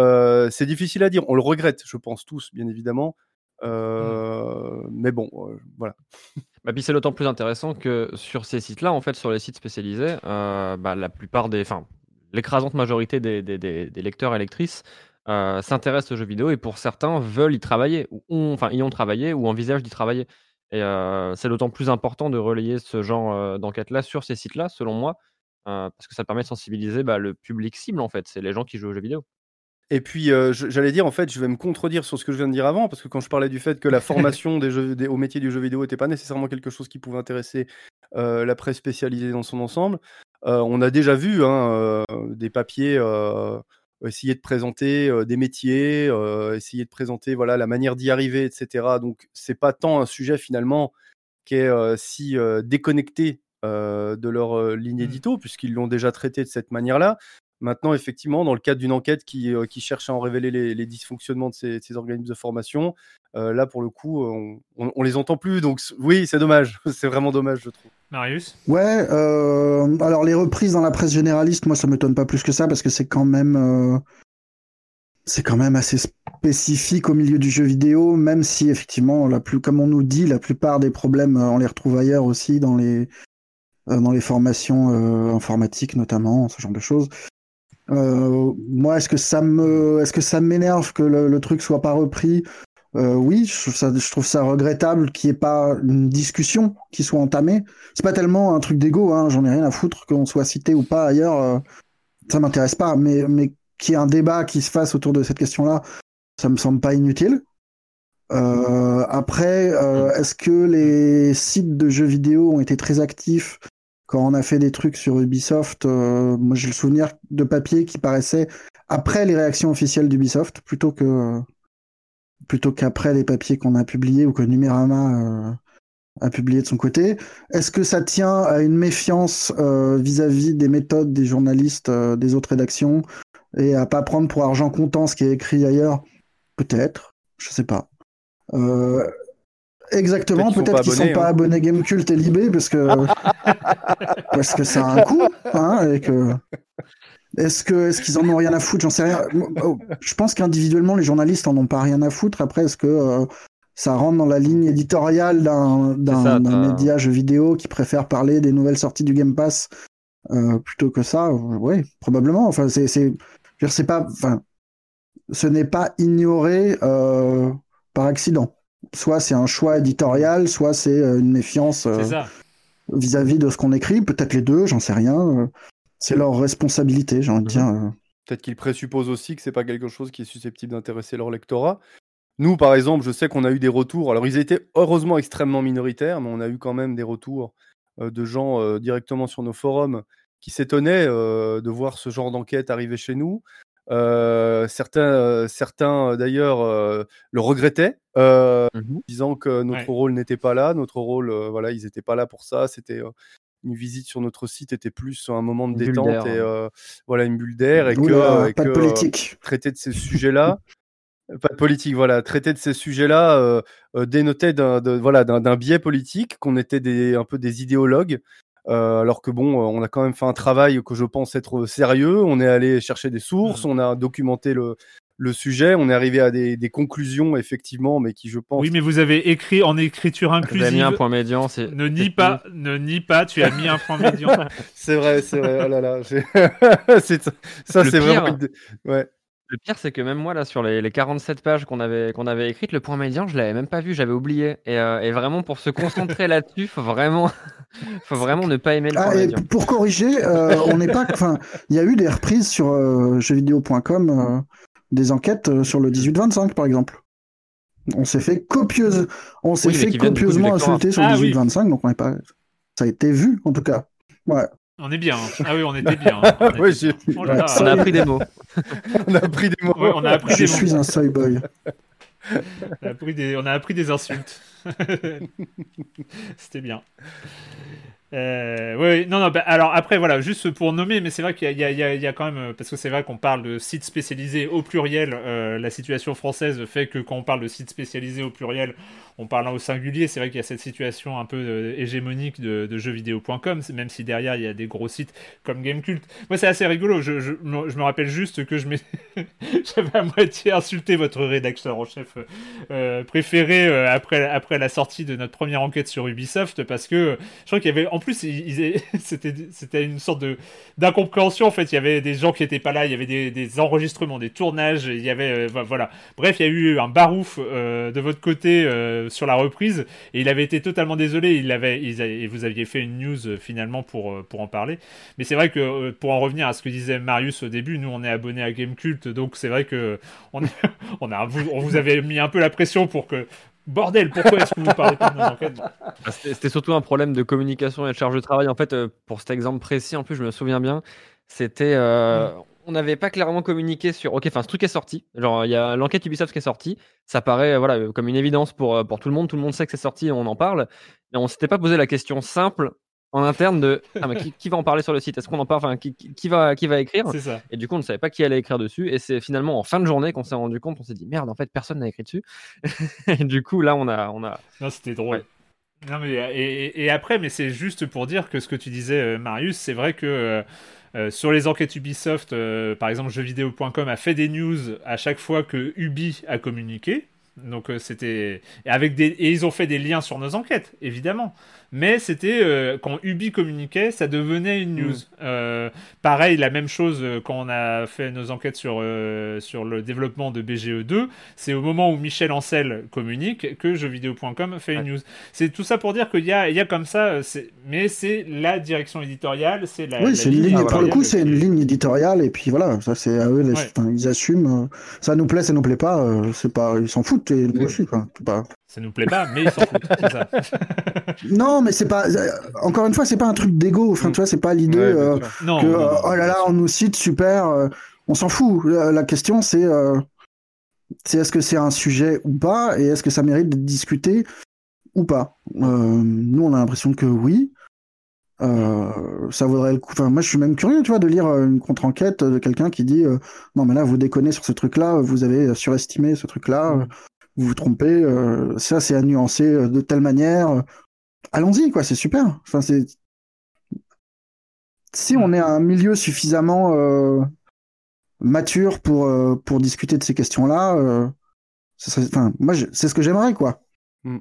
c'est difficile à dire. On le regrette, je pense tous, bien évidemment. Mmh. Mais bon, voilà. Bah, puis c'est d'autant plus intéressant que sur ces sites-là, en fait, sur les sites spécialisés, bah, la plupart des, enfin, l'écrasante majorité des, des, des lecteurs et lectrices euh, s'intéressent aux jeux vidéo et pour certains veulent y travailler ou enfin y ont travaillé ou envisagent d'y travailler et euh, c'est d'autant plus important de relayer ce genre, euh, d'enquête-là sur ces sites-là, selon moi, parce que ça permet de sensibiliser, bah, le public cible, en fait. C'est les gens qui jouent aux jeux vidéo. Et puis, j'allais dire, en fait, je vais me contredire sur ce que je viens de dire avant, parce que quand je parlais du fait que la formation des jeux au métier du jeu vidéo n'était pas nécessairement quelque chose qui pouvait intéresser, la presse spécialisée dans son ensemble, on a déjà vu, hein, des papiers, essayer de présenter des métiers, essayer de présenter voilà la manière d'y arriver, etc. Donc c'est pas tant un sujet finalement qui est si déconnecté de leur ligne mmh. édito, puisqu'ils l'ont déjà traité de cette manière-là. Maintenant, effectivement, dans le cadre d'une enquête qui, qui, cherche à en révéler les, dysfonctionnements de ces, organismes de formation, là, pour le coup, on, on, les entend plus. Donc, oui, c'est dommage. c'est vraiment dommage, je trouve. Marius? Ouais, euh, alors les reprises dans la presse généraliste, moi ça m'étonne pas plus que ça parce que c'est quand même euh, c'est quand même assez spécifique au milieu du jeu vidéo, même si effectivement la plus comme on nous dit, la plupart des problèmes euh, on les retrouve ailleurs aussi dans les dans les formations informatiques notamment, ce genre de choses. Moi, est-ce que ça me, est-ce que ça m'énerve que le, le, truc soit pas repris? Euh, oui, je trouve, ça, regrettable qu'il n'y ait pas une discussion qui soit entamée. C'est pas tellement un truc d'ego, hein, j'en ai rien à foutre qu'on soit cité ou pas ailleurs, euh, ça m'intéresse pas, mais, mais qu'il y ait un débat qui se fasse autour de cette question-là, ça me semble pas inutile. Euh, après, est-ce que les sites de jeux vidéo ont été très actifs? Quand on a fait des trucs sur Ubisoft Moi, j'ai le souvenir de papier qui paraissait après les réactions officielles d'Ubisoft plutôt qu'après les papiers qu'on a publiés ou que Numérama euh, a publié de son côté. Est-ce que ça tient à une méfiance euh, vis-à-vis des méthodes des journalistes euh, des autres rédactions et à pas prendre pour argent comptant ce qui est écrit ailleurs? Peut-être, je sais pas. Exactement, peut-être qu'ils sont pas hein. abonnés Gamecult et Libé parce que parce que ça a un coût hein, et que Est-ce que est-ce qu'ils en ont rien à foutre J'en sais rien. Oh, je pense qu'individuellement, les journalistes en ont pas rien à foutre. Après, est-ce que euh, ça rentre dans la ligne éditoriale d'un média jeu vidéo qui préfère parler des nouvelles sorties du Game Pass euh, plutôt que ça? Oui, probablement. Enfin, c'est c'est pas. Enfin, ce n'est pas ignoré euh, par accident. Soit c'est un choix éditorial, soit c'est une méfiance vis-à-vis de ce qu'on écrit. Peut-être les deux, j'en sais rien c'est leur responsabilité, j'ai envie de dire. Euh. Peut-être qu'ils présupposent aussi que c'est pas quelque chose qui est susceptible d'intéresser leur lectorat. Nous, par exemple, je sais qu'on a eu des retours. Alors, ils étaient heureusement extrêmement minoritaires, mais on a eu quand même des retours euh, de gens euh, directement sur nos forums qui s'étonnaient de voir ce genre d'enquête arriver chez nous. Certains, certains d'ailleurs le regrettaient, mmh disant que notre rôle n'était pas là. Notre rôle, voilà, ils n'étaient pas là pour ça. C'était une visite sur notre site était plus un moment de détente et euh, voilà une bulle d'air et que, pas de euh, politique. traiter de ces sujets-là pas de politique voilà traiter de ces sujets-là euh, dénotait d'un voilà d'un biais politique qu'on était des un peu des idéologues alors que bon on a quand même fait un travail que je pense être sérieux on est allé chercher des sources mmh. on a documenté le le sujet. On est arrivé à des, conclusions, effectivement, mais qui, je pense. Oui, mais vous avez écrit en écriture inclusive. Vous avez mis un point médian. Ne nie pas, ne nie pas, tu as mis un point médian. c'est vrai, c'est vrai. Oh là là. ça, c'est vraiment. Ouais. Le pire, c'est que même moi, là, sur les, 47 pages qu'on avait, qu'on avait écrites, le point médian, je l'avais même pas vu, j'avais oublié. Et, euh, vraiment, pour se concentrer là-dessus, faut vraiment, faut vraiment ne pas aimer le ah, point médian. Pour corriger, euh, on n'est pas, enfin, il y a eu des reprises sur euh, jeuxvideo.com des enquêtes euh, sur le 18-25, par exemple. On s'est fait copieuse, on s'est fait copieusement insulter sur le 18-25, ah donc on pas, ça a été vu en tout cas. Ouais. On est bien. Hein. Ah oui, on était bien. Hein. On, oh on a appris des mots. on a appris des mots. on a appris Je suis un soy boy. on, a appris des... on a appris des insultes. C'était bien. Euh, oui, non, non, bah, alors après, voilà, juste pour nommer, mais c'est vrai qu'il y, a quand même, euh, parce que c'est vrai qu'on parle de sites spécialisés au pluriel, euh, la situation française fait que quand on parle de sites spécialisés au pluriel, on parle au singulier, c'est vrai qu'il y a cette situation un peu hégémonique de, de jeuxvideo.com, même si derrière il y a des gros sites comme Gamecult. Moi, c'est assez rigolo. Je, je, me rappelle juste que je j'avais à moitié insulté votre rédacteur en chef préféré après, après la sortie de notre première enquête sur Ubisoft parce que je crois qu'il y avait, en plus, c'était, une sorte d'incompréhension en fait. Il y avait des gens qui n'étaient pas là, il y avait des, enregistrements, des tournages, il y avait, voilà. Bref, il y a eu un barouf de votre côté euh, sur la reprise et il avait été totalement désolé. Il avait, et vous aviez fait une news euh, finalement pour, euh, pour en parler. Mais c'est vrai que pour en revenir à ce que disait Marius au début, nous on est abonné à Gamecult, donc c'est vrai que on, a, on vous avait mis un peu la pression pour que Bordel, pourquoi est-ce que vous parlez pas de nos enquêtes ah, C'était surtout un problème de communication et de charge de travail. En fait, pour cet exemple précis, en plus, je me souviens bien, c'était. Mm on n'avait pas clairement communiqué sur. Ok, enfin, ce truc est sorti. Genre, il y a l'enquête Ubisoft qui est sortie. Ça paraît, voilà, comme une évidence pour, euh, pour tout le monde. Tout le monde sait que c'est sorti et on en parle. Mais on s'était pas posé la question simple en interne de ah, qui, va en parler sur le site? Est-ce qu'on en parle? Enfin, qui, va, qui va écrire? Ça. Et du coup, on ne savait pas qui allait écrire dessus. Et c'est finalement en fin de journée qu'on s'est rendu compte. On s'est dit merde, en fait, personne n'a écrit dessus. et du coup, là, on a. On a... Non, c'était drôle. Non, mais, et, après, mais c'est juste pour dire que ce que tu disais, euh, Marius, c'est vrai que. Euh, euh, sur les enquêtes Ubisoft, euh, par exemple, jeuxvideo.com a fait des news à chaque fois que Ubi a communiqué. Donc euh, c'était avec des et ils ont fait des liens sur nos enquêtes, évidemment mais c'était euh, quand Ubi communiquait, ça devenait une news. Mm. Euh, pareil, la même chose euh, quand on a fait nos enquêtes sur, sur le développement de BGE2, c'est au moment où Michel Ancel communique que jeuxvideo.com fait une news. C'est tout ça pour dire qu'il y a, il y a comme ça, mais c'est la direction éditoriale, c'est la. Oui, c'est une ligne, pour le coup, c'est une ligne éditoriale, et puis voilà, ça c'est à eux, ils assument, ça nous plaît, ça nous plaît pas, c'est pas, ils s'en foutent, et nous aussi, quoi. Pas... Ça nous plaît pas, mais ils s'en foutent, c'est ça. non, mais c'est pas. Encore une fois, c'est pas un truc d'ego. Enfin, tu vois, c'est pas l'idée euh, que euh, oh là là, on nous cite, super. Euh, on s'en fout. La, question, c'est c'est est-ce que c'est un sujet ou pas, et est-ce que ça mérite d'être discuté ou pas? nous, on a l'impression que oui. ça vaudrait le coup. Enfin, moi, je suis même curieux, tu vois, de lire une contre-enquête de quelqu'un qui dit non, mais là, vous déconnez sur ce truc-là, vous avez surestimé ce truc-là. Mm vous vous trompez, euh, ça c'est à nuancer euh, de telle manière. Allons-y, quoi, c'est super. Enfin, c'est si on est un milieu suffisamment mature pour, pour discuter de ces questions-là, enfin, moi, c'est ce que j'aimerais, quoi. Mm.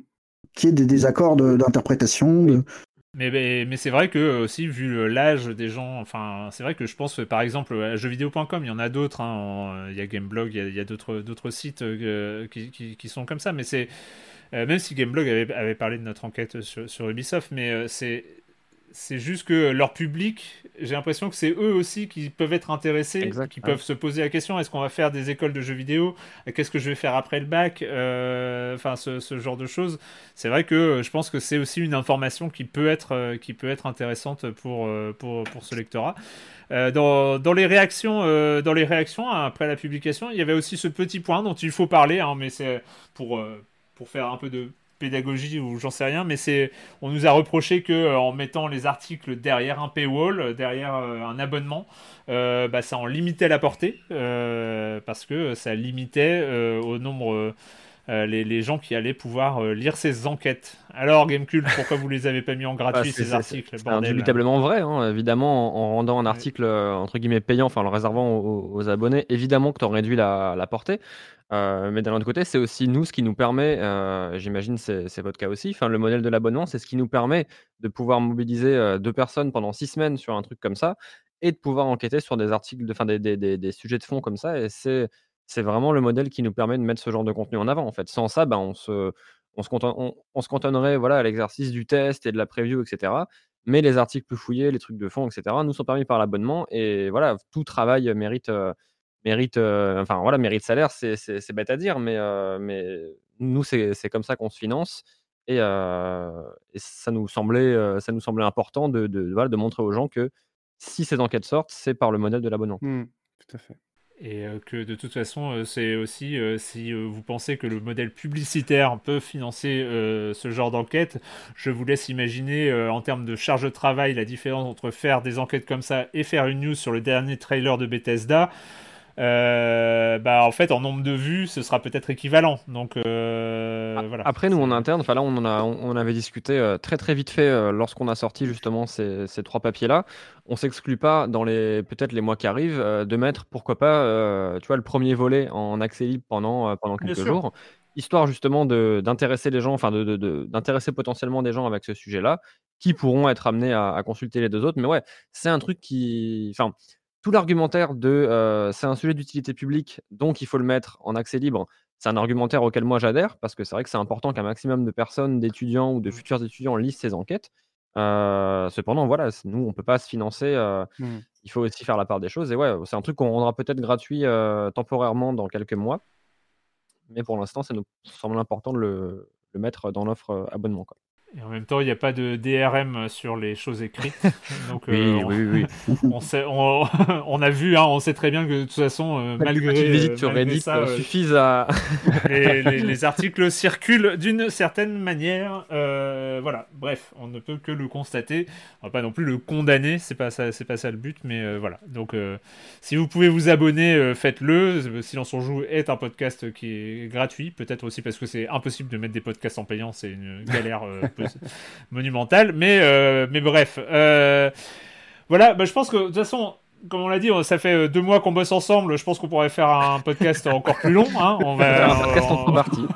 Qu'il y ait des désaccords d'interprétation. Mais, mais, c'est vrai que aussi, vu l'âge des gens, enfin, c'est vrai que je pense, par exemple, à jeuxvideo.com, il y en a d'autres, hein, il y a Gameblog, il y a, d'autres sites euh, qui, qui, sont comme ça, mais c'est. Euh, même si Gameblog avait, avait, parlé de notre enquête sur, sur Ubisoft, mais euh, c'est c'est juste que leur public, j'ai l'impression que c'est eux aussi qui peuvent être intéressés, qui peuvent se poser la question est-ce qu'on va faire des écoles de jeux vidéo? Qu'est-ce que je vais faire après le bac? Euh, Enfin, ce, genre de choses. C'est vrai que je pense que c'est aussi une information qui peut être, qui peut être intéressante pour, pour, pour ce lectorat. Dans, dans, les réactions, dans les réactions hein, après la publication, il y avait aussi ce petit point dont il faut parler, hein, mais c'est pour, pour faire un peu de pédagogie ou j'en sais rien, mais c'est on nous a reproché que euh, en mettant les articles derrière un paywall, euh, derrière euh, un abonnement, bah, ça en limitait la portée parce que ça limitait au nombre les, gens qui allaient pouvoir lire ces enquêtes. Alors Gamecube, pourquoi vous les avez pas mis en gratuit bah, ces articles C'est indubitablement vrai, hein. évidemment en, rendant un article entre guillemets payant, enfin en le réservant aux, abonnés, évidemment que tu en réduis la, la portée. Euh, mais d'un autre côté, c'est aussi nous ce qui nous permet, euh, j'imagine c'est votre cas aussi, enfin le modèle de l'abonnement, c'est ce qui nous permet de pouvoir mobiliser, euh, deux personnes pendant six semaines sur un truc comme ça et de pouvoir enquêter sur des articles de enfin des des des sujets de fond comme ça et c'est c'est vraiment le modèle qui nous permet de mettre ce genre de contenu en avant, en fait. Sans ça, ben, on se on se on se cantonnerait, voilà, à l'exercice du test et de la preview etc. Mais les articles plus fouillés, les trucs de fond etc. nous sont permis par l'abonnement et voilà, tout travail mérite, mérite, euh, enfin voilà, mérite salaire, c'est bête à dire, mais, euh, mais nous, c'est comme ça qu'on se finance. Et, euh, ça, nous semblait, ça nous semblait important de, de, voilà, de montrer aux gens que si ces enquêtes sortent, c'est par le modèle de l'abonnement. Mmh, tout à fait. Et que de toute façon, c'est aussi si vous pensez que le modèle publicitaire peut financer ce genre d'enquête, je vous laisse imaginer en termes de charge de travail la différence entre faire des enquêtes comme ça et faire une news sur le dernier trailer de Bethesda. Euh, bah en fait en nombre de vues ce sera peut-être équivalent. Donc euh, ah, voilà. après nous en interne enfin là on en a on avait discuté euh, très très vite fait lorsqu'on a sorti justement ces, ces trois papiers là on s'exclut pas dans les peut-être les mois qui arrivent de mettre pourquoi pas tu vois le premier volet en accès libre pendant pendant quelques jours histoire justement d'intéresser les gens enfin d'intéresser de, potentiellement des gens avec ce sujet là qui pourront être amenés à, à consulter les deux autres. Mais ouais c'est un truc qui enfin tout l'argumentaire de c'est un sujet d'utilité publique, donc il faut le mettre en accès libre, c'est un argumentaire auquel moi j'adhère, parce que c'est vrai que c'est important qu'un maximum de personnes, d'étudiants ou de mmh. futurs étudiants lisent ces enquêtes. cependant, voilà, nous, on ne peut pas se financer. Mmh. Il faut aussi faire la part des choses. Et ouais, c'est un truc qu'on rendra peut-être gratuit temporairement dans quelques mois. Mais pour l'instant, ça nous semble important de le, le mettre dans l'offre abonnement. Quoi. Et en même temps, il n'y a pas de DRM sur les choses écrites. Donc, oui, euh, oui, oui, On, sait, on, on, a vu, hein, on sait très bien que de toute façon, euh, malgré. Une visite sur Reddit ça, euh, suffisent à. les, les, articles circulent d'une certaine manière. voilà, bref, on ne peut que le constater. On va pas non plus le condamner, c'est pas ça, c'est pas ça le but, mais voilà. Donc, si vous pouvez vous abonner, faites-le. Silence on joue est un podcast qui est gratuit, peut-être aussi parce que c'est impossible de mettre des podcasts en payant, c'est une galère. monumental. Mais, euh, mais bref. Euh, voilà, bah, je pense que de toute façon, comme on l'a dit, ça fait euh, deux mois qu'on bosse ensemble. Je pense qu'on pourrait faire un podcast encore plus long. Hein. On va faire un podcast en trois parties.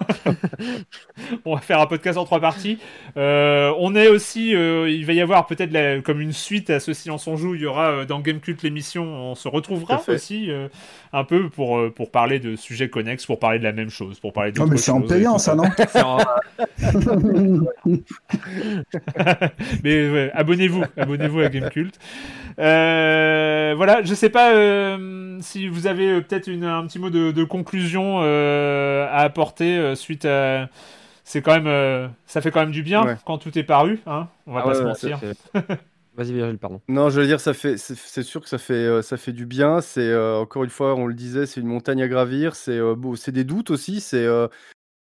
on va faire un podcast en trois parties. Euh, on est aussi, euh, il va y avoir peut-être comme une suite à ce silence on joue. Il y aura dans Game Cult l'émission. On se retrouvera aussi un peu pour pour parler de sujets connexes, pour parler de la même chose, pour parler de. Non mais c'est en payant ça, non Mais abonnez-vous, abonnez-vous à Game Cult. Euh, voilà, je sais pas euh, si vous avez euh, peut-être un petit mot de, conclusion euh, à apporter suite à. C'est quand même, ça fait quand même du bien quand tout est paru, hein On va ah pas se mentir. Vas-y Virgile, pardon. Non, je veux dire, ça fait, c'est sûr que ça fait, ça fait du bien. C'est encore une fois, on le disait, c'est une montagne à gravir. C'est, c'est des doutes aussi. C'est,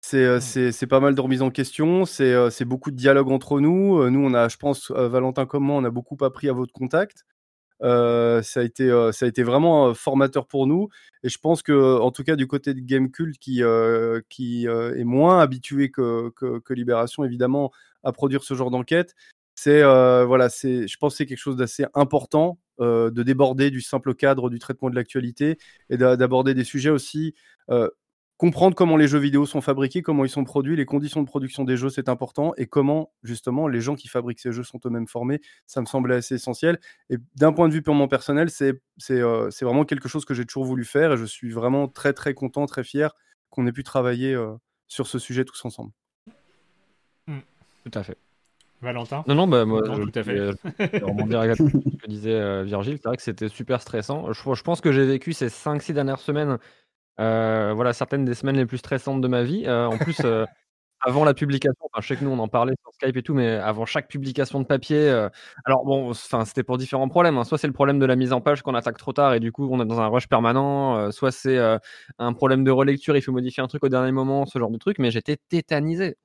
c'est, c'est, pas mal de remises en question. C'est, c'est beaucoup de dialogue entre nous. Nous, on a, je pense, Valentin comme moi, on a beaucoup appris à votre contact. Euh, ça, a été, euh, ça a été vraiment formateur pour nous. Et je pense que, en tout cas, du côté de Gamecult, qui, euh, qui est moins habitué que, que, Libération, évidemment, à produire ce genre d'enquête, c'est euh, voilà, c'est, je pense que c'est quelque chose d'assez important euh, de déborder du simple cadre du traitement de l'actualité et d'aborder des sujets aussi. Euh, comprendre comment les jeux vidéo sont fabriqués, comment ils sont produits, les conditions de production des jeux, c'est important, et comment justement les gens qui fabriquent ces jeux sont eux-mêmes formés, ça me semblait assez essentiel. Et d'un point de vue purement personnel, c'est vraiment quelque chose que j'ai toujours voulu faire, et je suis vraiment très très content, très fier qu'on ait pu travailler sur ce sujet tous ensemble. Mmh. Tout à fait. Valentin Non, non, bah, moi, je, tout à fait. ce que disait euh, Virgile. C'est vrai que c'était super stressant. Je, pense que j'ai vécu ces 5-6 dernières semaines, euh, voilà, certaines des semaines les plus stressantes de ma vie. Euh, en plus, avant la publication, enfin, je sais que nous on en parlait sur Skype et tout, mais avant chaque publication de papier, alors bon, enfin, c'était pour différents problèmes. Hein. Soit c'est le problème de la mise en page qu'on attaque trop tard et du coup on est dans un rush permanent, soit c'est un problème de relecture, il faut modifier un truc au dernier moment, ce genre de truc. Mais j'étais tétanisé.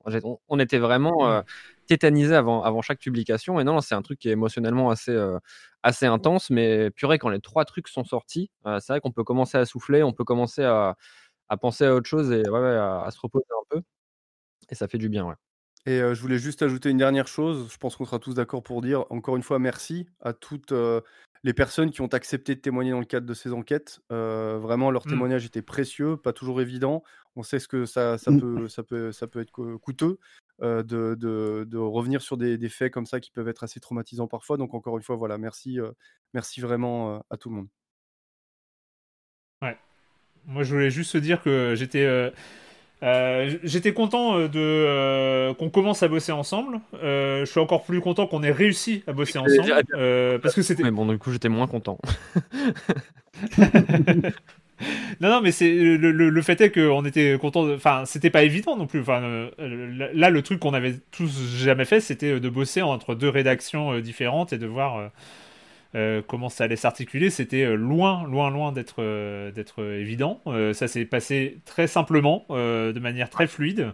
On, était vraiment mmh tétanisé avant, avant chaque publication. Et non, c'est un truc qui est émotionnellement assez, euh, assez intense. Mais purée, quand les trois trucs sont sortis, euh, c'est vrai qu'on peut commencer à souffler, on peut commencer à, à penser à autre chose et ouais, à, se reposer un peu. Et ça fait du bien, ouais. Et euh, je voulais juste ajouter une dernière chose. Je pense qu'on sera tous d'accord pour dire encore une fois merci à toutes les personnes qui ont accepté de témoigner dans le cadre de ces enquêtes. vraiment, leur mmh. témoignage était précieux, pas toujours évident. On sait ce que ça, ça, mmh. peut, ça, peut, ça peut être coûteux. De, de, revenir sur des, faits comme ça qui peuvent être assez traumatisants parfois. Donc encore une fois, voilà, merci, merci vraiment à tout le monde. Ouais. Moi, je voulais juste dire que j'étais j'étais content de qu'on commence à bosser ensemble. je suis encore plus content qu'on ait réussi à bosser ensemble parce que c'était. Mais bon, du coup, j'étais moins content. non, non, mais c'est le, le, fait est qu'on était content. Enfin, c'était pas évident non plus. Enfin, euh, là, le truc qu'on avait tous jamais fait, c'était de bosser entre deux rédactions euh, différentes et de voir euh, comment ça allait s'articuler. C'était loin, loin, loin d'être d'être évident. ça s'est passé très simplement, de manière très fluide.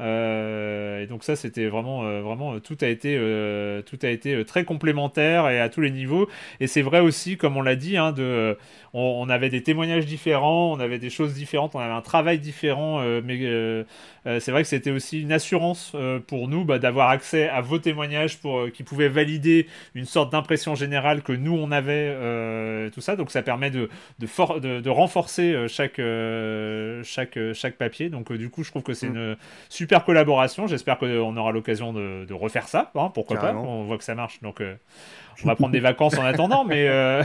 Euh, et donc ça, c'était vraiment, euh, vraiment, tout a été, euh, tout a été très complémentaire et à tous les niveaux. Et c'est vrai aussi, comme on l'a dit, hein, de, on, avait des témoignages différents, on avait des choses différentes, on avait un travail différent, mais c'est vrai que c'était aussi une assurance pour nous bah, d'avoir accès à vos témoignages pour qui pouvaient valider une sorte d'impression générale que nous on avait, tout ça. Donc ça permet de, de, de, renforcer chaque, chaque, chaque papier. Donc du coup, je trouve que c'est mm. une super super collaboration. J'espère qu'on aura l'occasion de, refaire ça. Hein, pourquoi pas On voit que ça marche. Donc, euh, on va prendre des vacances en attendant. Mais. Euh,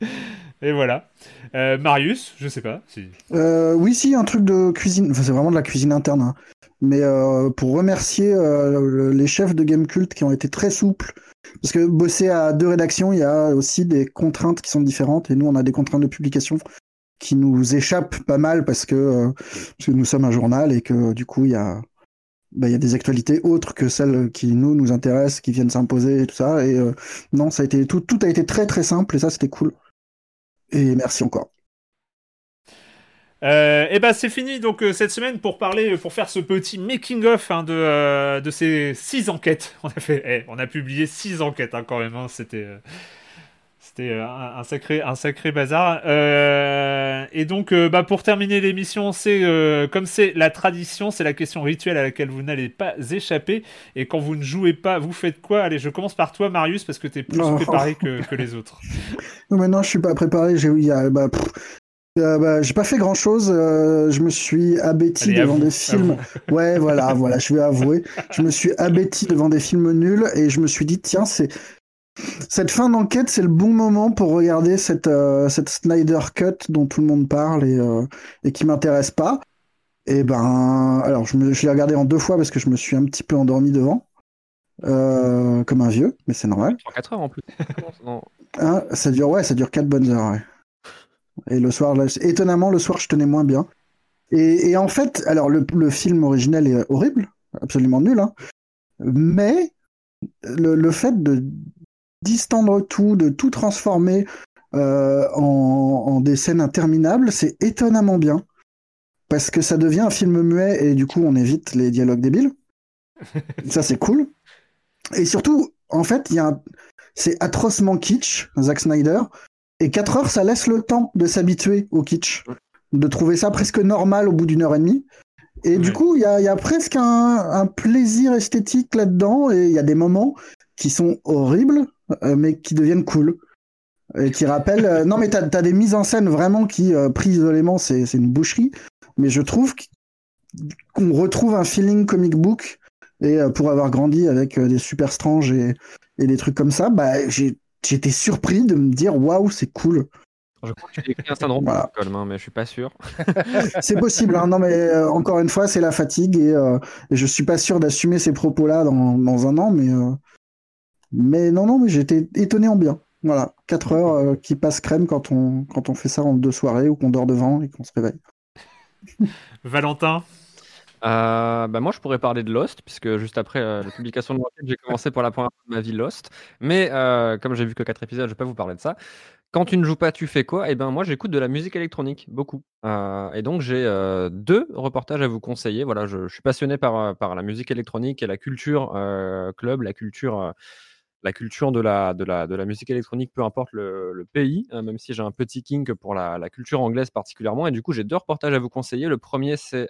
et voilà. Euh, Marius, je sais pas. Si... oui, si, un truc de cuisine. Enfin, c'est vraiment de la cuisine interne. Hein. Mais pour remercier les chefs de Game Cult qui ont été très souples. Parce que bosser à deux rédactions, il y a aussi des contraintes qui sont différentes. Et nous, on a des contraintes de publication qui nous échappe pas mal parce que, euh, parce que nous sommes un journal et que du coup il y a bah, il y a des actualités autres que celles qui nous nous intéressent, qui viennent s'imposer et tout ça. Et euh, non, ça a été tout, tout a été très très simple et ça c'était cool. Et merci encore. Euh, et ben c'est fini donc cette semaine pour parler, pour faire ce petit making of hein, de, de ces six enquêtes. On a fait, eh, on a publié six enquêtes hein, quand même. Hein, c'était c'était euh, un, sacré, un sacré bazar. Euh, et donc, euh, bah, pour terminer l'émission, c'est comme c'est la tradition, c'est la question rituelle à laquelle vous n'allez pas échapper. Et quand vous ne jouez pas, vous faites quoi? Allez, je commence par toi, Marius, parce que tu es plus préparé que, que, les autres. Non, mais non, je suis pas préparé. J'ai bah, bah, pas fait grand chose. je me suis abêti devant des films. Ouais, voilà, voilà, je vais avouer. Je me suis abêti devant des films nuls et je me suis dit, tiens, c'est cette fin d'enquête, c'est le bon moment pour regarder cette, euh, cette Snyder Cut dont tout le monde parle et, euh, et qui m'intéresse pas. Et ben, alors je, je l'ai regardé en deux fois parce que je me suis un petit peu endormi devant, euh, comme un vieux, mais c'est normal. 4 heures en plus. Hein, ça dure, ouais, ça dure 4 bonnes heures. Et le soir, étonnamment, le soir, je tenais moins bien. Et, et en fait, alors le, le, film original est horrible, absolument nul, hein, mais le, le fait de distendre tout, de tout transformer euh, en, des scènes interminables, c'est étonnamment bien. Parce que ça devient un film muet et du coup on évite les dialogues débiles. ça c'est cool. Et surtout, en fait, il y a c'est atrocement kitsch, Zack Snyder. Et 4 heures, ça laisse le temps de s'habituer au kitsch. De trouver ça presque normal au bout d'une heure et demie. Et du coup, il y a, presque un, plaisir esthétique là-dedans, et il y a des moments qui sont horribles, euh, mais qui deviennent cool. Et qui rappellent. Euh, non, mais t'as as des mises en scène vraiment qui, euh, pris isolément, c'est une boucherie. Mais je trouve qu'on retrouve un feeling comic book. Et pour avoir grandi avec des Super Strange et, et des trucs comme ça, bah, j'étais surpris de me dire waouh, c'est cool. Je crois que tu écrit un syndrome de Stockholm, hein, mais je suis pas sûr. c'est possible. Hein. Non, mais euh, encore une fois, c'est la fatigue et, euh, et, je suis pas sûr d'assumer ces propos-là dans, dans, un an, mais euh, mais non, non, mais j'étais étonné en bien. Voilà, 4 heures qui passent crème quand on quand on fait ça en deux soirées ou qu'on dort devant et qu'on se réveille. Valentin. bah moi, je pourrais parler de Lost, puisque juste après la publication de l'enquête, j'ai commencé pour la première fois de ma vie Lost. Mais comme j'ai vu que 4 épisodes, je vais pas vous parler de ça. Quand tu ne joues pas, tu fais quoi? Eh ben, moi, j'écoute de la musique électronique, beaucoup. Euh, et donc j'ai, euh, deux reportages à vous conseiller. Voilà, je suis passionné par, euh, par la musique électronique et la culture, club, la culture, la culture de la de la de la musique électronique, peu importe le pays, hein, même si j'ai un petit kink pour la la culture anglaise particulièrement. Et du coup, j'ai deux reportages à vous conseiller. Le premier, c'est,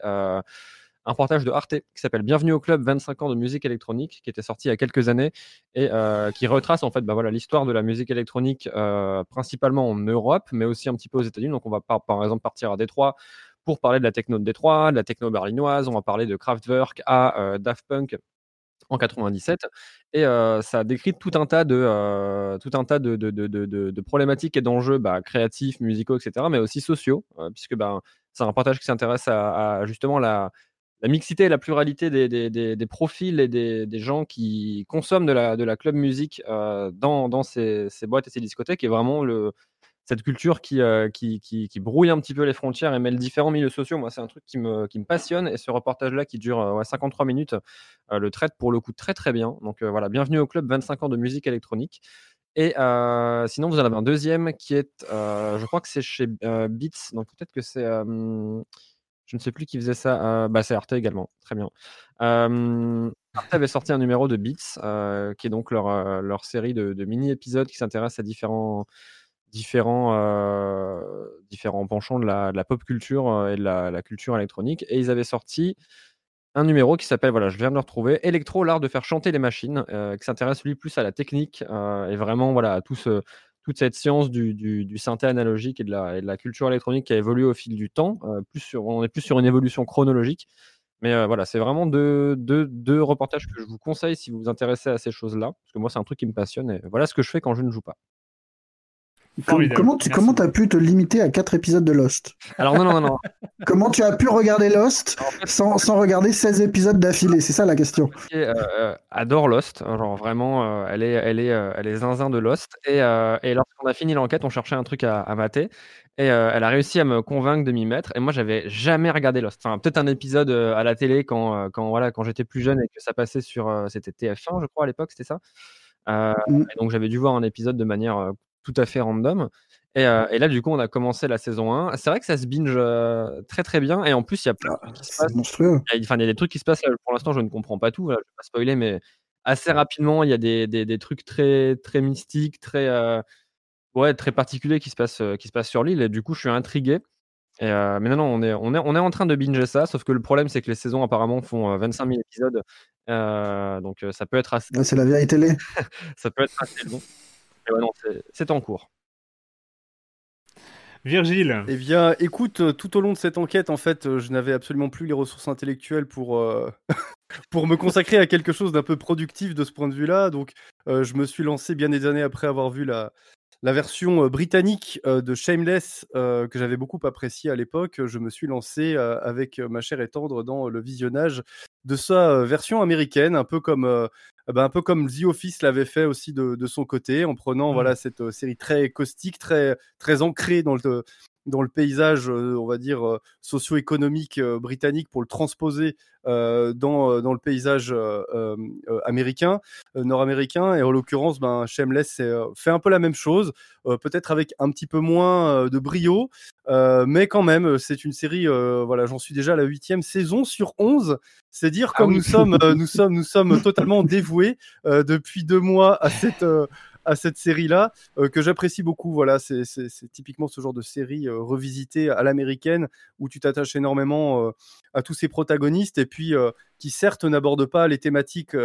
un reportage de Arte qui s'appelle Bienvenue au club 25 ans de musique électronique qui était sorti il y a quelques années et euh, qui retrace en fait bah voilà l'histoire de la musique électronique euh, principalement en Europe mais aussi un petit peu aux États-Unis. Donc on va par, par exemple partir à Détroit pour parler de la techno de Détroit, de la techno berlinoise, on va parler de Kraftwerk à euh, Daft Punk en 97 et ça décrit tout un tas de tout un tas de, problématiques et d'enjeux bah, créatifs, musicaux, etc., mais aussi sociaux, puisque bah, c'est un reportage qui s'intéresse à, justement la, mixité et la pluralité des, profils et des, gens qui consomment de la, de la club musique euh, dans, ces, boîtes et ces discothèques est vraiment le, cette culture euh, qui, brouille un petit peu les frontières et mêle différents milieux sociaux. Moi, c'est un truc qui me, passionne et ce reportage-là qui dure 53 minutes euh, le traite pour le coup très très bien. Donc voilà, bienvenue au club 25 ans de musique électronique. Et sinon, vous en avez un deuxième qui est, je crois que c'est chez Beats, donc peut-être que c'est je ne sais plus qui faisait ça. Euh, bah, c'est Arte également. Très bien. Arte avait sorti un numéro de Beats, qui est donc leur, leur série de, mini-épisodes qui s'intéressent à différents, différents, différents penchants de la, pop culture et de la, culture électronique. Et ils avaient sorti un numéro qui s'appelle, voilà, je viens de le retrouver, Electro, l'art de faire chanter les machines, qui s'intéresse lui plus à la technique et vraiment voilà, à tout ce toute cette science du, du, synthé analogique et de, la, de, la, culture électronique qui a évolué au fil du temps. Euh, plus sur, on est plus sur une évolution chronologique. Mais euh, voilà, c'est vraiment deux, deux, deux, reportages que je vous conseille si vous vous intéressez à ces choses-là. Parce que moi, c'est un truc qui me passionne. Et voilà ce que je fais quand je ne joue pas. Comment tu comment as pu te limiter à 4 épisodes de Lost? Alors non, non, non. comment tu as pu regarder Lost sans, sans, regarder 16 épisodes d'affilée? C'est ça la question. Euh, euh, adore Lost. Genre vraiment, euh, elle, est, elle, est, elle est zinzin de Lost. Et, et lorsqu'on a fini l'enquête, on cherchait un truc à, à mater. Et elle a réussi à me convaincre de m'y mettre. Et moi, j'avais jamais regardé Lost. Enfin, peut-être un épisode à la télé quand, quand, voilà, quand j'étais plus jeune et que ça passait sur. c'était TF1, je crois, à l'époque, c'était ça. Mm. donc j'avais dû voir un épisode de manière tout à fait random. Et, euh, et, là, du coup, on a commencé la saison 1. C'est vrai que ça se binge euh, très très bien. Et en plus, il y a plein de trucs qui se passent. Monstrueux. Il y, a, des trucs qui se passent. pour l'instant, je ne comprends pas tout. je ne vais pas spoiler, mais assez rapidement, il y a des, des, des trucs très, très mystiques, très, euh, ouais, très particuliers qui se, passent, qui se passent sur l'île. Et du coup, je suis intrigué. Et mais non, non, on est, on, est, on est en train de binger ça. Sauf que le problème, c'est que les saisons, apparemment, font 25 000 épisodes. donc, ça peut être assez. c'est la vieille télé. ça peut être assez long. Ouais, non, c'est en cours. Virgile. Eh bien, écoute, euh, tout au long de cette enquête, en fait, euh, je n'avais absolument plus les ressources intellectuelles pour, euh, pour me consacrer à quelque chose d'un peu productif de ce point de vue-là. Donc, je me suis lancé bien des années après avoir vu la, la version britannique de Shameless, que j'avais beaucoup apprécié à l'époque. Je me suis lancé avec ma chère et tendre dans le visionnage de sa version américaine, un peu comme euh, bah, un peu comme The Office l'avait fait aussi de, de, son côté, en prenant voilà mmh. cette euh, série très caustique, très très ancrée dans le dans le paysage, euh, on va dire, socio-économique britannique pour le transposer dans, dans le paysage américain, nord-américain. Et en l'occurrence, ben, Shameless fait un peu la même chose, peut-être avec un petit peu moins de brio, mais quand même, c'est une série, voilà, j'en suis déjà à la huitième saison sur 11. C'est dire ah comme nous, sommes, nous, sommes, nous sommes totalement dévoués depuis deux mois à cette, à cette série-là, que j'apprécie beaucoup. Voilà, c'est typiquement ce genre de série revisitée à l'américaine où tu t'attaches énormément à tous ces protagonistes et puis qui certes n'abordent pas les thématiques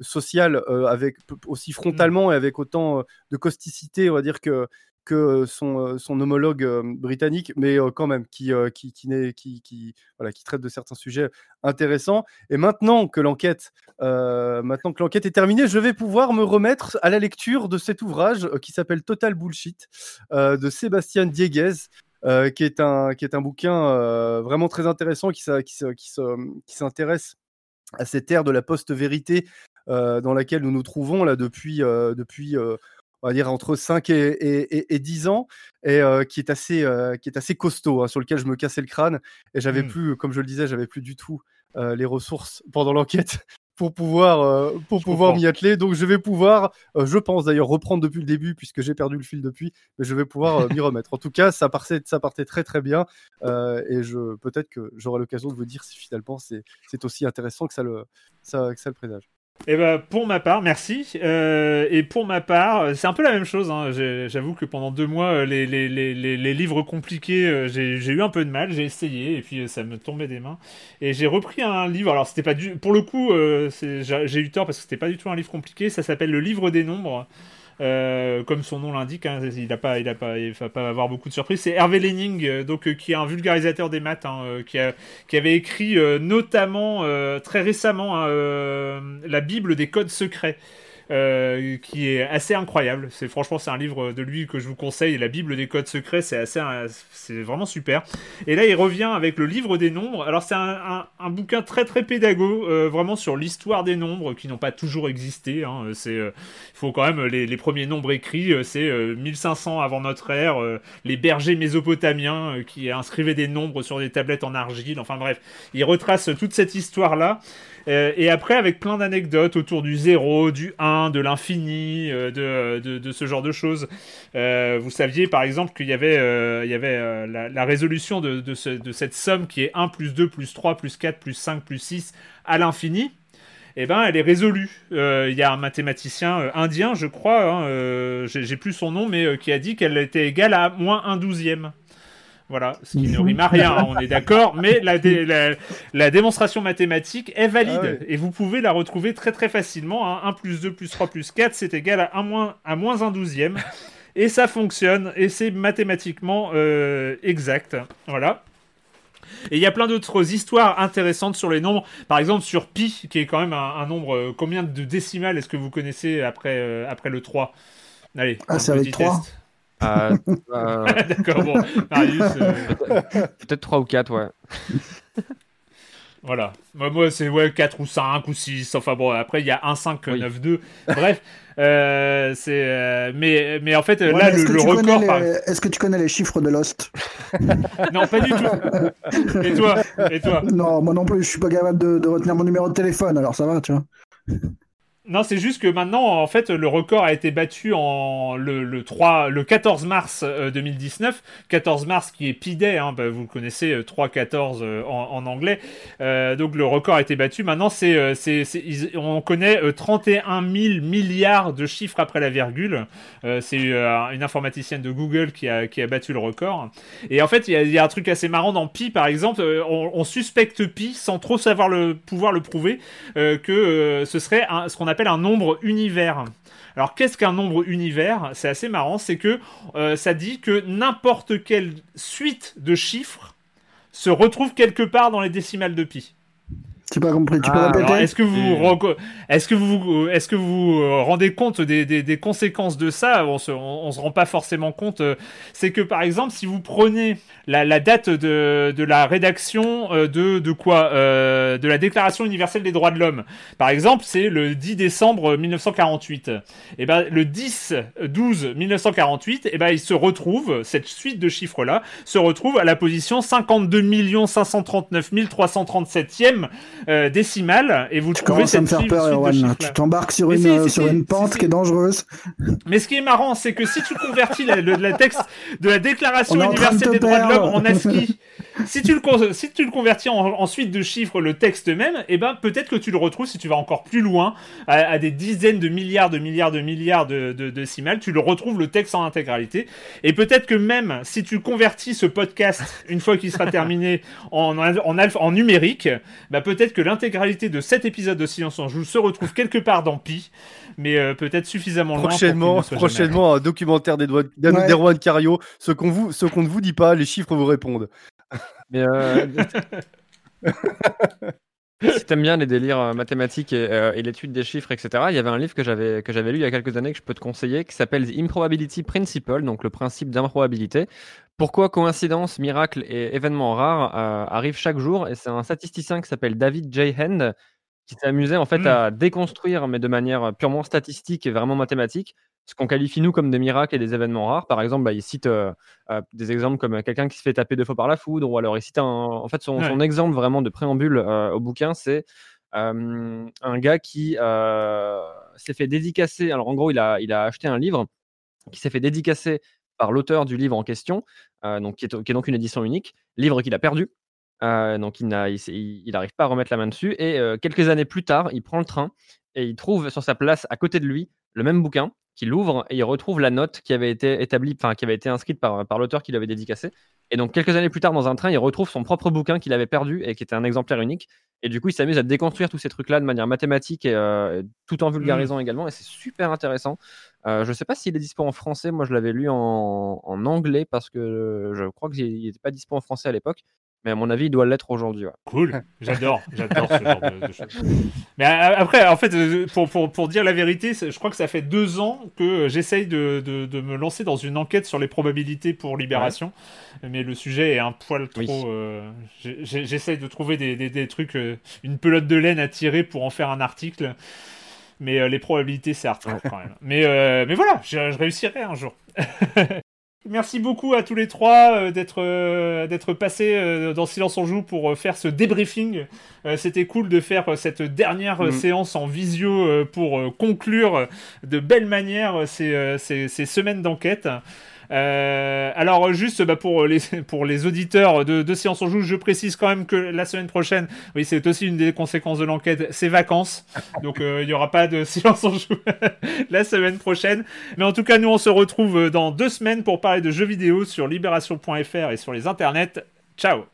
sociales avec aussi mmh. frontalement et avec autant de causticité, on va dire que que son, homologue britannique, mais quand même qui, qui, qui, voilà, qui traite de certains sujets intéressants. Et maintenant que l'enquête, est terminée, je vais pouvoir me remettre à la lecture de cet ouvrage qui s'appelle Total Bullshit de Sébastien Dieguez. qui est un qui est un bouquin vraiment très intéressant qui, qui, qui, qui s'intéresse à cette ère de la post-vérité dans laquelle nous nous trouvons là depuis depuis on va dire entre 5 et, et, 10 ans, et euh, qui, est assez, euh, qui est assez costaud, hein, sur lequel je me cassais le crâne. Et j'avais mmh. plus, comme je le disais, j'avais plus du tout euh, les ressources pendant l'enquête pour pouvoir, pour pouvoir m'y atteler. Donc je vais pouvoir, je pense d'ailleurs, reprendre depuis le début, puisque j'ai perdu le fil depuis, mais je vais pouvoir m'y remettre. En tout cas, ça partait, ça partait très très bien. et je, peut-être que j'aurai l'occasion de vous dire si finalement c'est aussi intéressant que ça le, ça, que ça le présage. Et eh ben pour ma part, merci. Euh, et pour ma part, c'est un peu la même chose. Hein. J'avoue que pendant deux mois, euh, les, livres compliqués, euh, j'ai eu un peu de mal. J'ai essayé et puis ça me tombait des mains. Et j'ai repris un livre. Alors c'était pas du, pour le coup, j'ai eu tort parce que c'était pas du tout un livre compliqué. Ça s'appelle Le Livre des Nombres. Euh, comme son nom l'indique, hein, il ne pas, il pas, il va pas avoir beaucoup de surprises. C'est Hervé Lenning, euh, donc euh, qui est un vulgarisateur des maths, hein, qui, a, qui, avait écrit notamment très récemment hein, la Bible des codes secrets. Euh, qui est assez incroyable. C'est franchement c'est un livre de lui que je vous conseille. La Bible des codes secrets, c'est assez, c'est vraiment super. Et là, il revient avec le livre des nombres. Alors c'est un, bouquin très très pédago, euh, vraiment sur l'histoire des nombres qui n'ont pas toujours existé. Hein. C'est, euh, faut quand même les, premiers nombres écrits, c'est 1500 avant notre ère, les bergers mésopotamiens qui inscrivaient des nombres sur des tablettes en argile. Enfin bref, il retrace toute cette histoire là. Euh, et après, avec plein d'anecdotes autour du zéro, du 1, de l'infini, euh, de, de, ce genre de choses. Euh, vous saviez, par exemple, qu'il y avait, il y avait la, résolution de, de, cette somme qui est 1 plus 2 plus 3 plus 4 plus 5 plus 6 à l'infini. Eh ben, elle est résolue. Il y a un mathématicien indien, je crois, hein, j'ai plus son nom, mais qui a dit qu'elle était égale à moins 1 douzième. Voilà, ce qui ne rime à rien, on est d'accord, mais la, la, démonstration mathématique est valide ah et vous pouvez la retrouver très très facilement. 1 hein. plus 2 plus 3 plus 4, c'est égal à 1 moins, à moins 1 douzième. Et ça fonctionne et c'est mathématiquement euh, exact. Voilà. Et il y a plein d'autres histoires intéressantes sur les nombres. Par exemple, sur pi, qui est quand même un, nombre. Euh, combien de décimales est-ce que vous connaissez après, euh, après le 3 Allez, ah, c'est avec 3 euh, euh, D'accord, bon. Marius. Euh, peut-être 3 ou 4, ouais. Voilà. Moi, c'est ouais, 4 ou 5 ou 6. Enfin bon, après, il y a 1, 5, 9, 2. Bref. c'est mais, mais en fait, là, le, record. Est-ce que tu connais les chiffres de Lost? Non, pas du tout. Et toi? Et toi? Non, moi non plus, je suis pas capable de, de retenir mon numéro de téléphone, alors ça va, tu vois. Non, c'est juste que maintenant, en fait, le record a été battu en le, le 3, le 14 mars 2019. Euh, 14 mars qui est P-Day, hein, bah, vous le connaissez, 3-14 euh, euh, en, anglais. Donc le record a été battu. Maintenant, c'est, on connaît 31 000 milliards de chiffres après la virgule. c'est une informaticienne de Google qui a, qui a battu le record. Et en fait, il y, a un truc assez marrant dans Pi, par exemple. On, suspecte Pi, sans trop savoir le pouvoir le prouver, que ce serait ce qu'on appelle un nombre univers. Alors qu'est-ce qu'un nombre univers? C'est assez marrant, c'est que euh, ça dit que n'importe quelle suite de chiffres se retrouve quelque part dans les décimales de pi. Pas compris, tu peux ah, répéter Est-ce que vous, est-ce que vous, est-ce que vous euh, rendez compte des, des, conséquences de ça? On se, on, se rend pas forcément compte. Euh, c'est que par exemple, si vous prenez la, la date de, de, la rédaction euh, de, de quoi De la Déclaration universelle des droits de l'homme. Par exemple, c'est le 10 décembre 1948. Et ben le 10 12 1948, et ben il se retrouve cette suite de chiffres là se retrouve à la position 52 539 337e décimale et vous tu trouvez cette à me faire peur, Erwan. Tu t'embarques sur une sur une pente qui est dangereuse. Mais ce qui est marrant, c'est que si tu convertis le, texte de la Déclaration universelle des droits de l'homme en ASCII, si tu le si tu le convertis en, suite de chiffres le texte même, et eh ben peut-être que tu le retrouves si tu vas encore plus loin à, des dizaines de milliards de milliards de milliards de, de, de tu le retrouves le texte en intégralité. Et peut-être que même si tu convertis ce podcast une fois qu'il sera terminé en, en, en numérique, bah peut-être que l'intégralité de cet épisode de Silence en Joue se retrouve quelque part dans Pi, mais euh, peut-être suffisamment prochainement, loin. prochainement, un documentaire d'Erwan Cario. Ce qu'on vous, ce qu'on ne vous dit pas, les chiffres vous répondent. Mais euh... si t'aimes bien les délires euh, mathématiques euh, et, l'étude des chiffres, etc., il y avait un livre que j'avais que j'avais lu il y a quelques années que je peux te conseiller, qui s'appelle The Improbability Principle, donc le principe d'improbabilité. Pourquoi coïncidence, miracle et événements rares arrivent chaque jour Et c'est un statisticien qui s'appelle David J. Hand qui s'est amusé en fait mmh. à déconstruire, mais de manière purement statistique et vraiment mathématique, ce qu'on qualifie nous comme des miracles et des événements rares. Par exemple, bah, il cite euh, euh, des exemples comme quelqu'un qui se fait taper deux fois par la foudre, ou alors il cite un, en fait son, son exemple vraiment de préambule euh, au bouquin, c'est un gars qui s'est fait dédicacer. Alors en gros, il a, il a acheté un livre qui s'est fait dédicacer par l'auteur du livre en question, donc qui est, qui est, donc une édition unique, livre qu'il a perdu. donc il n'arrive pas à remettre la main dessus. Et quelques années plus tard, il prend le train et il trouve sur sa place à côté de lui le même bouquin qu'il ouvre et il retrouve la note qui avait été établie, enfin qui avait été inscrite par, par l'auteur qui l'avait dédicacé. Et donc quelques années plus tard, dans un train, il retrouve son propre bouquin qu'il avait perdu et qui était un exemplaire unique. Et du coup, il s'amuse à déconstruire tous ces trucs-là de manière mathématique et euh, tout en vulgarisant mmh. également. Et c'est super intéressant. Euh, je ne sais pas s'il est dispo en français. Moi, je l'avais lu en, en, anglais parce que je crois qu'il n'était pas dispo en français à l'époque. Mais à mon avis, il doit l'être aujourd'hui. Cool, j'adore, j'adore ce genre de, choses. Mais après, en fait, euh, pour, pour, pour, dire la vérité, je crois que ça fait deux ans que j'essaye de, de, de, me lancer dans une enquête sur les probabilités pour Libération. Mais le sujet est un poil trop. Euh, j'essaye de trouver des, des, des, trucs, euh, une pelote de laine à tirer pour en faire un article. Mais les probabilités, c'est hardcore quand même. Mais, mais voilà, je, je réussirai un jour. Merci beaucoup à tous les trois euh, d'être euh, d'être passés euh, dans Silence on joue pour faire ce débriefing. C'était cool de faire cette dernière mm. séance en visio pour conclure de belle manière ces, ces, ces semaines d'enquête. Euh, alors juste bah, pour les pour les auditeurs de, de Séance on joue, je précise quand même que la semaine prochaine, oui c'est aussi une des conséquences de l'enquête, c'est vacances, donc euh, il n'y aura pas de Séance on joue la semaine prochaine. Mais en tout cas nous on se retrouve dans deux semaines pour parler de jeux vidéo sur libération.fr et sur les internets. Ciao